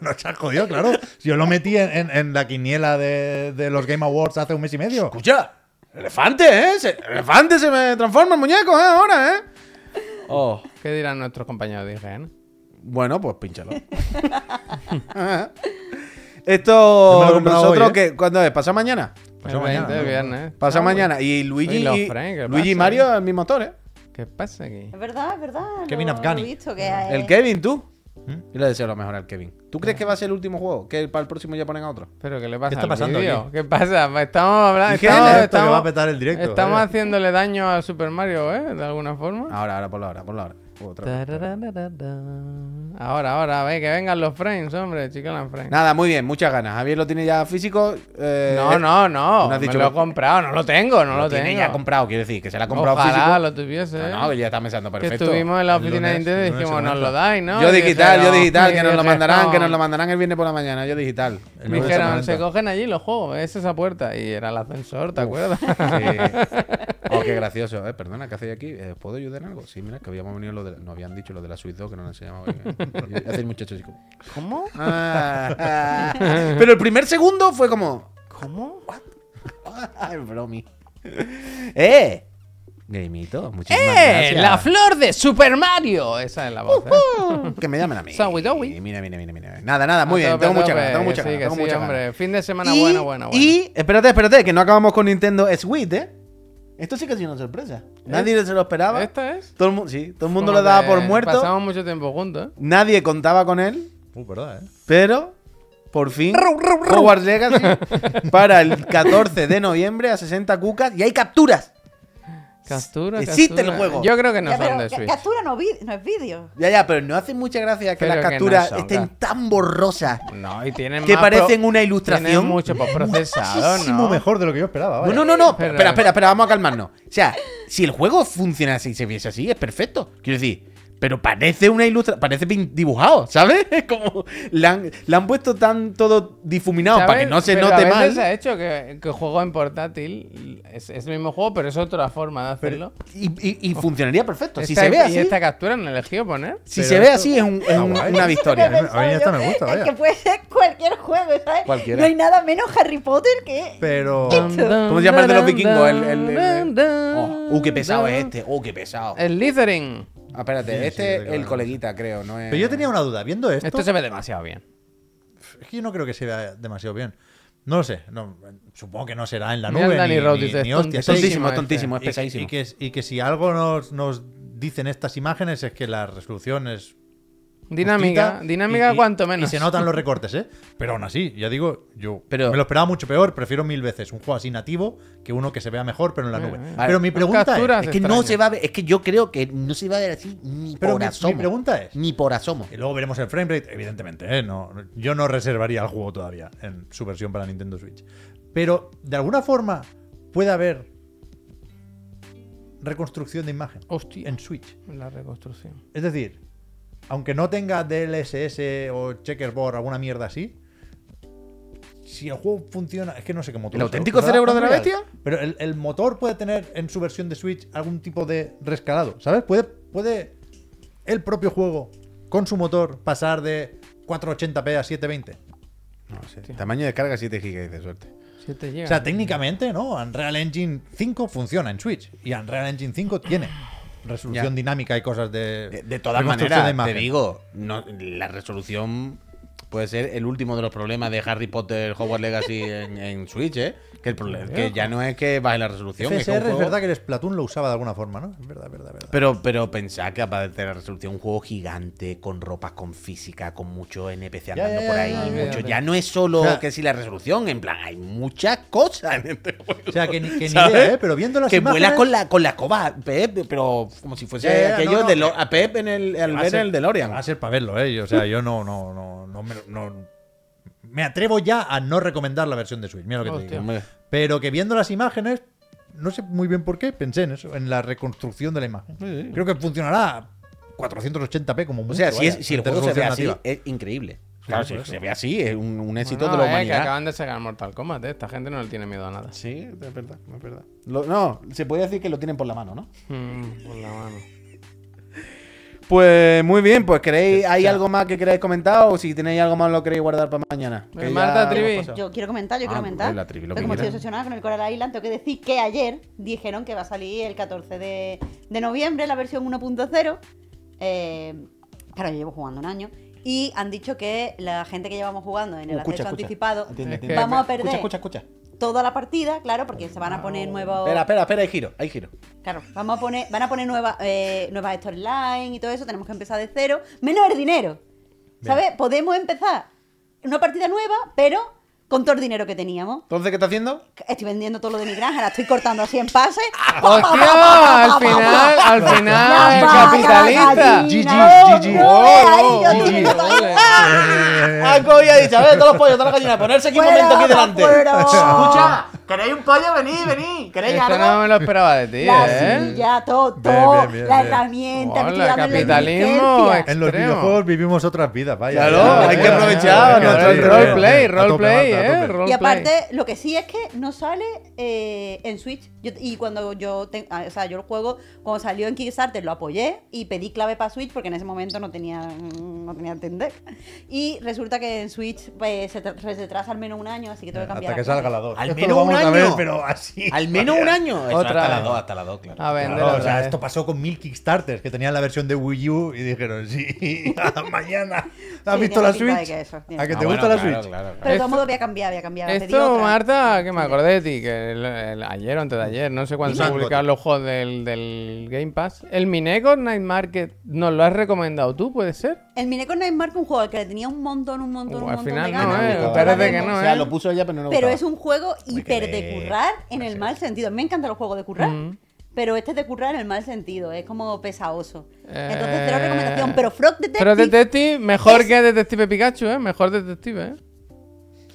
no se ha jodido, claro. Si yo lo metí en, en- en la quiniela de, de los Game Awards hace un mes y medio. Escucha, elefante, ¿eh? Se- elefante se me transforma en muñeco, ¿eh? Ahora, ¿eh? Oh, ¿Qué dirán nuestros compañeros de IGN? bueno, pues pínchalo. Esto, nosotros hoy, ¿eh? que, ¿cuándo es? ¿Pasa mañana? 20 mañana, de ¿no? viernes. Pasa Ah, mañana. Y Luigi, y, Frank, ¿qué Luigi y pasa? Mario, el mismo actor, ¿eh? ¿Qué pasa aquí? Es verdad, es verdad. Kevin lo- Afghani. visto, que El Kevin, tú. ¿Mm? Yo le deseo lo mejor al Kevin. ¿Tú crees que va a ser el último juego? Que para el próximo ya ponen a otro. ¿Pero qué le pasa está al pasando aquí? ¿Qué pasa? Estamos hablando... Estamos, Esto que estamos- va a petar el directo. estamos haciéndole daño a Super Mario, ¿eh? De alguna forma. Ahora, ahora, ponlo ahora, ponlo ahora. Otra vez. Tarararara. Ahora, ahora, ve, que vengan los frames, hombre, chicos, frames. Nada, muy bien, muchas ganas. Javier lo tiene ya físico. eh, No, no, no. has Me lo he que- comprado, no lo tengo, no lo, tiene tengo. ya comprado, quiero decir, que se la ha comprado Ojalá físico. lo tuviese. No, no, que ya está pensando que perfecto. estuvimos en la oficina de Nintendo y dijimos, nos lo dais, ¿no? Yo digital, yo digital, que nos lo mandarán, que nos lo mandarán el viernes por la mañana, yo digital. El Me dijeron, se cogen allí los juegos, es esa puerta. Y era el ascensor, ¿te acuerdas? Sí. Oh, qué gracioso. Eh, perdona, ¿qué hacéis aquí? Eh, ¿Puedo ayudar en algo? Sí, mira, que habíamos venido lo de... Nos habían dicho lo de la Switch 2 que no nos enseñamos hoy. eh. Y hace el muchacho así como... ¿Cómo? "Ah, ah". Pero el primer segundo fue como... ¿Cómo? ¡Ay, bromi! ¡Eh! Gamito, muchísimas ¡Eh! gracias. ¡La flor de Super Mario! Esa es la voz, ¿eh? Que me llamen a mí. Dowie. Mira, mira, mira, mira. Nada, nada, muy A bien. tope, Tengo mucha ganas, tengo mucha ganas. Tengo sí, mucha hombre. Fin de semana Y- bueno, bueno, bueno. Y, espérate, espérate, que no acabamos con Nintendo Switch, ¿eh? Esto sí que ha sido una sorpresa. Nadie se lo esperaba. ¿Esta es? Todo el, sí, todo el mundo Como lo daba por muerto. Pasamos mucho tiempo juntos, ¿eh? Nadie contaba con él. Uh, verdad, ¿eh? Pero, por fin, Hogwarts Legacy para el 14 de noviembre a 60 cucas y hay capturas. Captura, Existe captura. el juego. Yo creo que no Ya, son de Switch. captura no, es vídeo. Ya, ya, pero no hace mucha gracia que Pero las no capturas estén tan borrosas No, y tienen que más parecen pro- una Tienen ilustración. mucho postprocesado, Muchísimo ¿no? mejor de lo que yo esperaba. No, vaya. no, no, no. Pero- espera, espera, espera, vamos a calmarnos. O sea, si el juego funciona así, se viese así, es perfecto. Quiero decir, pero parece una ilustración, parece dibujado, ¿sabes? Es como le han, le han puesto tan todo difuminado para que no se Pero note a veces mal. se ha hecho que, que juego en portátil es, es el mismo juego, pero es otra forma de hacerlo. Y, y- y funcionaría perfecto. Si se ve ¿Y así, esta captura no elegido poner? si se ve esto- así es, un- es Ah, un- una victoria. A mí- esta me gusta, Es vaya. que puede ser cualquier juego, ¿sabes? Cualquiera. No hay nada menos Harry Potter que. Pero. ¿Cómo se llama el de los vikingos? El, el- el- Oh, uh, qué pesado es este. Uh, qué pesado. El Littering. Ah, espérate, Sí, sí, este sí, es el coleguita, creo, no es. Pero yo tenía una duda. Viendo esto. Esto se ve demasiado bien. Es que yo no creo que se vea demasiado bien. No lo sé. no, supongo que no será en la Mira nube. Ni, Rhodes, ni- dice, ni es hostias. tontísimo, tontísimo es tontísimo, es Y- pesadísimo. Y, que, y que si algo nos, nos dicen estas imágenes es que la resolución es. Dinámica, justita dinámica y- y- cuanto menos. Y se notan los recortes, ¿eh? Pero aún así, ya digo, yo Pero- me lo esperaba mucho peor. Prefiero mil veces un juego así nativo que uno que se vea mejor, pero en la Eh, nube. eh. Pero mi pregunta es. Es que no se va a ver, es que yo creo que no se va a ver así ni Pero por mi, asomo. mi pregunta es. Ni por asomo. Y luego veremos el framerate, evidentemente, ¿eh? No, yo no reservaría el juego todavía en su versión para Nintendo Switch. Pero, de alguna forma, puede haber reconstrucción de imagen Hostia. en Switch. La reconstrucción. Es decir, aunque no tenga DLSS o checkerboard, alguna mierda así, si el juego funciona, es que no sé qué motor. ¿El auténtico ¿usará cerebro de la bestia? Pero el, el motor puede tener en su versión de Switch algún tipo de rescalado, ¿sabes? Puede, puede el propio juego, con su motor, pasar de 480p a 720. No sé. Tamaño de descarga 7 GB de suerte. 7 O GB. sea, técnicamente, ¿no? Unreal Engine 5 funciona en Switch. Y Unreal Engine 5 tiene resolución Ya. dinámica y cosas de. De, de todas maneras, te digo, no, la resolución puede ser el último de los problemas de Harry Potter Hogwarts Legacy en, en Switch, ¿eh? Que, el problema, que ya no es que baje la resolución. FSR es, que un es juego- verdad que el Splatoon lo usaba de alguna forma, ¿no? Es verdad, verdad, verdad. Pero, pero pensad que aparte de la resolución, un juego gigante, con ropas con física, con mucho NPC andando ya, por ahí. ya, mucho, ya no es solo O sea- que si la resolución, en plan, hay muchas cosas en este juego. O sea, que ni, que ni idea, ¿eh? Pero viendo las que imágenes... vuela con la, con la escoba, Pep, pero como si fuese aquello no, no, de lo- a Pep en el, al ver ser- el DeLorean. Va a ser para verlo, ¿eh? O sea, yo no, no, no, no, me, no- me atrevo ya a no recomendar la versión de Switch. Mira lo que te digo. Hombre. Pero que viendo las imágenes, no sé muy bien por qué, pensé en eso, en la reconstrucción de la imagen. Creo que funcionará a 480p como mucho. O sea, si, vaya, es- si el juego se ve así, es increíble. Claro, si se ve así, es un, un éxito Bueno, de la eh, que humanidad. acaban de sacar Mortal Kombat, ¿eh? Esta gente no le tiene miedo a nada. Sí, es verdad, es verdad. Lo- no, se puede decir que lo tienen por la mano, ¿no? Mm, por la mano. Pues muy bien, pues queréis, ¿hay algo más que queráis comentar o si tenéis algo más lo queréis guardar para mañana? Venga, Que Marta, Trivi. Yo quiero comentar, yo Ah, quiero comentar. pues la trivi, lo que como estoy obsesionada con el Coral Island, tengo que decir que ayer dijeron que va a salir el 14 de, de noviembre la versión 1.0. Eh, claro, yo llevo jugando un año. Y han dicho que la gente que llevamos jugando en el Uh, escucha, acceso escucha. anticipado vamos a perder Escucha, escucha, escucha. Toda la partida, claro, porque se van a poner nuevos. Espera, espera, espera, hay giro, hay giro. Claro, vamos a poner, van a poner nuevas, eh, nuevas storylines y todo eso, tenemos que empezar de cero, menos el dinero. ¿Sabes? Podemos empezar una partida nueva, pero con todo el dinero que teníamos. Entonces, ¿qué está haciendo? Estoy vendiendo todo lo de mi granja, la estoy cortando así en pase. ¡Hostia! Al final, al final, capitalista. GG, GG. ole. Ah, coño, ha dicho, a ver, todos los pollos, todas las gallinas, ponerse aquí un momento aquí delante. Escucha, ¿Queréis un pollo? Vení, vení. ¿Queréis Esto algo? no me lo esperaba de ti, La ¿eh? silla, todo, todo, bien, bien, la bien. herramienta, Hola, estoy dándole capitalismo, licencia. En los videojuegos vivimos otras vidas, vaya. Claro, Ya, hay ya, que aprovechar nuestro roleplay, roleplay, ¿eh? Roleplay. Y aparte, lo que sí es que no sale eh, en Switch. Yo- y cuando yo, te- ah, o sea, yo el juego, cuando salió en Kickstarter, lo apoyé y pedí clave para Switch porque en ese momento no tenía, no tenía Tender. Y resulta que en Switch pues, se, tra- se retrasa al menos un año, así que tengo que cambiar. Hasta que la salga la 2. Al menos vamos un pero así. Al menos un año. Otra hasta la vez. 2, hasta la 2, claro. A vender Claro, o sea, vez. esto pasó con mil Kickstarters que tenían la versión de Wii U y dijeron, sí, mañana. ¿Has Sí, visto la Switch? que eso, tiene ¿A que te Ah, gusta bueno, la claro, Switch? claro, claro. Pero de todos Esto- modos voy a cambiar, voy a cambiar. Esto, otra. Marta, que me acordé de ti, que el- el- ayer o antes de ayer, no sé cuándo se publicaron los juegos del, del Game Pass. El Mineco Night Market, ¿nos lo has recomendado tú, puede ser? El Mineco Night Market, un juego al que le tenía un montón, un montón, un al montón final de no, ganas. eh, me gustó parece que no, O sea, ¿eh? lo puso ella, pero no le Pero gustaba. es un juego hiper de currar en el mal sentido. Me encantan los juegos de currar. Mm. Pero este es de currar en el mal sentido, es como pesaoso. Eh, Entonces, cero recomendación. Pero Frog Detective. Pero Detective, mejor es- que Detective Pikachu, ¿eh? Mejor Detective, ¿eh?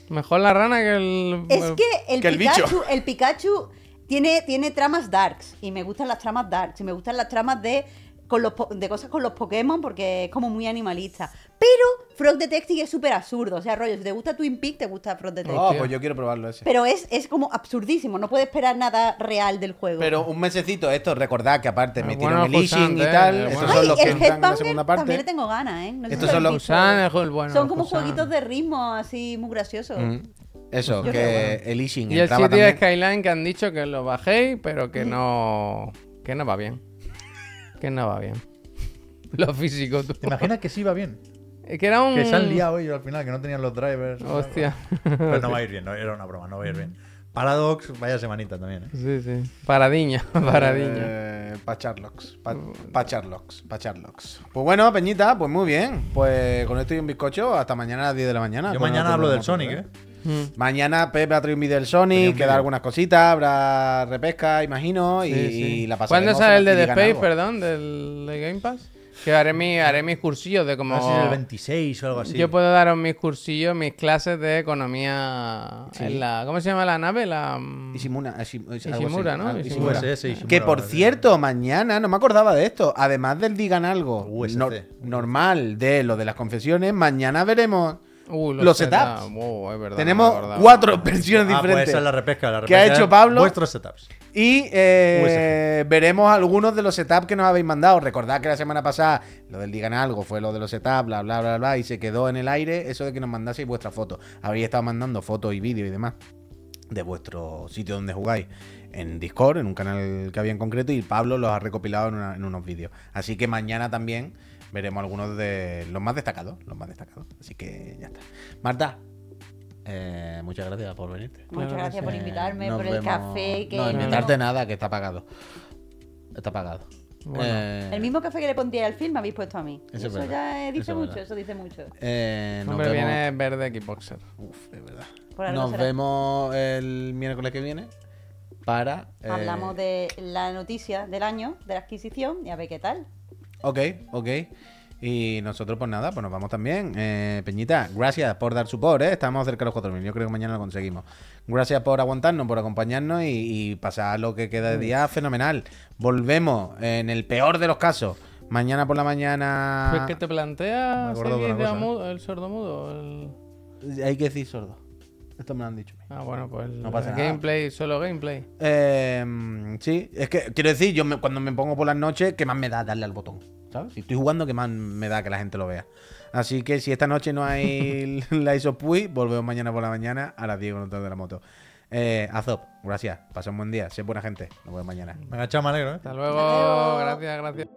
Mejor la rana que el... Es que el, que el bicho. Pikachu, el Pikachu tiene, tiene tramas darks. Y me gustan las tramas darks. Y me gustan las tramas de, con los, po- de cosas con los Pokémon porque es como muy animalista. Pero Frog Detective es súper absurdo. O sea, rollo, si te gusta Twin Peaks, te gusta Frog Detective. Oh, pues yo quiero probarlo ese. Pero es, es como absurdísimo. No puedes esperar nada real del juego. Pero un mesecito esto, recordad que aparte Ah, metieron bueno, el Ishing y tal. eh, Estos bueno. son Ay, los que el entran en la también le tengo ganas, ¿eh? No sé Estos si son lo los-. Busan, el bueno, Son como Busan. jueguitos de ritmo así muy graciosos. Mm. Eso, Yo que el Ishing Y el City también. Skyline que han dicho que lo bajéis, pero que no... Que no va bien. Que no va bien. Lo físico, tú. ¿Te imaginas que sí va bien? Que era un... Que se han liado ellos al final, que no tenían los drivers. Hostia. Pero no va a ir bien, no, era una broma, no va a ir bien. Paradox, vaya semanita también. ¿eh? Sí, sí. Paradiña, paradiña. Eh, pa Charlocks, pa, pa Charlocks, pa Charlocks. Pues bueno, Peñita, pues muy bien. Pues con esto y un bizcocho, hasta mañana a las 10 de la mañana. Yo mañana hablo del Sonic, ¿eh? Mm. Mañana Pepe ha traído un vídeo del Tenía Sonic, un queda algunas cositas, habrá repesca, imagino, y, Sí, y la pasaremos. ¿Cuándo sale el de The Space, algo. perdón? Del de Game Pass? Que haré, mi, haré mis cursillos de como... No sé si es el 26 o algo así. Yo puedo daros mis cursillos, mis clases de economía Sí. en la... ¿Cómo se llama la nave? La... mm, Ishimura. Ishimura, ¿no? Ah, Ishimura. USS y Que por cierto, mañana, no me acordaba de esto, además del digan algo normal de lo de las confesiones, mañana veremos Uh, los setups. setups. Oh, es verdad, no me Tenemos cuatro versiones Ah, pues diferentes. esa es la repesca. La ¿Qué ha hecho es Pablo? Vuestros setups. Y eh, veremos algunos de los setups que nos habéis mandado. Recordad que la semana pasada lo del digan algo fue lo de los setups, bla, bla, bla, bla, y se quedó en el aire eso de que nos mandaseis vuestras fotos. Habéis estado mandando fotos y vídeos y demás de vuestro sitio donde jugáis en Discord, en un canal que había en concreto, y Pablo los ha recopilado en, una- en unos vídeos. Así que mañana también veremos algunos de los más destacados, los más destacados. Así que ya está. Marta, eh, muchas gracias por venirte. Muchas gracias por invitarme, por el vemos- café. Que No, no- invitarte nada, que está pagado. Está pagado. Bueno. Eh, El mismo café que le pondría al film me habéis puesto a mí. Eso ya dice Eso es mucho, verdad. eso dice mucho. eh, nos Hombre, vemos- viene verde Kickboxer. Uf, es verdad. Nos será. vemos el miércoles que viene para. eh, Hablamos de la noticia del año, de la adquisición, y a ver qué tal. Ok, ok. Y nosotros, pues nada, pues nos vamos también. Eh, Peñita, gracias por dar support, ¿eh? Estamos cerca de los 4.000. Yo creo que mañana lo conseguimos. Gracias por aguantarnos, por acompañarnos y, y pasar lo que queda de día fenomenal. Volvemos en el peor de los casos. Mañana por la mañana. Pues que te seguir amu- el sordomudo. El... Hay que decir sordo. Esto me lo han dicho. Ah, bueno, pues No pasa nada. gameplay, solo gameplay. Eh, sí, es que quiero decir, yo me- cuando me pongo por las noches, ¿qué más me da darle al botón? ¿Sabes? Si estoy jugando, ¿qué más me da que la gente lo vea? Así que si esta noche no hay la ISOPUI, volvemos mañana por la mañana a las 10 con el de la moto. Eh, Azop, gracias. Pasa un buen día. Sé buena gente. Nos vemos mañana. Venga, chao, me alegro, ¿eh? Hasta luego. luego. Gracias, gracias.